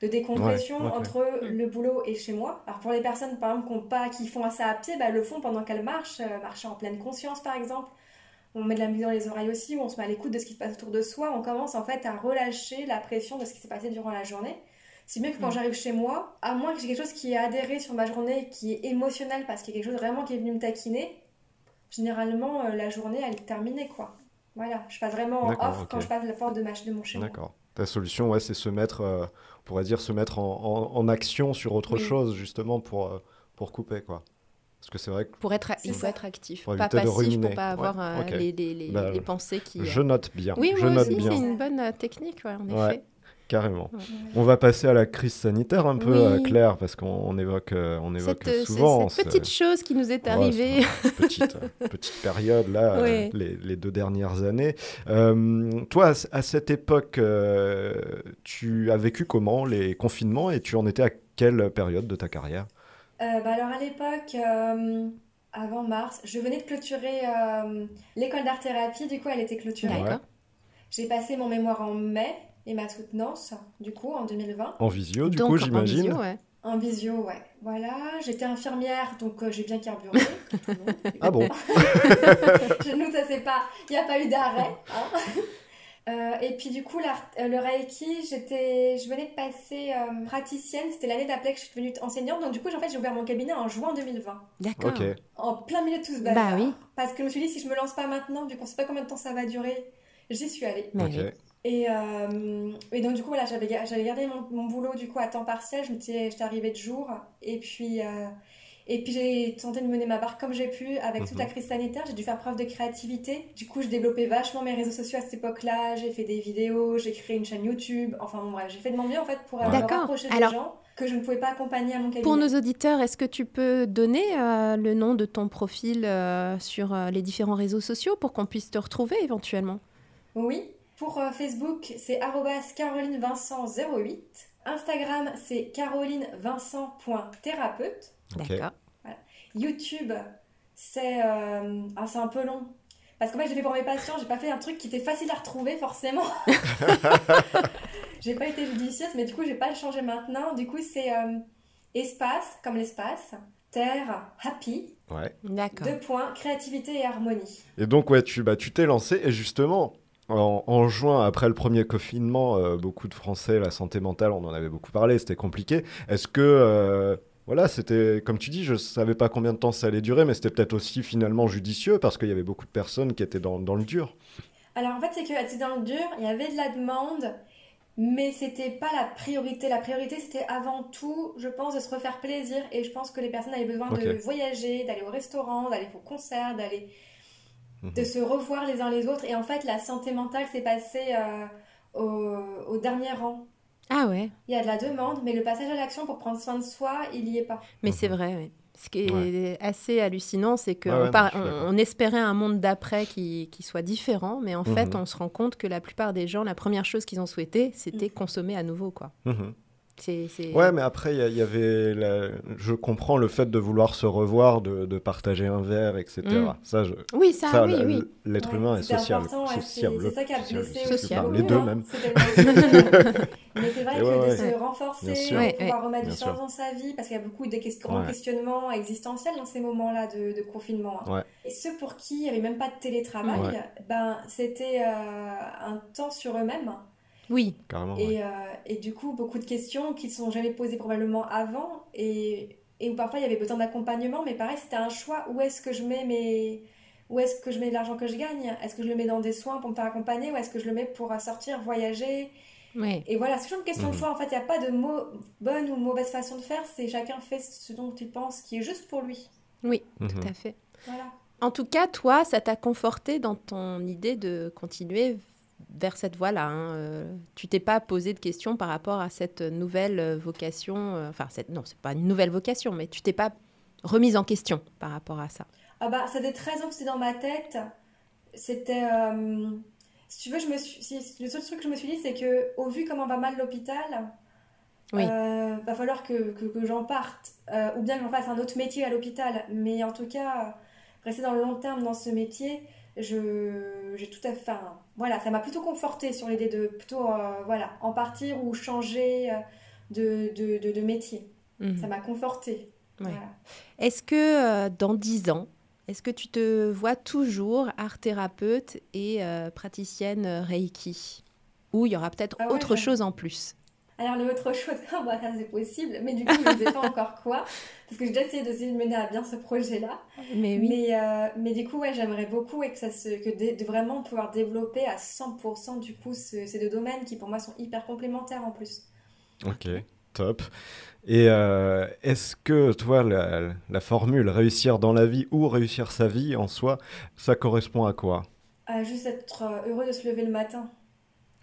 D: de décompression
A: Ouais,
D: entre
C: Mhm.
D: le boulot et chez moi. Alors pour les personnes par exemple qui, ont pas, qui font ça à pied, bah, le font pendant qu'elles marchent, euh, marcher en pleine conscience par exemple. On met de la musique dans les oreilles aussi, ou on se met à l'écoute de ce qui se passe autour de soi. On commence en fait à relâcher la pression de ce qui s'est passé durant la journée. Si bien que quand
C: Mhm.
D: j'arrive chez moi, à moins que j'ai quelque chose qui est adhéré sur ma journée, qui est émotionnel parce qu'il y a quelque chose vraiment qui est venu me taquiner, généralement euh, la journée elle est terminée quoi. Voilà, je passe vraiment en off
A: ok.
D: quand je passe la porte de, ma, de mon chez moi.
A: D'accord. Ta solution, ouais, c'est se mettre, euh, on pourrait dire, se mettre en, en- en action sur autre
D: Oui.
A: chose, justement, pour, euh, pour couper, quoi. Parce que c'est vrai que
C: Pour être, il faut être actif,
A: Pour
C: pas passif,
A: ruminer.
C: pour pas avoir
A: Ouais,
C: euh,
A: ok.
C: les, les- les-
A: Bah,
C: les pensées qui.
A: je note bien.
C: Oui,
A: je
C: moi
A: note
C: aussi, c'est une bonne technique, ouais, en
A: Ouais.
C: effet.
A: Carrément.
C: Ouais.
A: On va passer à la crise sanitaire un peu,
C: Oui.
A: euh, Claire, parce qu'on on évoque, euh, on évoque
C: Cette, euh,
A: souvent
C: cette
A: ce-
C: petite chose qui nous est
A: Ouais,
C: arrivée.
A: petite, [LAUGHS] euh, petite période là, euh,
C: Ouais.
A: les, les deux dernières années. Euh, toi, à cette époque, euh, tu as vécu comment les confinements et tu en étais à quelle période de ta carrière?
D: Euh, bah alors à l'époque, euh, avant mars, je venais de clôturer euh, l'école d'art-thérapie, du coup elle était clôturée. J'ai passé mon mémoire en mai et ma soutenance, du coup, en 2020.
A: En visio, du
C: Donc,
A: coup,
C: en
A: j'imagine
C: visio, ouais.
D: En visio, ouais. Voilà, j'étais infirmière, donc euh, j'ai bien carburé. [LAUGHS]
A: Ah bon [LAUGHS]
D: Chez nous, ça c'est pas... Il n'y a pas eu d'arrêt. hein. [LAUGHS] Euh, et puis du coup, euh, le Reiki, j'étais, je venais de passer euh, praticienne. C'était l'année d'après que je suis devenue enseignante. Donc du coup, en fait, j'ai ouvert mon cabinet en juin 2020.
C: D'accord.
D: En plein milieu de tout ce bazar.
C: Bah oui.
D: Parce que je me suis dit, si je me lance pas maintenant, vu qu'on sait pas combien de temps ça va durer, j'y suis allée.
C: Mais
A: Ok.
C: oui.
D: Et, euh, et donc du coup, voilà, j'avais, ga- j'avais gardé mon, mon boulot du coup à temps partiel. Je j'étais arrivée de jour. Et puis, euh, et puis j'ai tenté de mener ma barque comme j'ai pu avec toute
A: Mhm.
D: la crise sanitaire. J'ai dû faire preuve de créativité. Du coup, je développais vachement mes réseaux sociaux à cette époque-là. J'ai fait des vidéos, j'ai créé une chaîne YouTube. Enfin bon, bref, j'ai fait de mon mieux en fait pour euh, me
C: D'accord.
D: rapprocher des gens que je ne pouvais pas accompagner à mon cabinet.
C: Pour nos auditeurs, est-ce que tu peux donner euh, le nom de ton profil sur les différents réseaux sociaux pour qu'on puisse te retrouver éventuellement?
D: Oui. Pour euh, Facebook, c'est arrobas carolinevincent08. Instagram, c'est carolinevincent.thérapeute.
A: Ok.
C: D'accord.
D: YouTube, c'est euh, ah, c'est un peu long. Parce qu'en fait, j'ai fait pour mes patients, j'ai pas fait un truc qui était facile à retrouver forcément. [LAUGHS] j'ai pas été judicieuse, mais du coup, j'ai pas le changer maintenant. Du coup, c'est euh, espace, comme l'espace, terre, happy,
A: Ouais.
C: D'accord.
D: deux points, créativité et harmonie.
A: Et donc, ouais, tu bah, tu t'es lancé et justement, en, en juin, après le premier confinement, euh, beaucoup de Français, la santé mentale, on en avait beaucoup parlé, c'était compliqué. Est-ce que, euh, voilà, c'était, comme tu dis, je savais pas combien de temps ça allait durer, mais c'était peut-être aussi finalement judicieux parce qu'il y avait beaucoup de personnes qui étaient dans, dans le dur.
D: Alors en fait, c'est que c'est dans le dur, il y avait de la demande, mais c'était pas la priorité. La priorité, c'était avant tout, je pense, de se refaire plaisir. Et je pense que les personnes avaient besoin de voyager, d'aller au restaurant, d'aller au concert, d'aller
A: Mhm.
D: de se revoir les uns les autres. Et en fait, la santé mentale s'est passée euh, au, au dernier rang.
C: Ah ouais,
D: Il y a de la demande, mais le passage à l'action pour prendre soin de soi, il y est pas.
C: mais
A: Mhm.
C: c'est vrai. ouais. Ce qui est
A: Ouais.
C: assez hallucinant, c'est qu'on
A: Ouais, ouais,
C: on, espérait un monde d'après qui, qui soit différent, mais en fait,
A: Mhm.
C: on se rend compte que la plupart des gens, la première chose qu'ils ont souhaité, c'était consommer à nouveau. quoi. C'est, c'est-
A: Ouais, mais après, il y, avait. la- Je comprends le fait de vouloir se revoir, de, de partager un verre, etc.
C: Mm.
A: Ça, je...
C: Oui, ça,
A: ça,
C: oui,
A: la-
C: oui.
A: l'être
D: Ouais,
A: humain est
D: ouais, c'est- ça qui a blessé
C: aussi
A: Les deux
D: hein.
A: même.
D: C'était le- [LAUGHS] Mais c'est vrai
A: Et
D: que
A: ouais,
D: de
A: ouais.
D: se renforcer, de
C: Ouais,
D: pouvoir remettre
A: Bien
D: du sens
A: sûr.
D: dans sa vie, parce qu'il y a beaucoup de grands
A: Ouais.
D: questionnements existentiels dans ces moments-là de, de confinement. hein.
A: Ouais.
D: Et ceux pour qui il n'y avait même pas de télétravail,
A: Ouais.
D: ben, c'était euh, un temps sur eux-mêmes.
C: Oui,
A: Carrément. ouais.
D: Et, euh, et du coup, beaucoup de questions qui ne sont jamais posées probablement avant et, et où parfois il y avait besoin d'accompagnement, mais pareil, c'était un choix. Où est-ce que je mets mes... Où est-ce que je mets l'argent que je gagne? Est-ce que je le mets dans des soins pour me faire accompagner ou est-ce que je le mets pour euh, sortir, voyager? Et voilà, c'est toujours une question de
A: Mhm.
D: choix. En fait, il n'y a pas de bonne ou mauvaise façon de faire. C'est chacun fait ce dont il pense qui est juste pour lui.
C: Oui,
A: Mhm.
C: tout à fait.
D: Voilà.
C: En tout cas, toi, ça t'a conforté dans ton idée de continuer vers cette voie-là. hein. Euh, tu t'es pas posé de questions par rapport à cette nouvelle euh, vocation. euh, Enfin, cette, non, c'est pas une nouvelle vocation, mais tu t'es pas remise en question par rapport à ça.
D: Ah bah, ça fait 13 ans que c'était dans ma tête. C'était. euh, si tu veux, je me suis. si- le seul truc que je me suis dit, c'est que, au vu comment va mal l'hôpital,
C: Oui.
D: euh, va falloir que, que, que j'en parte. Euh, ou bien que j'en fasse un autre métier à l'hôpital. Mais en tout cas, rester dans le long terme dans ce métier, je, j'ai tout à fait. enfin, voilà, ça m'a plutôt conforté sur l'idée de plutôt euh, voilà, en partir ou changer euh, de, de, de, de métier.
C: Mhm.
D: Ça m'a conforté.
C: Ouais.
D: Voilà.
C: Est-ce que euh, dans 10 ans, est-ce que tu te vois toujours art thérapeute et euh, praticienne Reiki? Ou il y aura peut-être
D: Ah ouais,
C: autre chose en plus?
D: Alors, l'autre chose, [LAUGHS] ah bah, ça c'est possible, mais du coup, je ne sais pas encore quoi, parce que j'ai déjà essayé de, mener à bien ce projet-là.
C: Mais oui.
D: Mais, euh, mais du coup, ouais, j'aimerais beaucoup et que ça se, que de, de vraiment pouvoir développer à 100% du coup ce- ces deux domaines qui pour moi sont hyper complémentaires en plus.
A: Ok, top. Et euh, est-ce que, toi, la, la formule réussir dans la vie ou réussir sa vie en soi, ça correspond à quoi?
D: Euh, juste être euh, heureux de se lever le matin.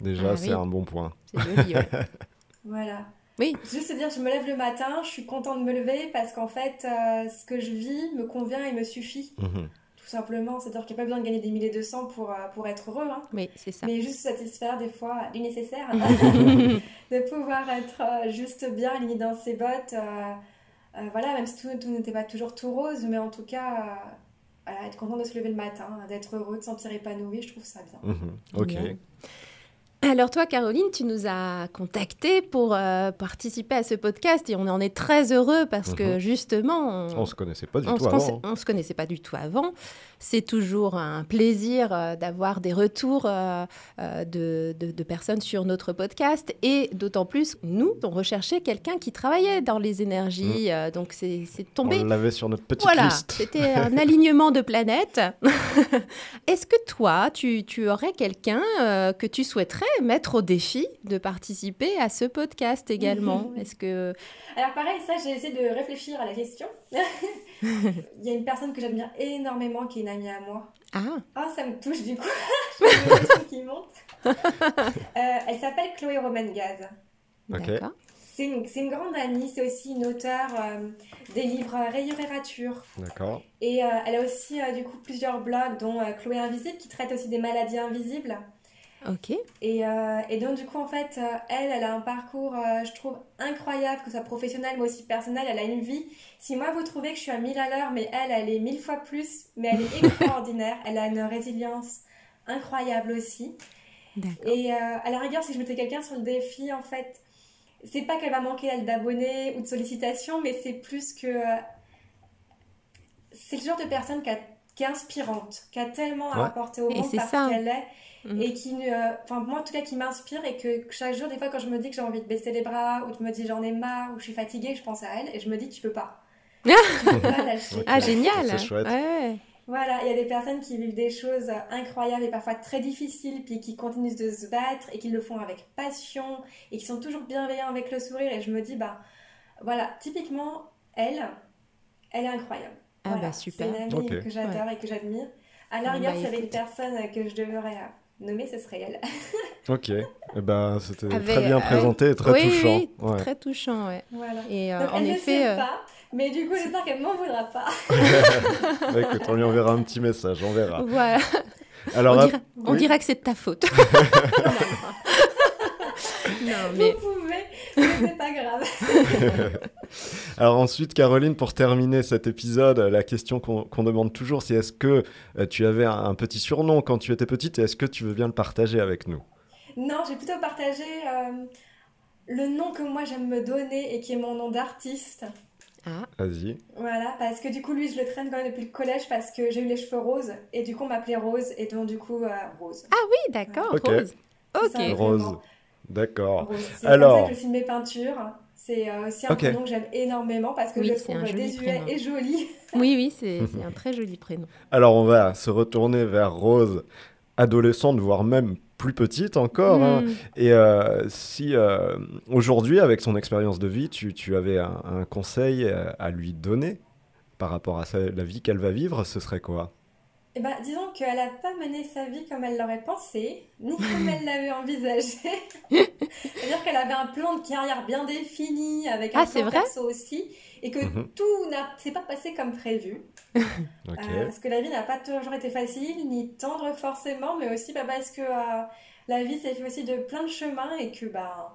A: Déjà,
C: Ah
A: c'est
C: oui.
A: un bon point.
C: C'est joli, ouais. [LAUGHS]
D: Voilà.
C: Oui.
D: Juste se dire, je me lève le matin, je suis contente de me lever parce qu'en fait, euh, ce que je vis me convient et me suffit.
A: Mhm.
D: Tout simplement, c'est-à-dire qu'il n'y a pas besoin de gagner des milliers de cents pour, euh, pour être heureux. Hein.
C: Oui, c'est ça.
D: Mais juste satisfaire des fois du nécessaire, [LAUGHS] [LAUGHS] de pouvoir être euh, juste bien aligné dans ses bottes. euh, euh, voilà, même si tout, tout n'était pas toujours tout rose, mais en tout cas, euh, voilà, être content de se lever le matin, d'être heureux, de se sentir épanoui, je trouve ça bien.
A: Mhm. Ok.
C: Alors toi, Caroline, tu nous as contacté pour euh, participer à ce podcast et on en est très heureux parce que
A: Mhm.
C: justement,
A: On se connaissait pas du
C: on
A: tout avant. hein.
C: on se connaissait pas du tout avant. C'est toujours un plaisir euh, d'avoir des retours euh, de, de- de personnes sur notre podcast et d'autant plus, nous, on recherchait quelqu'un qui travaillait dans les énergies. euh, donc c'est tombé.
A: On l'avait sur notre petite
C: Voilà,
A: liste.
C: c'était un [LAUGHS] alignement de planètes. [LAUGHS] Est-ce que toi, tu, tu aurais quelqu'un que tu souhaiterais mettre au défi de participer à ce podcast également Est-ce que
D: Alors pareil, ça j'ai essayé de réfléchir à la question. [LAUGHS] Il y a une personne que j'admire énormément qui est une amie à moi.
C: ah
D: Ah, ça me touche du coup. [LAUGHS] J'ai qui monte. [LAUGHS] Euh, elle s'appelle Chloé Roman Gaz.
A: Ok.
C: d'accord
D: C'est une, grande amie, c'est aussi une auteure euh, des livres Rayurature.
A: D'accord.
D: Et euh, elle a aussi euh, du coup plusieurs blogs, dont euh, Chloé Invisible, qui traite aussi des maladies invisibles.
C: Ok.
D: Et, euh, et donc du coup en fait, euh, elle, elle a un parcours, euh, je trouve, incroyable, que ce soit professionnel mais aussi personnel. Elle a une vie. Si moi vous trouvez que je suis à 1000 à l'heure, mais elle, elle est mille fois plus, mais elle est [LAUGHS] extraordinaire. Elle a une résilience incroyable aussi. Et euh, à la rigueur, si je mettais quelqu'un sur le défi, en fait, c'est pas qu'elle va manquer elle d'abonnés ou de sollicitations, mais c'est plus que c'est le genre de personne qui, a- qui est inspirante, qui a tellement à
A: Ouais.
D: apporter au monde parce
C: ça.
D: qu'elle est,
C: Mhm.
D: et qui, euh, enfin moi en tout cas, qui m'inspire et que chaque jour, des fois, quand je me dis que j'ai envie de baisser les bras ou je me dis j'en ai marre ou je suis fatiguée, je pense à elle et je me dis tu peux pas. tu peux pas lâcher.
C: Ah, génial
A: C'est chouette.
C: Ouais.
D: Voilà, il y a des personnes qui vivent des choses incroyables et parfois très difficiles, puis qui continuent de se battre et qui le font avec passion et qui sont toujours bienveillants avec le sourire. Et je me dis, bah voilà, typiquement, elle, elle est incroyable.
C: Ah
D: Voilà,
C: bah, super.
D: C'est une amie que j'adore et que j'admire. À la
C: Bon,
D: rigueur,
C: bah,
D: s'il y avait une personne que je devrais nommer, ce serait elle. [LAUGHS]
A: Ok. Eh ben, c'était
C: Avec-
A: très bien
C: euh,
A: présenté, et très
C: oui,
A: touchant.
C: oui,
A: Ouais.
C: très touchant, ouais.
D: voilà.
C: Et euh,
D: Donc,
C: en
D: elle ne
C: effet,
D: sait
C: euh,
D: pas, mais du coup, j'espère qu'elle m'en voudra pas. [LAUGHS]
A: Bah, écoute, on lui enverra un petit message, on verra.
C: voilà.
A: Alors,
C: on, dira, on
A: oui.
C: dira que c'est de ta faute. [LAUGHS] non, mais
D: Vous pouvez, c'est pas grave. [LAUGHS]
A: Alors ensuite, Caroline, pour terminer cet épisode, la question qu'on demande toujours, c'est est-ce que euh, tu avais un, un, petit surnom quand tu étais petite et est-ce que tu veux bien le partager avec nous?
D: Non, j'ai plutôt partagé euh, le nom que moi j'aime me donner et qui est mon nom d'artiste.
C: Ah.
A: Vas-y.
D: Voilà, parce que du coup, lui, je le traîne quand même depuis le collège parce que j'ai eu les cheveux roses et du coup, on m'appelait Rose et donc du coup, euh, Rose.
C: Ah oui, d'accord,
A: Ok.
C: Rose. Ok.
D: Ça,
A: Rose. D'accord.
D: C'est
A: Alors-
D: comme ça que je filme mes peintures. C'est euh, aussi un prénom que j'aime énormément parce que
C: Oui,
D: je le trouve désuet
C: prénom.
D: et joli. [LAUGHS]
C: Oui, oui, c'est [LAUGHS] c'est un très joli prénom.
A: Alors on va se retourner vers Rose, adolescente, voire même plus petite encore. hein.
C: Mm.
A: Et euh, si euh, aujourd'hui, avec son expérience de vie, tu, tu avais un, un conseil à lui donner par rapport à sa- la vie qu'elle va vivre, ce serait quoi?
D: Eh ben, disons qu'elle n'a pas mené sa vie comme elle l'aurait pensé, ni [LAUGHS] comme elle l'avait envisagé. [LAUGHS] C'est-à-dire qu'elle avait un plan de carrière bien défini, avec un
C: Ah,
D: plan
C: vrai
D: perso aussi, et que
A: Mhm.
D: tout n'a s'est pas passé comme prévu. [LAUGHS] Euh, parce que la vie n'a pas toujours été facile, ni tendre forcément, mais aussi bah, parce que euh, la vie s'est fait aussi de plein de chemins et que bah,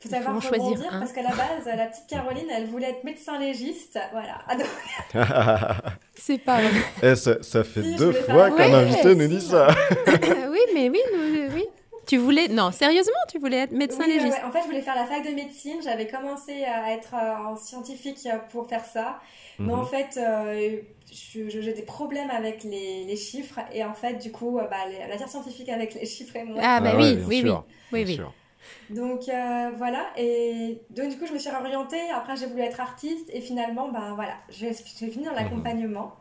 D: faut savoir
C: en choisir
D: rebondir
C: un.
D: parce qu'à la base, la petite Caroline, elle voulait être médecin légiste, voilà. Ah, [LAUGHS] donc, [LAUGHS]
C: C'est pas vrai.
A: Eh, ça, ça fait
D: Si,
A: deux fois qu'un
C: Ouais,
A: invité nous dit ça. [LAUGHS]
C: oui, mais oui, nous- oui. Tu voulais. Non, sérieusement, tu voulais être médecin
D: Oui,
C: légiste.
D: ouais. En fait, je voulais faire la fac de médecine. J'avais commencé à être euh, en scientifique euh, pour faire ça. Mais en
A: Mhm.
D: fait, euh, j'ai des problèmes avec les, les chiffres. Et en fait, du coup, euh, bah, les- la matière scientifique avec les chiffres et moi.
C: Ah, bah
A: Ah
C: oui, oui,
A: sûr,
C: oui. Oui,
A: bien
C: oui.
D: Donc euh, voilà, et donc du coup je me suis réorientée, après j'ai voulu être artiste. Et finalement ben voilà, j'ai fini dans l'accompagnement,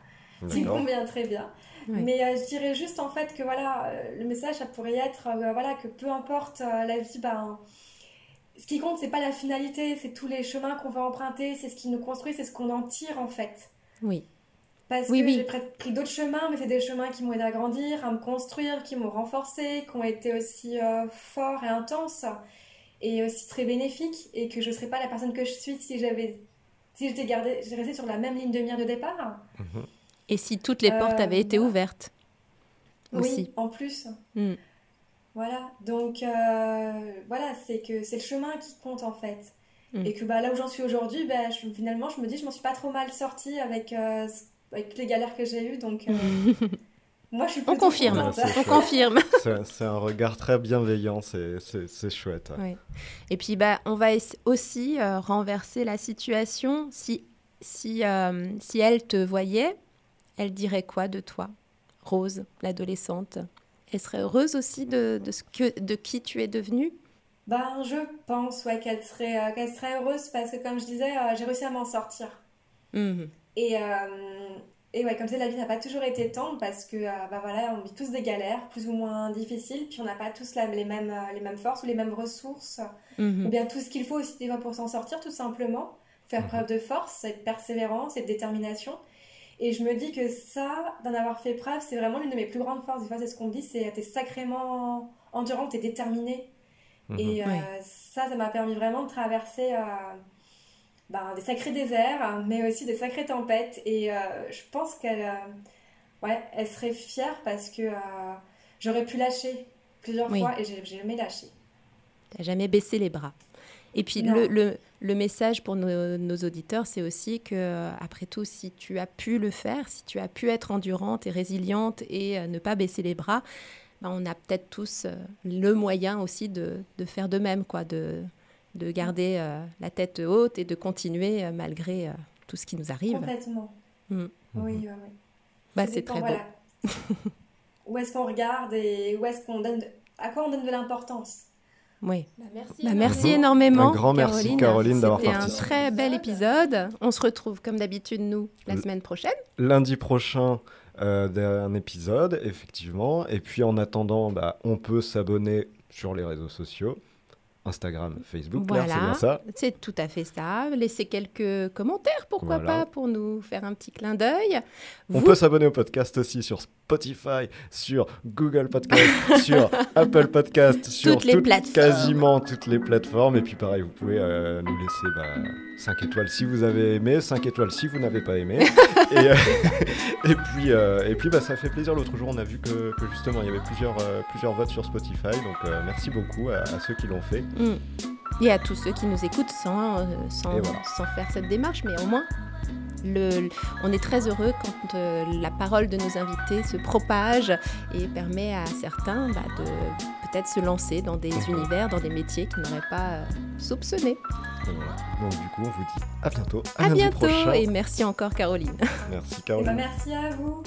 D: qui me convient très bien. Mais euh, je dirais juste en fait que voilà, euh, le message ça pourrait être euh, voilà que peu importe euh, la vie, ben ce qui compte c'est pas la finalité, c'est tous les chemins qu'on va emprunter, c'est ce qui nous construit, c'est ce qu'on en tire en fait.
C: Oui.
D: Parce
C: Oui,
D: que
C: oui.
D: j'ai pr- pris d'autres chemins, mais c'est des chemins qui m'ont aidé à grandir, à me construire, qui m'ont renforcé, qui ont été aussi euh, forts et intenses, et aussi très bénéfiques, et que je ne serais pas la personne que je suis si j'avais, si j'étais gardée, restée sur la même ligne de mire de départ.
A: Mhm.
C: Et si toutes les portes
D: Euh,
C: avaient été
D: voilà.
C: ouvertes aussi.
D: Oui, en plus.
C: Mm.
D: Voilà, donc euh, voilà, c'est que c'est le chemin qui compte en fait.
C: Mm.
D: Et que bah, là où j'en suis aujourd'hui, bah, je- finalement, je me dis, je m'en suis pas trop mal sortie avec, euh, avec toutes les galères que j'ai eues, donc euh, [LAUGHS] moi je suis
C: On confirme. On
A: chouette.
C: confirme.
A: C'est un regard très bienveillant, c'est chouette.
C: Ouais. Et puis, bah, on va aussi euh, renverser la situation. Si, si, euh, si elle te voyait, elle dirait quoi de toi? Rose, l'adolescente. Elle serait heureuse aussi de, de, ce que, de qui tu es devenue?
D: Ben, je pense ouais, qu'elle serait, euh, qu'elle serait heureuse parce que, comme je disais, euh, j'ai réussi à m'en sortir.
C: Mhm.
D: Et, euh, et ouais, comme ça, la vie n'a pas toujours été tendre parce que, euh, bah voilà, on vit tous des galères, plus ou moins difficiles, puis on n'a pas tous la- les, mêmes, euh, les mêmes forces ou les mêmes ressources,
C: Mhm.
D: ou bien tout ce qu'il faut aussi des fois pour s'en sortir, tout simplement. Faire
A: Mhm.
D: preuve de force, de persévérance et de détermination. Et je me dis que ça, d'en avoir fait preuve, c'est vraiment l'une de mes plus grandes forces. Des fois, c'est ce qu'on me dit, c'est t'es sacrément endurante, t'es déterminée.
A: Mhm.
D: Et euh, ça, ça m'a permis vraiment de traverser euh, ben, des sacrés déserts, mais aussi des sacrées tempêtes. Et euh, je pense qu'elle euh, ouais, elle serait fière parce que euh, j'aurais pu lâcher plusieurs
C: Oui.
D: fois et j'ai jamais lâché.
C: T'as jamais baissé les bras. Et puis le, le, le message pour nos, nos auditeurs, c'est aussi que, après tout, si tu as pu le faire, si tu as pu être endurante et résiliente et euh, ne pas baisser les bras, ben, on a peut-être tous euh, le moyen aussi de, de faire de même, quoi, de, de garder euh, la tête haute et de continuer euh, malgré euh, tout ce qui nous arrive.
D: Complètement.
C: Mm.
A: Mhm.
D: Oui, oui, oui.
C: Bah,
D: Ça
C: c'est très beau.
D: voilà. [LAUGHS] où est-ce qu'on regarde et où est-ce qu'on donne, de- à quoi on donne de l'importance?
C: Oui.
D: merci.
C: Bah, merci
A: Mhm.
C: énormément.
A: Un grand merci, Caroline, d'avoir
C: C'était un
A: participé.
C: très bel épisode. On se retrouve comme d'habitude, nous, la semaine prochaine.
A: Lundi prochain, euh, d'un épisode, effectivement. Et puis en attendant, bah, on peut s'abonner sur les réseaux sociaux. Instagram, Facebook, c'est
C: Voilà,
A: ça
C: c'est tout à fait ça. Laissez quelques commentaires, pourquoi
A: Voilà.
C: pas, pour nous faire un petit clin d'œil.
A: On peut s'abonner au podcast aussi sur Spotify, sur Google Podcast, [LAUGHS] sur Apple Podcast, sur
C: Toutes les plateformes.
A: quasiment toutes les plateformes. Et puis pareil, vous pouvez euh, nous laisser 5 étoiles si vous avez aimé, 5 étoiles si vous n'avez pas aimé. [LAUGHS] et, euh, [LAUGHS] et puis, euh, et puis bah, ça fait plaisir. L'autre jour, on a vu que, que justement, il y avait plusieurs, plusieurs votes sur Spotify. Donc merci beaucoup à, à ceux qui l'ont fait.
C: Mm. Et à tous ceux qui nous écoutent sans, euh, sans,
A: voilà.
C: sans faire cette démarche, mais au moins, le- on est très heureux quand euh, la parole de nos invités se propage et permet à certains bah, de peut-être se lancer dans des univers, dans des métiers qu'ils n'auraient pas euh, soupçonnés.
A: Voilà. Donc du coup, on vous dit à bientôt.
C: À bientôt
A: prochain.
C: et merci encore Caroline.
A: Merci
D: Eh
A: Caroline.
D: ben, merci à vous.